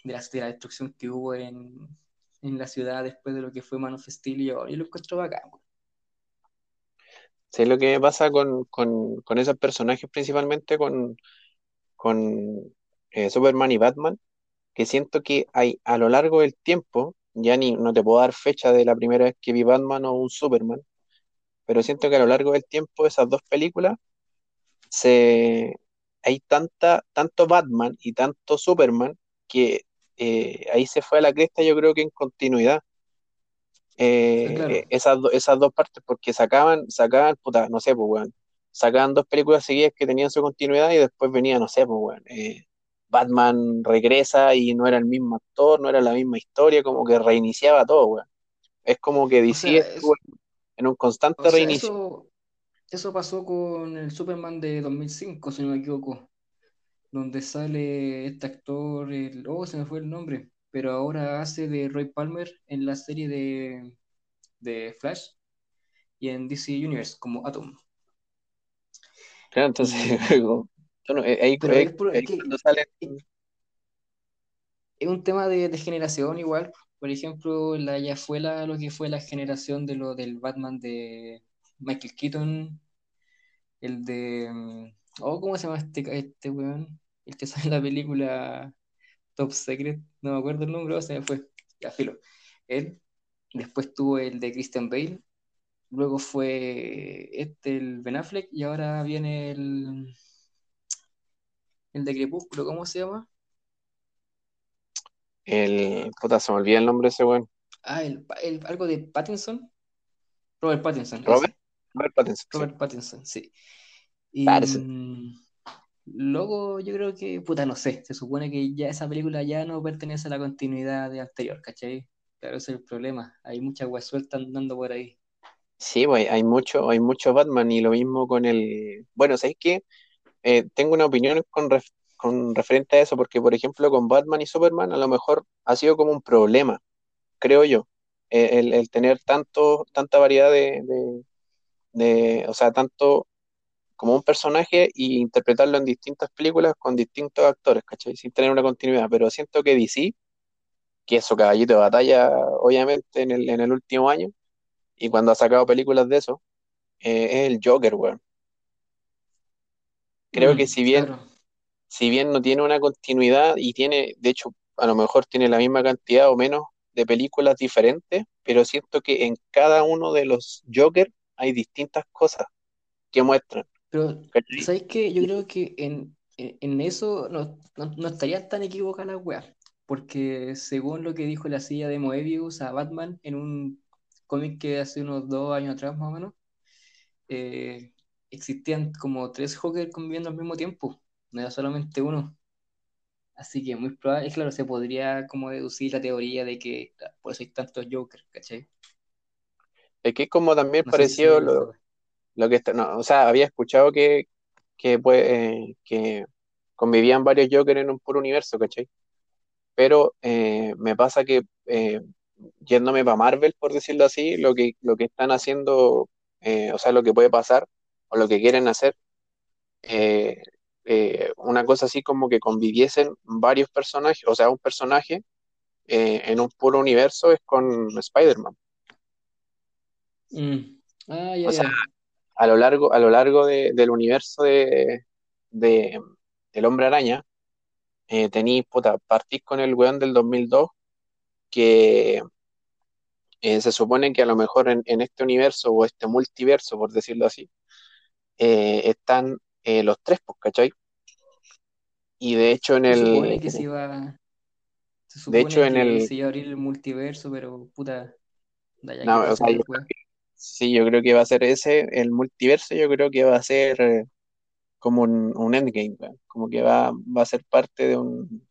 De la, de la destrucción que hubo en, en la ciudad después de lo que fue Man of y yo, lo encuentro bacán. Sí, lo que pasa con, con, con esos personajes, principalmente con, con eh, Superman y Batman, que siento que hay a lo largo del tiempo, ya ni no te puedo dar fecha de la primera vez que vi Batman o un Superman, pero siento que a lo largo del tiempo esas dos películas se hay tanta, tanto Batman y tanto Superman que eh, ahí se fue a la cresta yo creo que en continuidad. Eh, esas, esas dos partes, porque sacaban, sacaban, puta, no sé, pues, weón, sacaban dos películas seguidas que tenían su continuidad y después venía, no sé, pues, weón, eh, Batman regresa y no era el mismo actor, no era la misma historia, como que reiniciaba todo, weón. Es como que DC en un constante reinicio. Eso, pasó con el Superman de 2005, si no me equivoco, donde sale este actor, el, oh, se me fue el nombre, pero ahora hace de Roy Palmer en la serie de, de Flash y en DC Universe como Atom. Claro, entonces, ahí, es un tema de, de generación igual, por ejemplo, la ya fue la, lo que fue la generación de lo del Batman de Michael Keaton, el de mm, oh, ¿cómo se llama este, este weón? El que sale en la película Top Secret, no me acuerdo el nombre, se me fue, ya filo. Él, después tuvo el de Christian Bale, luego fue este, el Ben Affleck, y ahora viene el, el de Crepúsculo, ¿cómo se llama? El, puta, se me olvida el nombre de ese weón. Ah, el, el, algo de Pattinson. Robert Pattinson. Robert, Robert Pattinson. Robert Pattinson, sí. Y luego yo creo que, puta, no sé, se supone que ya esa película ya no pertenece a la continuidad de anterior, ¿cachai? Claro, ese es el problema. Hay mucha agua suelta andando por ahí. Sí, pues hay mucho, hay mucho Batman y lo mismo con el. Bueno, ¿sabéis qué? Eh, tengo una opinión con, con referente a eso, porque por ejemplo con Batman y Superman a lo mejor ha sido como un problema, creo yo, eh, el, tener tanto, tanta variedad de, de, o sea, tanto como un personaje y interpretarlo en distintas películas con distintos actores, ¿cachai? Sin tener una continuidad, pero siento que DC, que es su caballito de batalla, obviamente, en el, en el último año, y cuando ha sacado películas de eso, eh, es el Joker, weón. Creo que mm, si bien si bien no tiene una continuidad y tiene, de hecho, a lo mejor tiene la misma cantidad o menos de películas diferentes, pero siento que en cada uno de los Joker hay distintas cosas que muestran. Pero, ¿sabes qué? Yo creo que en, eso no, no, estaría tan equivocada la wea, porque según lo que dijo la silla de Moebius a Batman en un cómic que hace unos dos años atrás más o menos, eh, existían como tres Joker conviviendo al mismo tiempo no era solamente uno. Así que muy probable, claro, se podría como deducir la teoría de que por eso hay tantos Jokers, ¿cachai? Es que como también pareció lo, lo, que está, no, o sea, había escuchado que, que, pues, que convivían varios Jokers en un puro universo, ¿cachai? Pero eh, me pasa que eh, yéndome para Marvel, por decirlo así, lo que, lo que están haciendo, eh, o sea, lo que puede pasar, o lo que quieren hacer, eh, eh, una cosa así como que conviviesen varios personajes, o sea, un personaje eh, en un puro universo es con Spider-Man. Mm. Ah, o sea, a lo largo, a lo largo del universo de, de, del Hombre Araña, eh, tenéis, puta, partís con el weón del 2002, que eh, se supone que a lo mejor en, en, este universo o este multiverso, por decirlo así, están eh, los tres, pues, ¿cachai? Y de hecho en el... Se supone que se iba... Se supone de hecho en el... se iba a abrir el multiverso, pero puta... No, o sea, yo sí, yo creo que va a ser ese, el multiverso yo creo que va a ser eh, como un, endgame, como que va, va a ser parte de un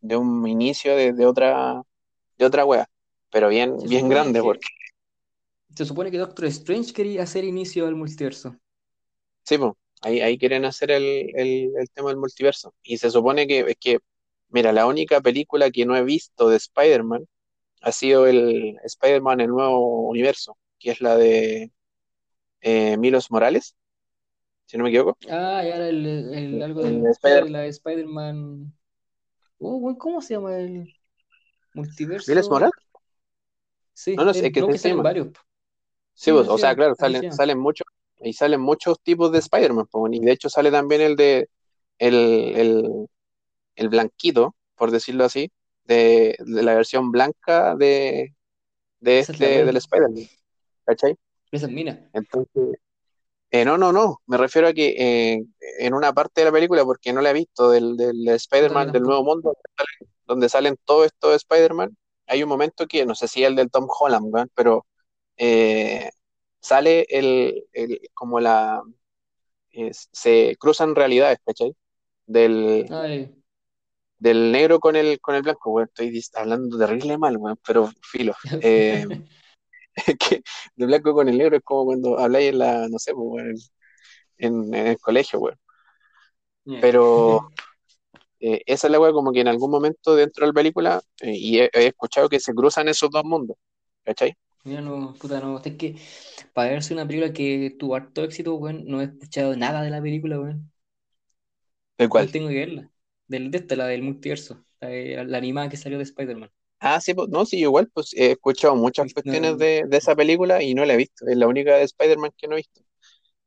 de un inicio de, otra de otra wea, pero bien, bien grande porque Se supone que Doctor Strange quería hacer inicio al multiverso. Sí, pues, ahí, ahí quieren hacer el, el, el tema del multiverso. Y se supone que es que, mira, la única película que no he visto de Spider-Man ha sido el Spider-Man, el nuevo universo, que es la de eh, Milos Morales, si no me equivoco. Ah, y ahora el, el- algo El de Spider- la de Spider-Man. Weón, ¿cómo se llama el multiverso? ¿Miles Morales? Sí, No, no sé, es que no, se que salen varios. Sí, Sí, pues, me o sea, claro, salen, salen muchos, y salen muchos tipos de Spider-Man, y de hecho sale también el de el, el, el blanquito, por decirlo así, de, de la versión blanca de, de es este, del Spider-Man, ¿cachai? esa es Mina. Entonces, eh, no, no, no, me refiero a que eh, en una parte de la película, porque no la he visto, del, del Spider-Man del Nuevo. Mundo, donde salen todos estos Spider-Man, hay un momento que, no sé si es el del Tom Holland, weón, pero eh, sale el, el- como la, se cruzan realidades, ¿cachai? Del, Ay, del negro con el, con el blanco, weón, estoy hablando terrible mal, weón, pero filo. *laughs* *laughs* Que de blanco con el negro es como cuando habláis en la, no sé, pues, en, en el colegio, weón. Yeah. Pero *laughs* eh, esa es la weá como que en algún momento dentro de la película, eh, y he, he escuchado que se cruzan esos dos mundos, ¿cachai? Mira, no, puta, no. Es que para verse una película que tuvo harto éxito, weón, no he escuchado nada de la película, weón. ¿De cuál? tengo que verla. Del, de esta, la del multiverso. La, la animada que salió de Spider-Man. Ah, sí, pues, no, sí, igual, pues he escuchado muchas cuestiones de, de esa película y no la he visto, es la única de Spider-Man que no he visto.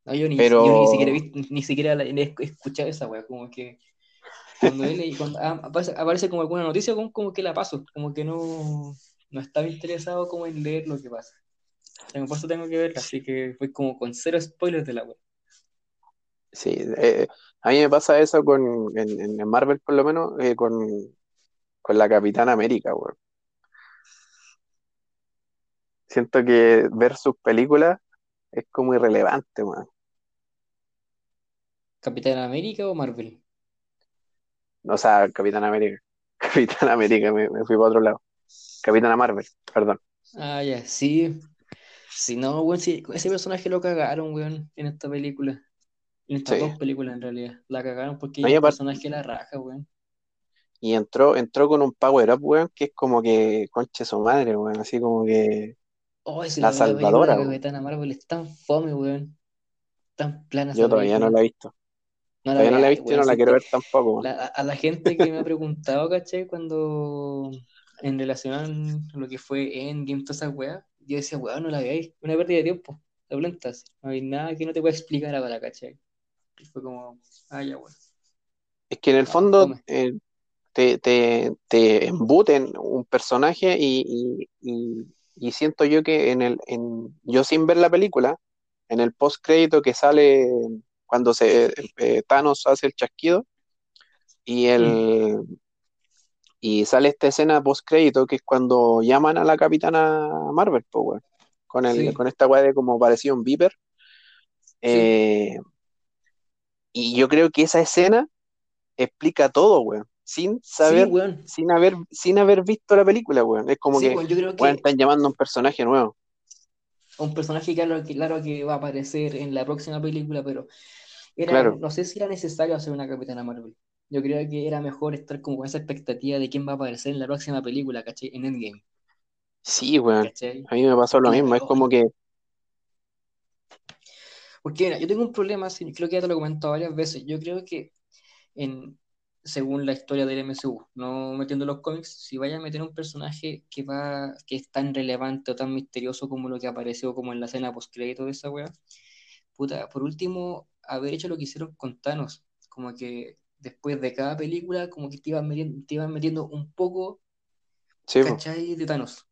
no, yo ni, Pero, yo ni siquiera he visto, ni siquiera la- he escuchado esa weá, como que cuando él cuando ah, aparece, aparece como alguna noticia, como, como que la paso, como que no, no estaba interesado como en leer lo que pasa. Tengo- Por eso tengo que verla, así que fue como con cero spoilers de la weá. sí, eh, a mí me pasa eso con, en, en- en Marvel por lo menos, eh, con, con la Capitana América, weón. Siento que ver sus películas es como irrelevante, weón. ¿Capitán América o Marvel? O sea, Capitana América. *laughs* Capitana América, me, me fui para otro lado. Capitana Marvel, perdón. Ah, ya, sí. Si no, weón, sí, ese personaje lo cagaron, weón, en esta película. En estas Sí. dos películas, en realidad. La cagaron porque No, el personaje la raja, weón. Y entró, entró con un power up, weón, que es como que, conche su madre, weón, así como que Oh, si la la, la salvadora. Capitana Marvel es tan fome, weón. Tan plana Yo todavía no la he visto. No la Todavía no la he visto y no la es quiero ver tampoco, la- a, la gente que me ha preguntado, ¿cachai? Cuando en relación a lo que fue Endgame, todas esas weas, yo decía, weón, no la veáis. Una pérdida de tiempo. De plantas. No hay nada que no te pueda explicar ahora, ¿cachai? Y fue como, ah, ya, weón. Es que en el No, fondo eh, te, te, te embuten un personaje y, y, y- y siento yo que en el, en, yo sin ver la película, en el post crédito que sale cuando se eh, Thanos hace el chasquido y el y sale esta escena post crédito que es cuando llaman a la Capitana Marvel, weón, con el, Sí. con esta weá de como parecía un Viper. Eh, y yo creo que esa escena explica todo, weón. Sin saber, Sí, weón. sin haber, sin haber visto la película, weón. Es como Sí, que, weón, yo creo weón, que están llamando a un personaje nuevo. un personaje claro que, claro que va a aparecer en la próxima película, pero era, Claro. no sé si era necesario hacer una Capitana Marvel. Yo creo que era mejor estar como con esa expectativa de quién va a aparecer en la próxima película, ¿cachai? En Endgame, Sí, weón. ¿cachai? A mí me pasó lo mismo. Es como que, Porque mira, yo tengo un problema, creo que ya te lo he comentado varias veces. Yo creo que en, según la historia del MCU, no metiendo los cómics, si vaya a meter un personaje que va, que es tan relevante o tan misterioso como lo que apareció como en la escena post crédito de esa wea, puta, por último, haber hecho lo que hicieron con Thanos, como que después de cada película, como que te iban metiendo, te iban metiendo un poco, sí. ¿cachai? De Thanos.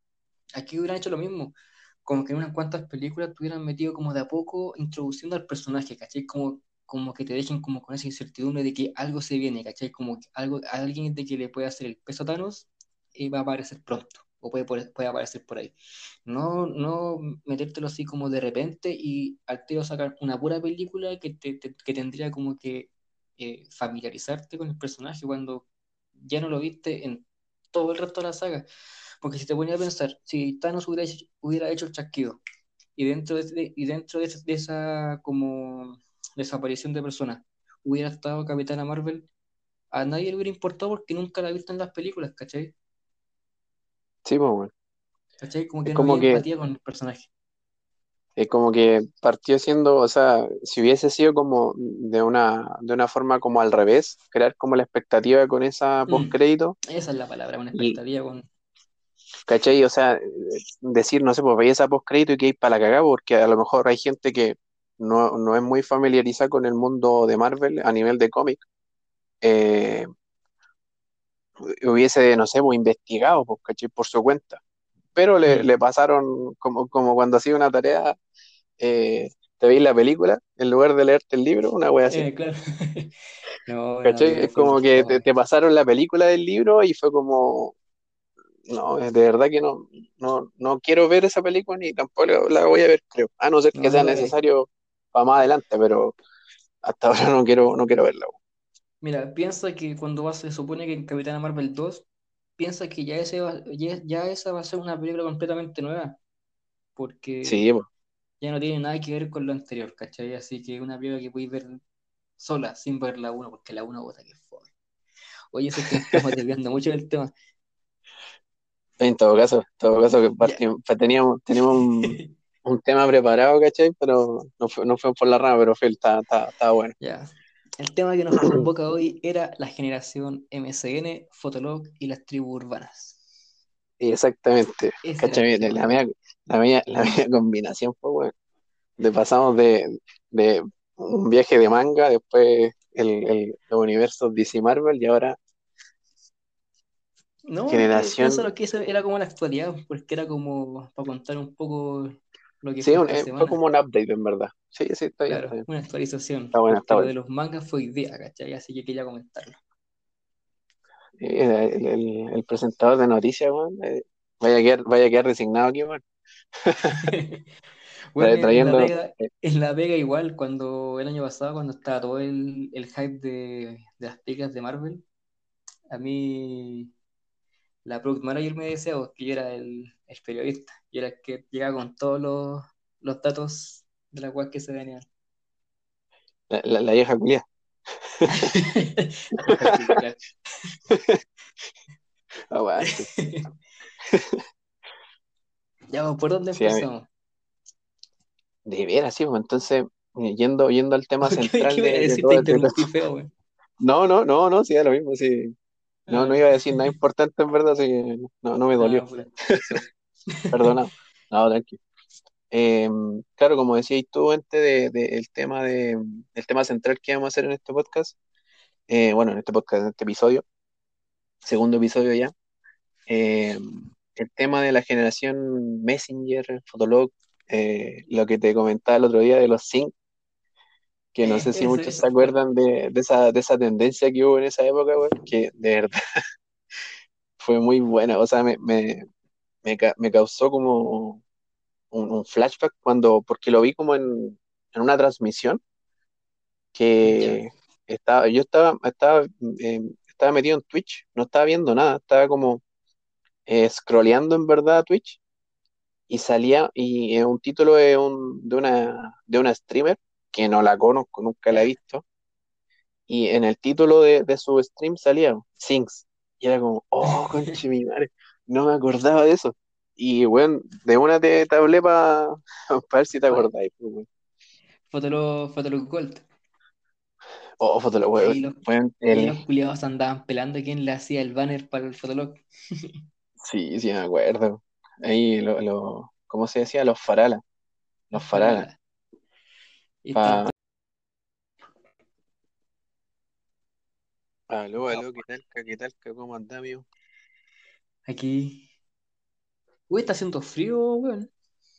Aquí hubieran hecho lo mismo, como que en unas cuantas películas te hubieran metido como de a poco introduciendo al personaje, ¿cachai? Como, como que te dejen como con esa incertidumbre de que algo se viene, ¿cachai? Como que algo, alguien de que le puede hacer el peso a Thanos eh, va a aparecer pronto, o puede, puede aparecer por ahí. No, no metértelo así como de repente y al tiro sacar una pura película que, te, te- que tendría como que eh, familiarizarte con el personaje cuando ya no lo viste en todo el resto de la saga. Porque si te ponía a pensar, si Thanos hubiera hecho, hubiera hecho el chasquido y dentro de, y dentro de, de esa como desaparición de personas hubiera estado Capitana Marvel, a nadie le hubiera importado porque nunca la ha visto en las películas, ¿cachai? Sí, pues, weón. ¿Cachai? Como que Es no como había que, empatía con el personaje. es como que partió siendo, o sea, si hubiese sido como de una, de una forma como al revés, crear como la expectativa con esa Mm, postcrédito, esa es la palabra, una y, expectativa con... ¿cachai? O sea, decir, no sé, pues veía esa postcrédito y que hay para la cagada, porque a lo mejor hay gente que no, no es muy familiarizada con el mundo de Marvel a nivel de cómic, eh, hubiese, no sé, pues investigado, pues, ¿cachai? Por su cuenta. Pero le, Mm, le pasaron, como, como cuando hacía una tarea, eh, te veis la película en lugar de leerte el libro, una wea así. eh, claro. *laughs* No, Es como que te, pasaron la película del libro y fue como, no, de verdad que no, no, no quiero ver esa película ni tampoco la voy a ver, creo. A no ser que sea necesario para más adelante, pero hasta ahora no quiero, no quiero verla. Mira, piensa que cuando va, se supone que en Capitana Marvel 2, piensa que ya, ese va- ya, ya esa va a ser una película completamente nueva, Sí, porque pues. ya no tiene nada que ver con lo anterior, ¿cachai? Así que una película que podéis ver sola, sin ver la 1, porque la 1 bota que fome. Oye, sé que nos estamos desviando mucho del tema. *laughs* En todo caso, en todo caso que pa- teníamos, teníamos un, *laughs* un tema preparado, ¿cachai? Pero no fue, no fue por la rama, pero fue, está, está, está bueno. Ya. El tema que nos convoca *clears throat* hoy era la generación MCN, Fotolog y las tribus urbanas. Exactamente. ¿Cachai? La mía, la mía, la mía *laughs* combinación fue, bueno. De pasamos de, de un viaje de manga, después el, el, los universos DC Marvel y ahora No, que generación. pienso que eso era como la actualidad, porque era como para contar un poco lo que Sí, fue un- esta eh, fue como un update en verdad. Sí, sí, está bien, está Claro, bien. una actualización, Está bueno, está lo de los mangas fue día, ¿cachai? Así que quería comentarlo. El, el- el presentador de noticias, weón, eh, vaya a quedar, vaya a quedar resignado aquí, weón. *laughs* *laughs* Bueno, en La Vega, eh, en La Vega igual, cuando el año pasado, cuando estaba todo el, el hype de, de las películas de Marvel, a mí la product manager me decía pues, que yo era el, el periodista, y era el que llegaba con todos los, los datos de la cual que se venían. la, la, la vieja culia. *laughs* *laughs* Aguante. *laughs* Ya, pues, ¿por dónde Sí, empezamos? de veras, sí, pues entonces, eh, yendo, yendo al tema ¿Qué, central qué de, de? Te todo, de feo. No, no, no, no, sí, da lo mismo, sí. No, no Ah, iba a decir nada importante en verdad, así que no, no me ah, dolió. puta. Perdona. No, tranquilo. Eh, claro, como decías tú antes de, de- el tema de, el tema central que vamos a hacer en este podcast, eh, bueno, en este podcast, en este episodio, segundo episodio ya, eh, el tema de la generación Messenger, Fotolog, eh, lo que te comentaba el otro día de los sync, que no *laughs* sé si muchos se acuerdan de, de esa, de esa tendencia que hubo en esa época, que de verdad *laughs* fue muy buena, o sea, me, me, me, ca- me causó como un, un flashback cuando, porque lo vi como en, en una transmisión que estaba, yo estaba, estaba, eh, estaba metido en Twitch, no estaba viendo nada, estaba como eh, scrolleando en verdad Twitch y salía y eh, un título de, un, de una de una streamer que no la conozco, nunca la he visto. Y en el título de, de su stream salía Sings. Y era como, oh, conche mi madre, no me acordaba de eso. Y bueno, de una te, te hablé para *laughs* ver si te Pa- acordáis. pues, weón. Fotolog, Fotolog Gold. Oh, Fotolog, Y weón, ahí los, y ahí el, los culiados andaban pelando quién le hacía el banner para el Fotolog. *laughs* Sí, sí, me acuerdo. Ahí, lo, lo, ¿cómo se decía? Los faralas, los faralas. Y Pa... Aló, aló, ¿qué tal? ¿Qué tal? ¿Cómo andás, amigo? Aquí. Uy, está haciendo frío, weón.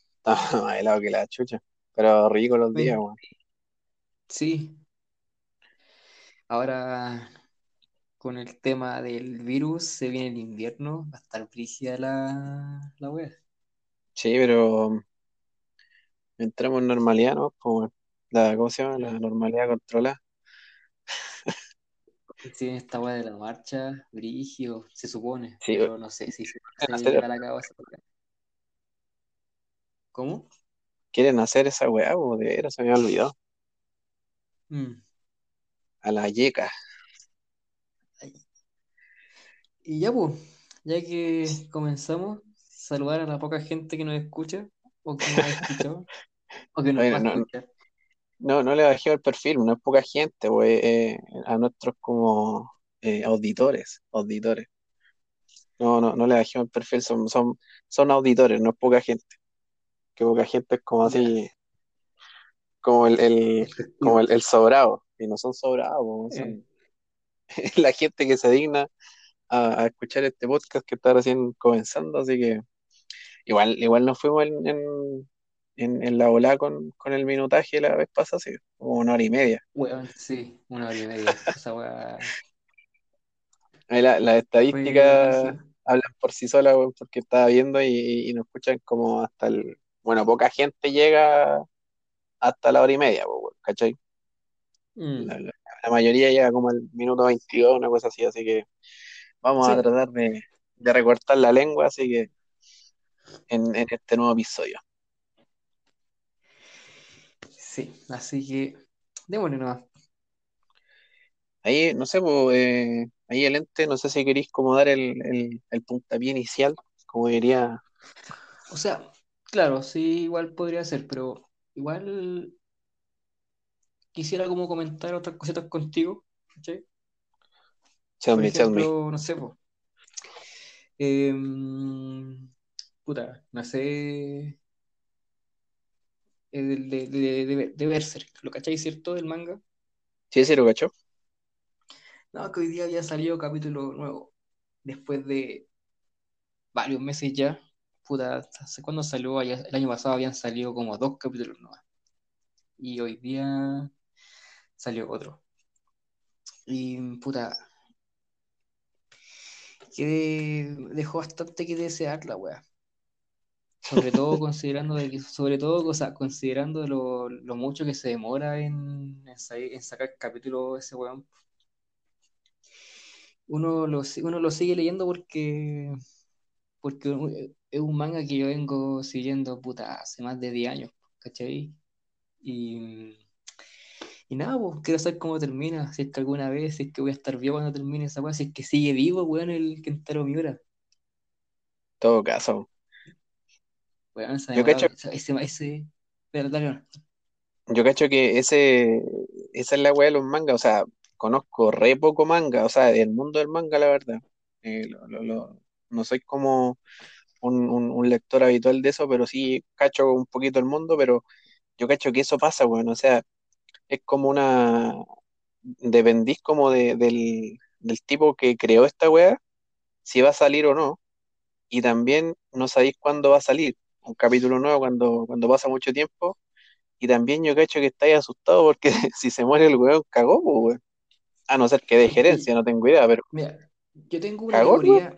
*laughs* Está más helado que la chucha, pero rico los días, weón. Sí. Ahora con el tema del virus, se viene el invierno, va a estar brígida la, la wea. Sí, pero entramos en normalidad, ¿no? Como la, ¿cómo se llama? La normalidad controlada. *laughs* Viene esta wea de la marcha, brígido, se supone, Sí, pero no sé si se, se hacer, a cabo esa. ¿Cómo? quieren hacer esa weá, po, de veras, se me había olvidado. Mm. A la yeca. Y ya, pues, ya que comenzamos, saludar a la poca gente que nos escucha, o que nos ha *laughs* escuchado, o que nos Oye, va a no, escuchar. No, no le bajé el perfil, no es poca gente, pues, eh, a nuestros como eh, auditores, auditores. No, no, no le bajé el perfil, son, son, son auditores, no es poca gente. Que poca gente es como así, como el, el, como el, el sobrado, y no son sobrados, Eh, son *laughs* la gente que se digna a, a escuchar este podcast que está recién comenzando, así que igual, igual nos fuimos en, en, en, en la ola con, con el minutaje la vez pasada, sí, como una hora y media. sí, una hora y media. Esa la- las estadísticas hablan por sí solas, porque estaba viendo y, y nos escuchan como hasta el, bueno, poca gente llega hasta la hora y media, weón, ¿cachai? Mm, La, la- la mayoría llega como al minuto 22, una cosa así, así que vamos a tratar de, de recortar la lengua, así que en, en este nuevo episodio. Sí, así que démosle nomás. Ahí, no sé, pues, eh, ahí el ente, no sé si queréis como dar el, el, el puntapié inicial, como diría, O sea, claro, sí, igual podría ser, pero igual quisiera como comentar otras cositas contigo, ¿cachai? tell Por me, tell me. ejemplo, no sé, po, em, puta, no sé, de, de, de, de Berserk, ¿lo cachai, cierto? Del manga. ¿Sí, sí, lo cacho? No, que hoy día había salido capítulo nuevo, después de varios meses ya. Puta, ¿hace cuándo salió? El año pasado habían salido como dos capítulos nuevos. Y hoy día salió otro. Y puta, que dejó bastante que desear la wea. Sobre todo considerando de que, sobre todo, o considerando lo, lo mucho que se demora en, en, sa- en sacar capítulo ese weón. Uno lo, uno lo sigue leyendo porque, porque es un manga que yo vengo siguiendo puta hace más de 10 años, ¿cachai? Y, y nada, pues quiero saber cómo termina, si es que alguna vez, si es que voy a estar vivo cuando termine esa weá, si es que sigue vivo, weón, el Kentaro Miura. todo caso. Yo cacho. Ese, ese, ese... Espera, dale, no. yo cacho que ese, esa es la weá de los mangas, o sea, conozco re poco manga, o sea, del mundo del manga, la verdad. Eh, lo- lo- lo- no soy como un, un- un lector habitual de eso, pero sí cacho un poquito el mundo, pero yo cacho que eso pasa, weón, o sea, es como una, dependís como de, del, del tipo que creó esta weá, si va a salir o no, y también no sabéis cuándo va a salir un capítulo nuevo cuando, cuando pasa mucho tiempo, y también yo cacho que estáis asustados porque *laughs* si se muere el weón, cagó, weón. A no ser que de gerencia, no tengo idea, pero mira, yo tengo una cagó el weón. teoría,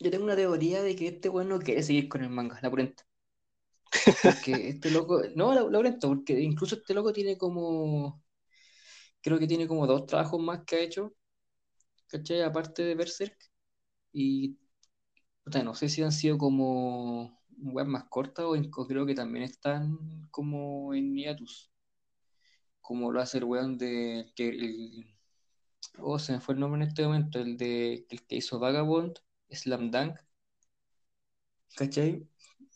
yo tengo una teoría de que este weón no quiere seguir con el manga, la purenta. Porque *laughs* este loco, no, la, la purenta, porque incluso este loco tiene como, creo que tiene como dos trabajos más que ha hecho, ¿cachai? Aparte de Berserk, y no sé si han sido como weas más cortas o, en- creo que también están como en hiatus, como lo hace el weón de, que el, oh, se me fue el nombre en este momento, el de el que hizo Vagabond, Slam Dunk, ¿cachai?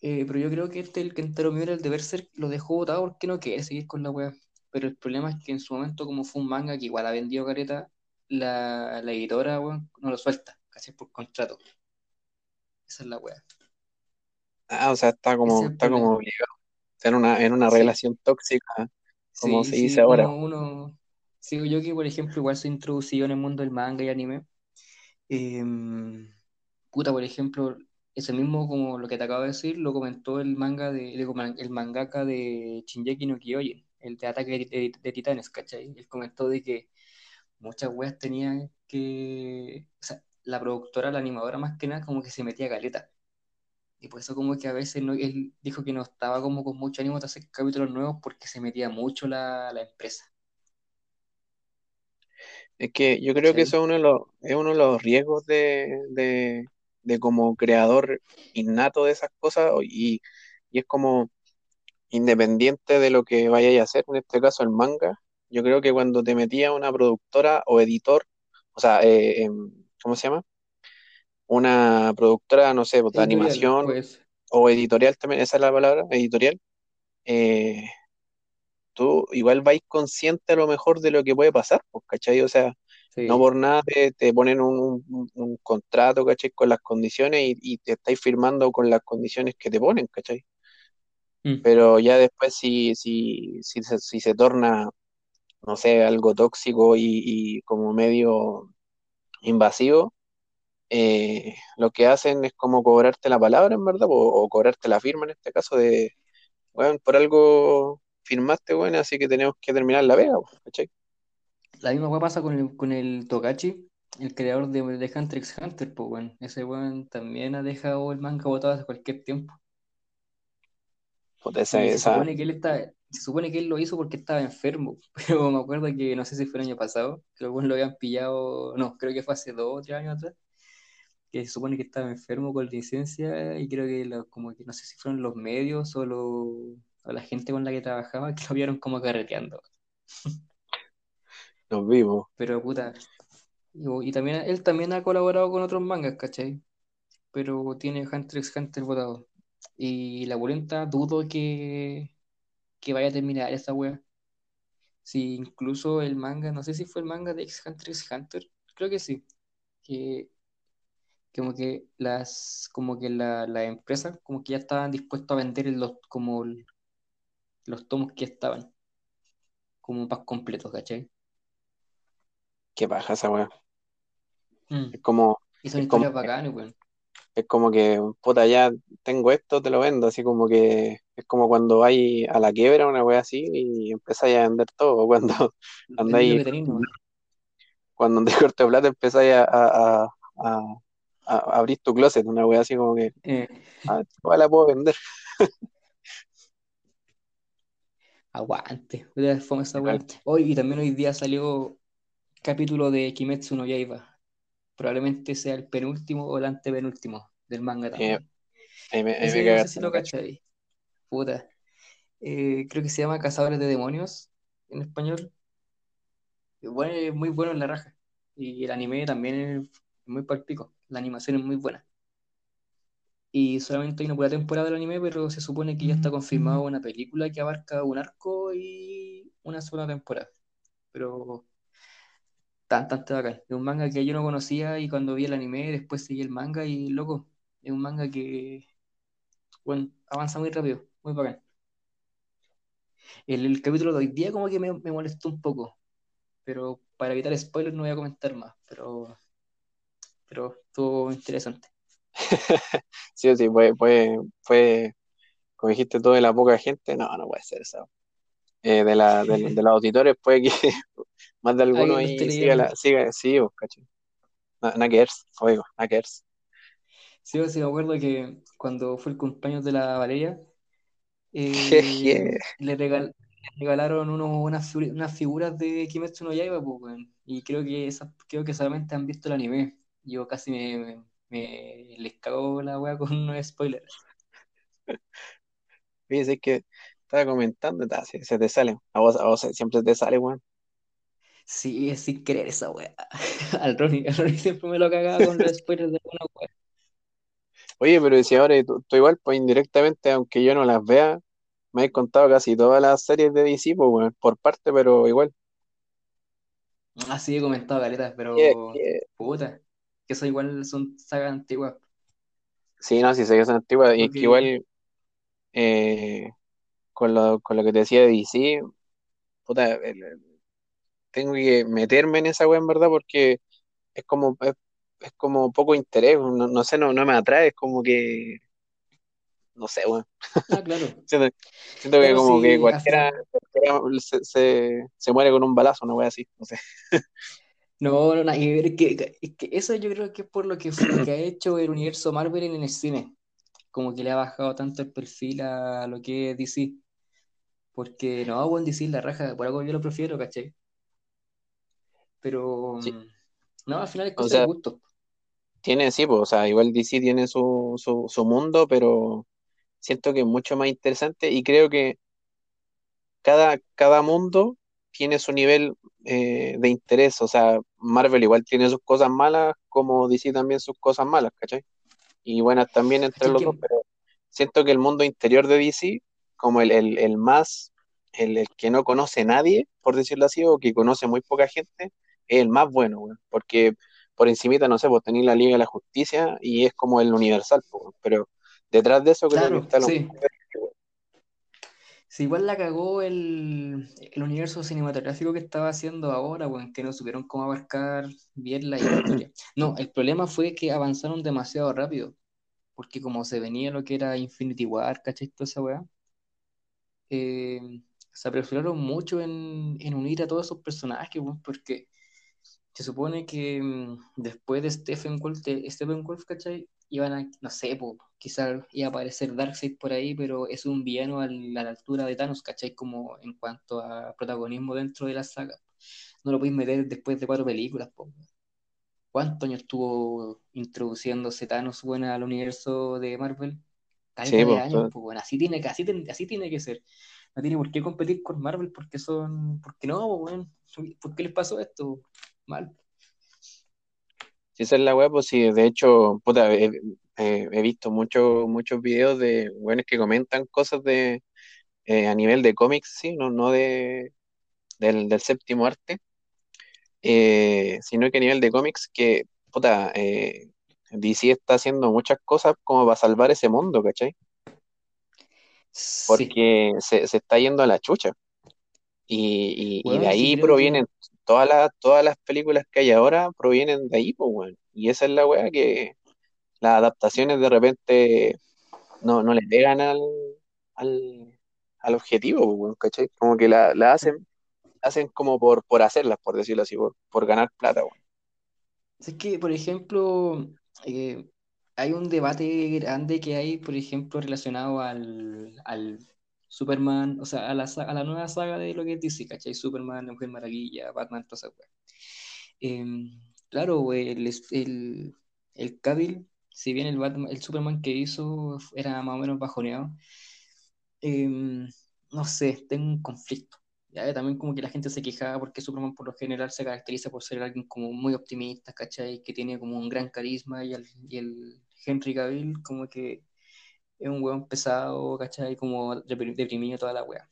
Eh, pero yo creo que este, el Kentaro Miura, el de Berserk, lo dejó botado porque no quiere seguir con la wea. Pero el problema es que en su momento, como fue un manga que igual ha vendido careta, la, la editora, weón, no lo suelta, casi por contrato. Esa es la wea. Ah, o sea, está como, está como obligado. Está en una, en una Sí, relación tóxica, como sí, se dice sí, ahora. uno, yo que, por ejemplo, igual soy introducido en el mundo del manga y anime. Em, puta, por ejemplo, ese mismo, como lo que te acabo de decir, lo comentó el manga de, el mangaka de Shingeki no Kyojin, el de Ataque de, de- de Titanes, ¿cachai? Él comentó de que muchas weas tenían que, o sea, la productora, la animadora más que nada, como que se metía caleta. Y por eso como que a veces no, él dijo que no estaba como con mucho ánimo de hacer capítulos nuevos porque se metía mucho la, la empresa, Es que yo creo que eso es uno de los, es uno de los riesgos de, de, de como creador innato de esas cosas y, y es como, independiente de lo que vayáis a hacer, en este caso el manga, yo creo que cuando te metías una productora o editor, o sea, eh, em, ¿cómo se llama? Una productora, no sé, pues, de Editorial, animación pues. o editorial también, esa es la palabra, editorial, eh, tú igual vais consciente a lo mejor de lo que puede pasar, pues, ¿cachai? O sea, no por nada te, te ponen un, un- un contrato, ¿cachai? Con las condiciones y, y te estáis firmando con las condiciones que te ponen, ¿cachai? Mm. Pero ya después si, si, si, se, si se torna, no sé, algo tóxico y, y como medio invasivo, eh, lo que hacen es como cobrarte la palabra, en verdad, o, o cobrarte la firma en este caso de, bueno, por algo firmaste, bueno, así que tenemos que terminar la vega, ¿cachai? La misma weá pasa con el, con el Togashi, el creador de, de Hunter x Hunter, pues weón. Ese weón también ha dejado el manga botado hace cualquier tiempo. Puta, esa, Y se esa, supone que él está, se supone que él lo hizo porque estaba enfermo, *laughs* pero me acuerdo que no sé si fue el año pasado, que algunos lo habían pillado, no, creo que fue hace dos o tres años atrás, que se supone que estaba enfermo con licencia y creo que lo- como que no sé si fueron los medios o, lo- o la gente con la que trabajaba *laughs* que lo vieron como carreteando. nos vimos. Pero puta, y, y también él también ha colaborado con otros mangas, ¿cachai? Pero tiene Hunter x Hunter botado. Y la Pulenta dudo que, que vaya a terminar esa wea. Si incluso el manga, no sé si fue el manga de X Hunter x Hunter, creo que sí, que como que las, como que la, la empresa como que ya estaban dispuestos a vender los, como los tomos que estaban, como packs completos, ¿cachai? Qué paja esa weá. Mm. Es como, Y son es como, historias bacanas, weón. es como que, puta, ya tengo esto, te lo vendo, así como que es como cuando vais a la quiebra, una weá así, y empezáis a vender todo, *laughs* cuando andáis, cuando andáis *laughs* corto de plata, empezáis a, a, a, a- a abrir tu closet, una weá así como que, Eh, ah, la puedo vender. *laughs* aguante, fome esa. Hoy, y también hoy día salió capítulo de Kimetsu no Yaiba. Probablemente sea el penúltimo o el antepenúltimo del manga eh, también. ahí me, ahí me Ese no sé cagaste, si no lo cacho. cachai. Puta. Eh, creo que se llama Cazadores de Demonios en español. Bueno, es muy bueno en la raja. Y el anime también es muy palpico. La animación es muy buena. Y solamente hay una pura temporada del anime, pero se supone que ya está confirmado una película que abarca un arco y una sola temporada. Pero tan, tan, tan bacán. Es un manga que yo no conocía y cuando vi el anime, después seguí el manga y loco, es un manga que bueno, avanza muy rápido, muy bacán. El, el capítulo de hoy día como que me, me molestó un poco, pero para evitar spoilers no voy a comentar más, pero, pero estuvo interesante. *laughs* Sí o sí, fue, fue, fue, como dijiste tú, de la poca gente, no, no puede ser eso. Eh, de la, de, *laughs* de los auditores puede que *laughs* más de alguno ahí siga, la, siga, sí, pues, cacho. Na- Nada que ver, oigo, ver. Sí, sí, me acuerdo que cuando fue el cumpleaños de la Valeria, eh, le, regal- le regalaron uno- unas, unas figuras de Kimetsu no Yaiba, pues. Y creo que esas, creo que solamente han visto el anime. Yo casi me, me, me- les cago la wea con unos spoilers. Fíjese es que estaba comentando, ta, se, se te sale. A vos, a vos siempre te sale, weón. Sí, es sin querer esa wea. *laughs* Al Ronnie, al Ronnie siempre me lo cagaba con los spoilers de alguna wea. Oye, pero si ahora tú, tú igual, pues indirectamente, aunque yo no las vea, me has contado casi todas las series de DC, pues, weón, por parte, pero igual. Ah, sí, he comentado galetas, ¿Qué- pero puta, que eso igual son sagas antiguas. Sí, no, sí son antiguas, y es que igual, eh, con lo, con lo que te decía de DC, puta, el- el- tengo que meterme en esa weá, en verdad, porque es como, es, es como poco interés, no, no sé, no, no me atrae, es como que, no sé, weón. ah, claro. *laughs* Siento, siento que como que cualquiera se, se, se muere con un balazo, una wea así, no sé. *laughs* No, no, nada que ver. Es que, es que eso yo creo que es por lo que, lo que ha hecho el universo Marvel en el cine. Como que le ha bajado tanto el perfil a lo que es DC. Porque no, bueno, DC la raja, por algo yo lo prefiero, ¿cachai? Pero Sí, no, al final es o cosa de gusto. tiene, sí, pues, o sea, igual DC tiene su, su, su mundo, pero siento que es mucho más interesante y creo que cada, cada mundo tiene su nivel eh, de interés. O sea, Marvel igual tiene sus cosas malas, como DC también sus cosas malas, ¿cachai? Y buenas también entre los dos, pero siento que el mundo interior de DC, como el, el, más, el, que no conoce nadie, por decirlo así, o que conoce muy poca gente, es el más bueno, porque por encimita, no sé, vos tenéis la Liga de la Justicia y es como el universal, pero detrás de eso creo que está lo sí. Sí, igual la cagó el, universo cinematográfico que estaba haciendo ahora, bueno, que no supieron cómo abarcar bien la historia. *clears throat* No, el problema fue que avanzaron demasiado rápido, porque como se venía lo que era Infinity War, ¿cachai? Toda esa weá, eh, se apresuraron mucho en, unir a todos esos personajes, porque se supone que mm, después de Stephen Wolf, de Stephen Wolf, ¿cachai? iban a, no sé, quizás iba a aparecer Darkseid por ahí, pero es un villano a la, altura de Thanos, ¿cachai? Como en cuanto a protagonismo dentro de la saga. No lo podéis meter después de cuatro películas, po. ¿Cuántos años estuvo introduciéndose Thanos bueno, al universo de Marvel? Sí, de años, bueno, así tiene, que, así, así tiene que ser. No tiene por qué competir con Marvel porque son. porque no, bueno, ¿por qué les pasó esto? Mal. Si esa es la web, pues sí, de hecho, puta, he, visto muchos muchos videos de buenos que comentan cosas de eh, a nivel de cómics, sí, no, no de del, séptimo arte, eh, sino que a nivel de cómics que, puta, eh, DC está haciendo muchas cosas como para salvar ese mundo, ¿cachai? Porque se, está yendo a la chucha. Y, de ahí provienen todas las, todas las películas que hay ahora provienen de ahí, pues, bueno. Y esa es la weá que las adaptaciones de repente no, no le pegan al, al, objetivo, pues, ¿cachai? Como que la, hacen, hacen como por, por hacerlas, por decirlo así, por, ganar plata, weón. Es que, por ejemplo, eh, hay un debate grande que hay, por ejemplo, relacionado al, al Superman, o sea, a la, a la nueva saga de lo que es DC, ¿cachai? Superman, Mujer Maravilla, Batman, toda esa em, claro, el, el, el Cavill, si bien el, Batman, el Superman que hizo era más o menos bajoneado, em, no sé, tengo un conflicto. ¿ya? También como que la gente se quejaba porque Superman por lo general se caracteriza por ser alguien como muy optimista, ¿cachai? Que tiene como un gran carisma y el, y el Henry Cavill como que es un weón pesado, ¿cachai? Como deprimido toda la weá.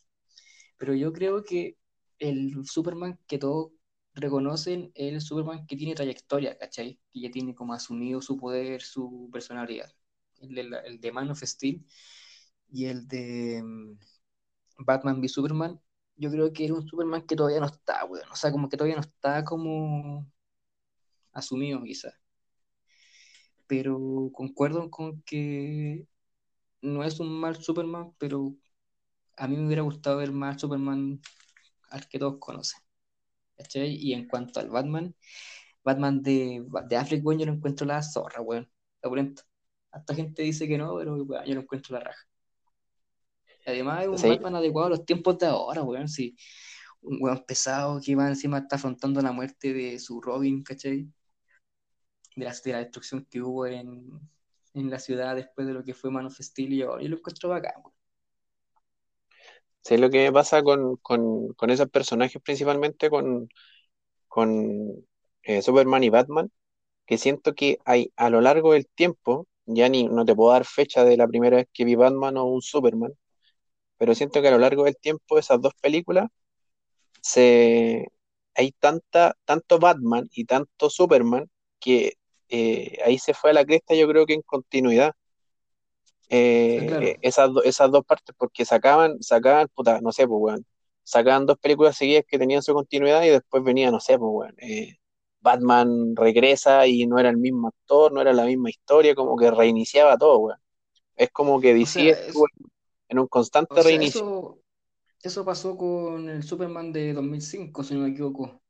Pero yo creo que el Superman que todos reconocen el Superman que tiene trayectoria, ¿cachai? Que ya tiene como asumido su poder, su personalidad. El de, el de Man of Steel y el de mm, Batman v Superman, yo creo que era un Superman que todavía no está, weón. O sea, como que todavía no está como asumido, quizás. Pero concuerdo con que no es un mal Superman, pero a mí me hubiera gustado ver más Superman al que todos conocen. ¿Cachai? Y en cuanto al Batman, Batman de, de Affleck, bueno, yo lo encuentro la zorra, weón. Bueno, Hasta gente dice que no, pero yo lo encuentro la raja. Además, es un Batman adecuado a los tiempos de ahora, weón. Sí. Un weón pesado que va encima está afrontando la muerte de su Robin, ¿cachai? De la, de la destrucción que hubo en, en la ciudad después de lo que fue Man of Steel y yo, lo encuentro bacán. Sí, lo que pasa con, esos personajes, principalmente con, con eh, Superman y Batman, que siento que hay a lo largo del tiempo, ya ni no te puedo dar fecha de la primera vez que vi Batman o un Superman, pero siento que a lo largo del tiempo esas dos películas se hay tanta, tanto Batman y tanto Superman que eh, ahí se fue a la cresta, yo creo que en continuidad. Eh, esas, esas dos partes, porque sacaban, sacaban, puta, no sé, pues, weón, sacaban dos películas seguidas que tenían su continuidad y después venía, no sé, pues, weón, eh, Batman regresa y no era el mismo actor, no era la misma historia, como que reiniciaba todo, weón. Es como que decía en un constante reinicio. Eso, eso pasó con el Superman de 2005, si no me equivoco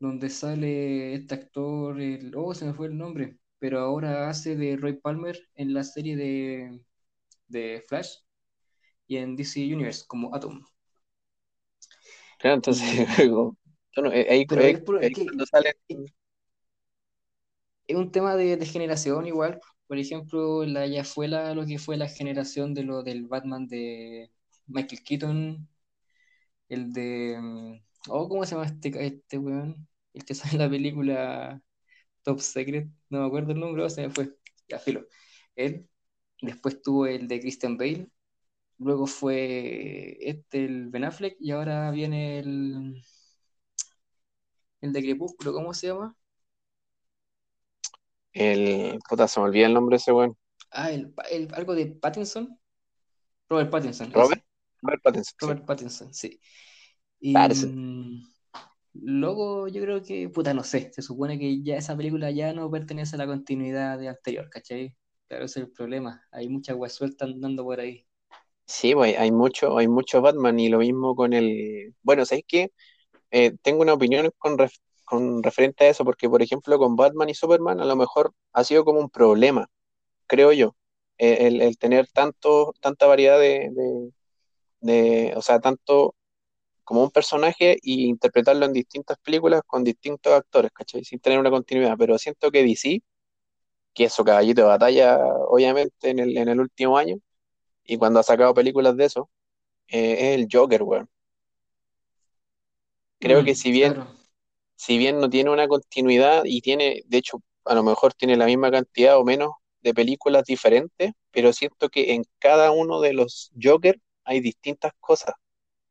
donde sale este actor, el, oh, se me fue el nombre, pero ahora hace de Roy Palmer en la serie de, de Flash y en DC Universe como Atom. Claro, entonces, ahí, es, un tema de, de, generación igual. Por ejemplo, la, ya fue la, lo que fue la generación de lo del Batman de Michael Keaton El de. mm, Oh, ¿cómo se llama este, este weón? El que sale en la película Top Secret. No me acuerdo el nombre, se me fue. Ya, filo. Él. Después tuvo el de Christian Bale. Luego fue este, el Ben Affleck. Y ahora viene el. El de Crepúsculo, ¿cómo se llama? El, puta, se me olvida el nombre ese weón. Ah, el, el- algo de Pattinson. Robert Pattinson. Robert. Robert Pattinson, sí. Robert Pattinson, sí. Y Pattinson. Luego yo creo que, puta, no sé, se supone que ya esa película ya no pertenece a la continuidad de anterior, ¿cachai? Claro, ese es el problema. Hay mucha agua suelta andando por ahí. Sí, pues hay mucho, hay mucho Batman y lo mismo con el... Bueno, ¿sabes qué? Eh, tengo una opinión con, con referente a eso, porque por ejemplo con Batman y Superman a lo mejor ha sido como un problema, creo yo, eh, el, el tener tanto, tanta variedad de, de, de- o sea, tanto como un personaje y interpretarlo en distintas películas con distintos actores, ¿cachai? Sin tener una continuidad, pero siento que DC, que es su caballito de batalla, obviamente, en el, en el último año, y cuando ha sacado películas de eso, eh, es el Joker, weón. Creo que Mm, si bien claro. si bien no tiene una continuidad y tiene, de hecho, a lo mejor tiene la misma cantidad o menos de películas diferentes, pero siento que en cada uno de los Joker hay distintas cosas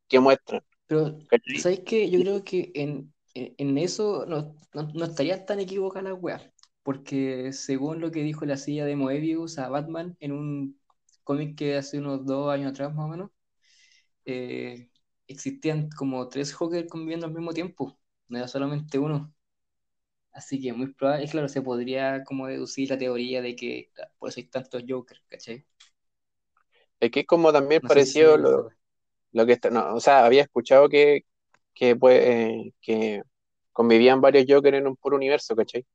que muestran, Pero. ¿sabes qué? Yo creo que en, en, en eso no, no, no estaría tan equivocada la wea. Porque según lo que dijo la silla de Moebius a Batman en un cómic que hace unos dos años atrás más o menos, eh, existían como tres Joker conviviendo al mismo tiempo, no era solamente uno. Así que muy probable, claro, se podría como deducir la teoría de que por eso hay tantos Jokers, ¿cachai? Es que como también No si esa lo. Lo que está, no, o sea, había escuchado que, que, pues, eh, que convivían varios Joker en un puro universo, ¿cachai?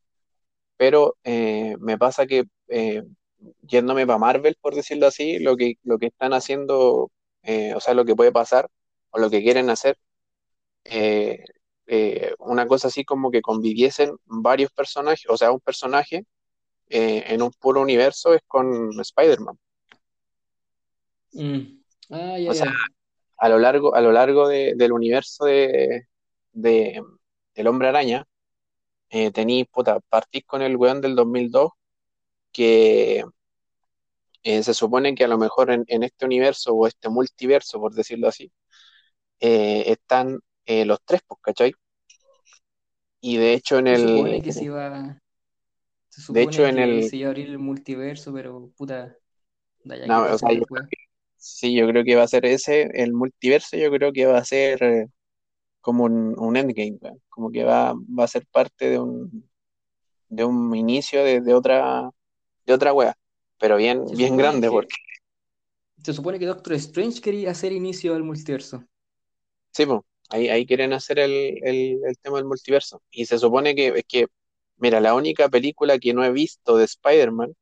Pero eh, me pasa que, eh, yéndome para Marvel, por decirlo así, lo que, lo que están haciendo, o sea, lo que puede pasar, o lo que quieren hacer, una cosa así como que conviviesen varios personajes, o sea, un personaje en un puro universo es con Spider-Man. Mm. Ah, ya, O sea, ya. A lo largo, a lo largo de- del universo de, de- del Hombre Araña, eh, tení, puta, partís con el weón del 2002, que eh, se supone que a lo mejor en, en este universo o este multiverso, por decirlo así, eh, están eh, los tres, pues, ¿cachai? Y de hecho en Se el, supone que se iba, se de hecho supone en que el, se iba a abrir el multiverso, pero puta, que no, o pase sea, yo sí, yo creo que va a ser ese, el multiverso, yo creo que va a ser eh, como un, un endgame. Como que va, va a ser parte de un, de un inicio de, de otra, de otra wea, pero bien, Se bien grande, porque que, se supone que Doctor Strange quería hacer inicio al multiverso. sí, pues, ahí, ahí quieren hacer el, el, el tema del multiverso. Y se supone que, es que, mira, la única película que no he visto de Spider-Man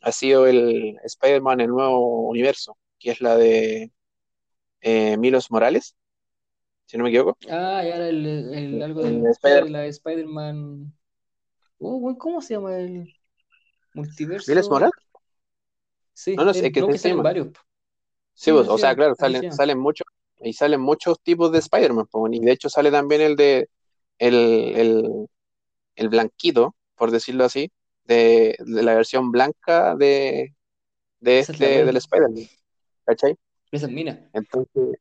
ha sido el Spider-Man, el nuevo universo, que es la de eh, Milos Morales, si no me equivoco. Ah, y ahora el, el- algo El Spider de la de Spider-Man. Oh, ¿cómo se llama el ¿Miles multiverso? Morales? No, Sí, no sé, él, ¿qué no se que salen llama? varios. Sí, o se sea, claro, salen, salen muchos, y salen muchos tipos de Spider-Man, y de hecho sale también el de el, el, el blanquito, por decirlo así, de, de la versión blanca de, de este, del. Spider-Man, ¿cachai? Esa es Mina. Entonces,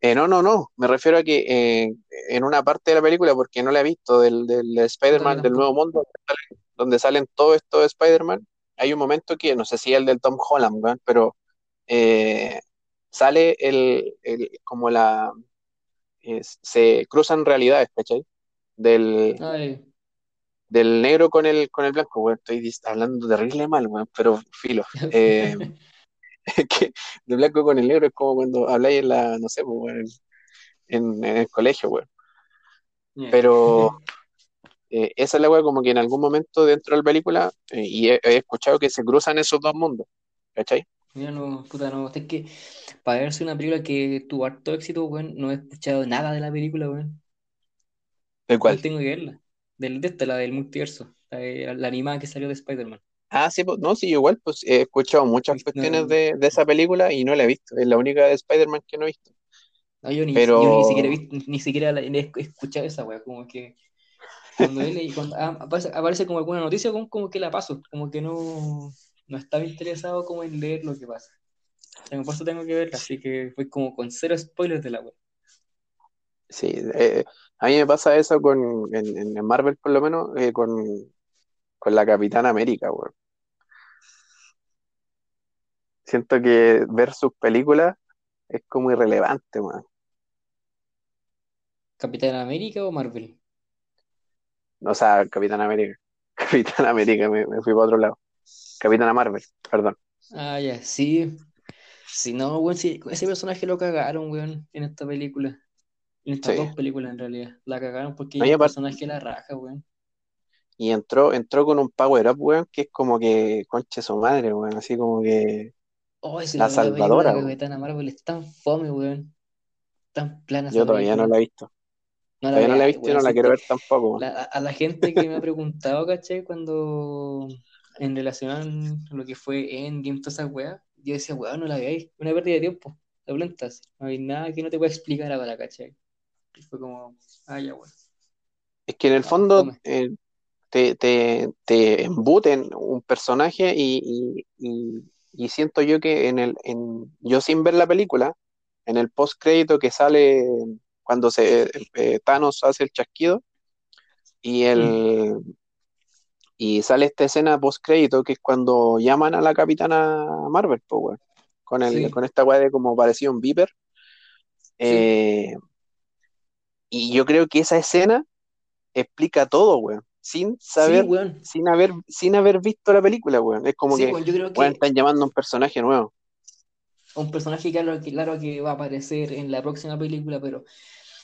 eh, no, no, no, me refiero a que eh, en una parte de la película, porque no la he visto, del, Spider-Man del Nuevo. Mundo, donde salen todos estos Spider-Man, hay un momento que, no sé si es el del Tom Holland, ¿verdad? pero eh, sale el, el- como la, es- se cruzan realidades, ¿cachai? Del, Ay, del negro con el, con el blanco, estoy hablando terrible mal, pero filo. *laughs* *laughs* *laughs* Que de blanco con el negro es como cuando habláis en la, no sé, pues, en, en el colegio, weón. Yeah. Pero *laughs* eh, esa es la weá como que en algún momento dentro de la película, eh, y he, he escuchado que se cruzan esos dos mundos, ¿cachai? Mira, no, puta, no. Es que para verse una película que tuvo harto éxito, weón, no he escuchado nada de la película, weón. ¿De cuál? tengo que verla. Del, de esta, la del multiverso. La, la animada que salió de Spider-Man. Ah, sí, pues, no, sí, igual, pues he escuchado muchas cuestiones de, de esa película y no la he visto, es la única de Spider-Man que no he visto. No, yo ni, Pero- yo ni siquiera he visto- ni siquiera la- he escuchado esa weá, como que cuando él y cuando ah, aparece, aparece como alguna noticia, como, como que la paso, como que no, no estaba interesado como en leer lo que pasa. Por eso tengo que verla, así que fue como con cero spoilers de la weá. Sí, eh, a mí me pasa eso con, en, en Marvel por lo menos, eh, con, con la Capitana América, weón. Siento que ver sus películas es como irrelevante, weón. ¿Capitán América o Marvel? O sea, Capitana América. *laughs* Capitana América, me, me fui para otro lado. Capitana Marvel, perdón. Ah, ya, sí. Si no, weón, sí, ese personaje lo cagaron, weón, en esta película. En estas Sí. dos películas, en realidad. La cagaron porque No, aparte- personaje la raja, weón. Y entró, entró con un power up, weón, que es como que conche su madre, weón. Así como que Oh, La la, la salvadora. Capitana Marvel es tan fome, weón. Tan plana yo todavía no la he visto. No la Todavía no la he visto y no la quiero ver tampoco, la- a, la gente que me ha preguntado, ¿cachai? Cuando en relación a lo que fue Endgame, todas esas weas, yo decía, weón, no la veáis, una pérdida de tiempo, la plantas, no hay nada que no te pueda explicar ahora, ¿cachai? Y fue como, ah, ya, weón. Es que en el Ah, fondo eh, te, te, te embuten un personaje y, y, y- y siento yo que en el, en, yo sin ver la película, en el post crédito que sale cuando se eh, Thanos hace el chasquido y el y sale esta escena post crédito que es cuando llaman a la Capitana Marvel, weón, con el, Sí. con esta weá de como parecía un Viper. Eh, y yo creo que esa escena explica todo, weón, sin saber, Sí, weón. sin haber, sin haber visto la película, weón. Es como Sí, que, weón, yo creo weón, que están llamando a un personaje nuevo. un personaje claro que, claro que va a aparecer en la próxima película, pero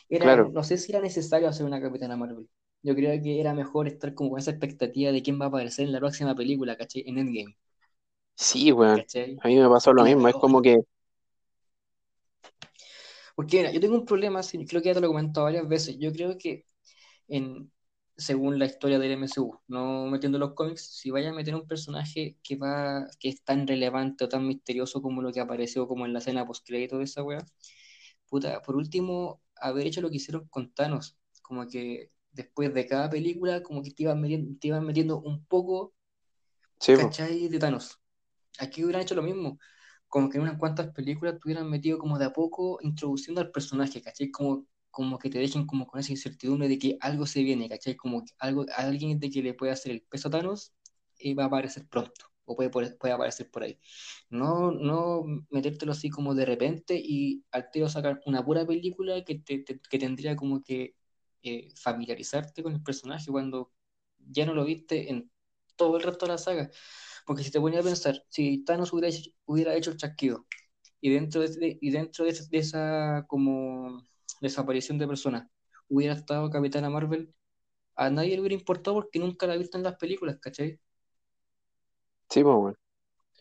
era, Claro. no sé si era necesario hacer una Capitana Marvel. Yo creo que era mejor estar como con esa expectativa de quién va a aparecer en la próxima película, ¿cachai? En Endgame, Sí, weón. ¿cachai? A mí me pasó lo mismo, es como que, Porque mira, yo tengo un problema, creo que ya te lo he comentado varias veces. Yo creo que en, según la historia del MCU, no metiendo los cómics, si vaya a meter un personaje que va, que es tan relevante o tan misterioso como lo que apareció como en la escena post crédito de esa wea, puta, por último, haber hecho lo que hicieron con Thanos, como que después de cada película, como que te iban metiendo, te iban metiendo un poco, sí. ¿cachai? De Thanos. Aquí hubieran hecho lo mismo, como que en unas cuantas películas tuvieran metido como de a poco introduciendo al personaje, ¿cachai? Como, como que te dejen como con esa incertidumbre de que algo se viene, ¿cachai? Como que algo, alguien de que le puede hacer el peso a Thanos eh, va a aparecer pronto, o puede, puede aparecer por ahí. No, no metértelo así como de repente y al tiro sacar una pura película que, te, te- que tendría como que eh, familiarizarte con el personaje cuando ya no lo viste en todo el resto de la saga. Porque si te ponías a pensar, si Thanos hubiera hecho, hubiera hecho el chasquido y dentro de, y dentro de, de esa como desaparición de personas hubiera estado Capitana Marvel, a nadie le hubiera importado porque nunca la ha visto en las películas, ¿cachai? Sí, po, weón.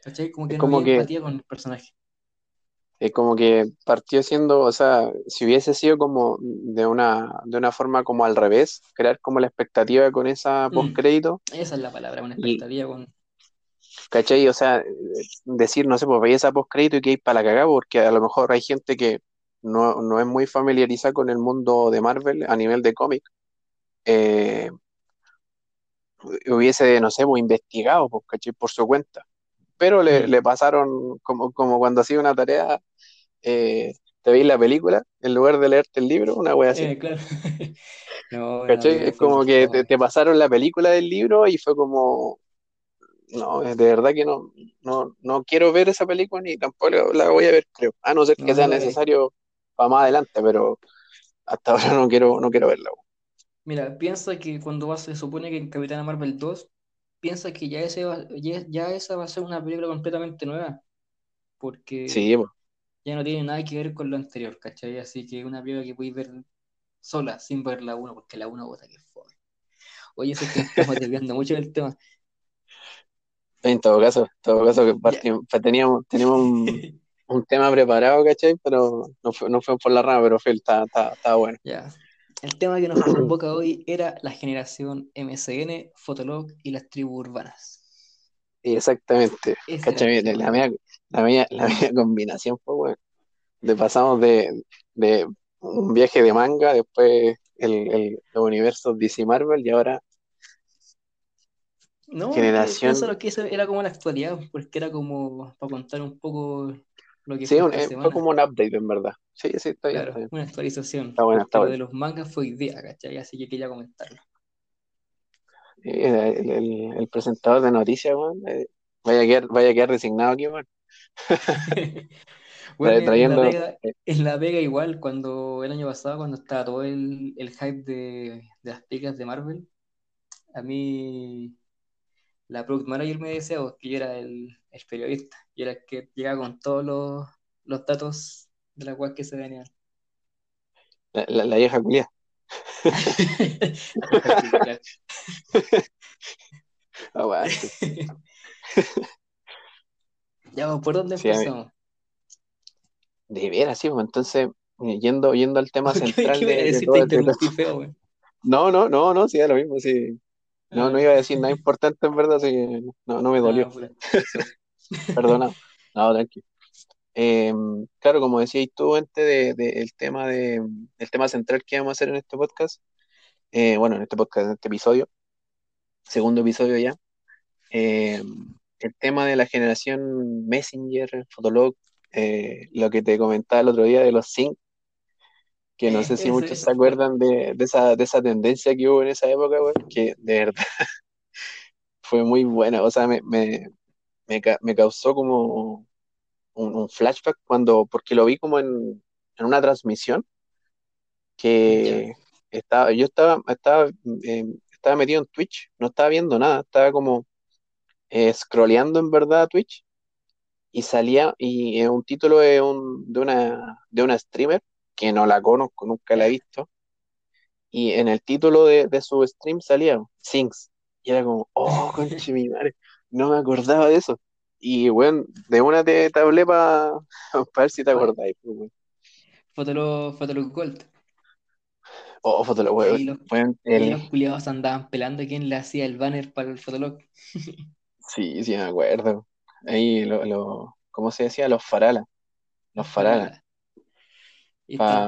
¿Cachai? Como que Es no como había que, empatía con el personaje. es como que partió siendo, o sea, si hubiese sido como de una, de una forma como al revés, crear como la expectativa con esa Mm, post crédito esa es la palabra, una y, expectativa con... ¿cachai? O sea, decir, no sé, pues veis esa post crédito y que hay para la cagada, porque a lo mejor hay gente que no, no es muy familiarizada con el mundo de Marvel a nivel de cómic, eh, hubiese, no sé, pues investigado, pues. Por su cuenta. Pero le, Mm, le pasaron, como, como cuando hacía una tarea, eh, te veis la película en lugar de leerte el libro, una wea así. eh, claro. *laughs* No, Es como que te, te pasaron la película del libro y fue como, no, de verdad que no, no, no quiero ver esa película ni tampoco la, voy a ver, creo. A no ser que sea veáis. necesario para más adelante, pero hasta ahora no quiero, no quiero verla. Mira, piensa que cuando va, se supone que en Capitana Marvel 2, piensa que ya, ese va- ya, ya esa va a ser una película completamente nueva, porque Sí, ya no tiene nada que ver con lo anterior, ¿cachai? Así que es una película que podéis ver sola, sin ver la 1, porque la 1 bota que fome. Oye, sé que estamos *laughs* desviando mucho del tema. En todo caso, en todo caso que pues teníamos, teníamos un, *laughs* un tema preparado, ¿cachai? Pero no fue, no fue por la rama, pero fue, está, está, está bueno. Ya. El tema que nos *clears throat* convoca hoy era la generación MSN, Fotolog y las tribus urbanas. Exactamente. ¿Cachai? La mía, la mía, la mía *laughs* combinación fue bueno. de pasamos de, de un viaje de manga, después el, el, los universos DC Marvel y ahora No, generación. pienso lo que eso era como la actualidad, porque era como para contar un poco lo que Sí, fue un- esta eh, fue como un update en verdad. Sí, sí, está bien, está Claro, bien. una actualización, Está bueno, está porque lo bueno. de los mangas fue día, ¿cachai? Así que quería comentarlo. El, el- el presentador de noticias, weón, eh, vaya a quedar, vaya a quedar designado aquí, weón. *laughs* *laughs* Bueno, en la. Vega, eh, en la Vega igual, cuando el año pasado, cuando estaba todo el, el hype de, de las películas de Marvel, a mí la product manager me decía pues, que yo era el, el periodista, y era el que llegaba con todos los, los datos de las weas que se venían. la, la, la vieja culia. *laughs* Aguante. *laughs* Ya, pues, ¿por dónde Sí, empezamos? de veras, sí, pues, entonces, eh, yendo, yendo al tema *laughs* ¿Qué, central qué de, de todo, de todo- feo. No, no, no, no, sí, da lo mismo, sí. No, no iba a decir nada importante en verdad, así que no, no me ah, dolió. *laughs* Perdona. No, tranqui. Eh, claro, como decías tú antes de, de- el tema de, el tema central que vamos a hacer en este podcast, eh, bueno, en este podcast, en este episodio, segundo episodio ya, eh, el tema de la generación Messenger, Fotolog, eh, lo que te comentaba el otro día de los sync, que no sé si muchos se acuerdan de, de esa, de esa tendencia que hubo en esa época, güey, que de verdad *laughs* fue muy buena, o sea, me, me, me, me causó como un, un flashback cuando, porque lo vi como en, en una transmisión que estaba, yo estaba, estaba, eh, estaba metido en Twitch, no estaba viendo nada, estaba como eh, scrolleando en verdad a Twitch y salía y eh, un título de, un, de una de una streamer que no la conozco, nunca la he visto, y en el título de, de su stream salía Sings, y era como, oh, conche mi madre, no me acordaba de eso. Y bueno, de una te, te hablé para *laughs* ver si te acordáis. pues, weón. Fotolog, Fotolog Gold. Oh, foto, Y weón, ahí los, el, los culiados andaban pelando quién le hacía el banner para el Fotolog. *laughs* sí, sí me acuerdo. Ahí lo, lo, ¿cómo se decía? Los faralas, los Los faralas. Farala. Y estaban Pa,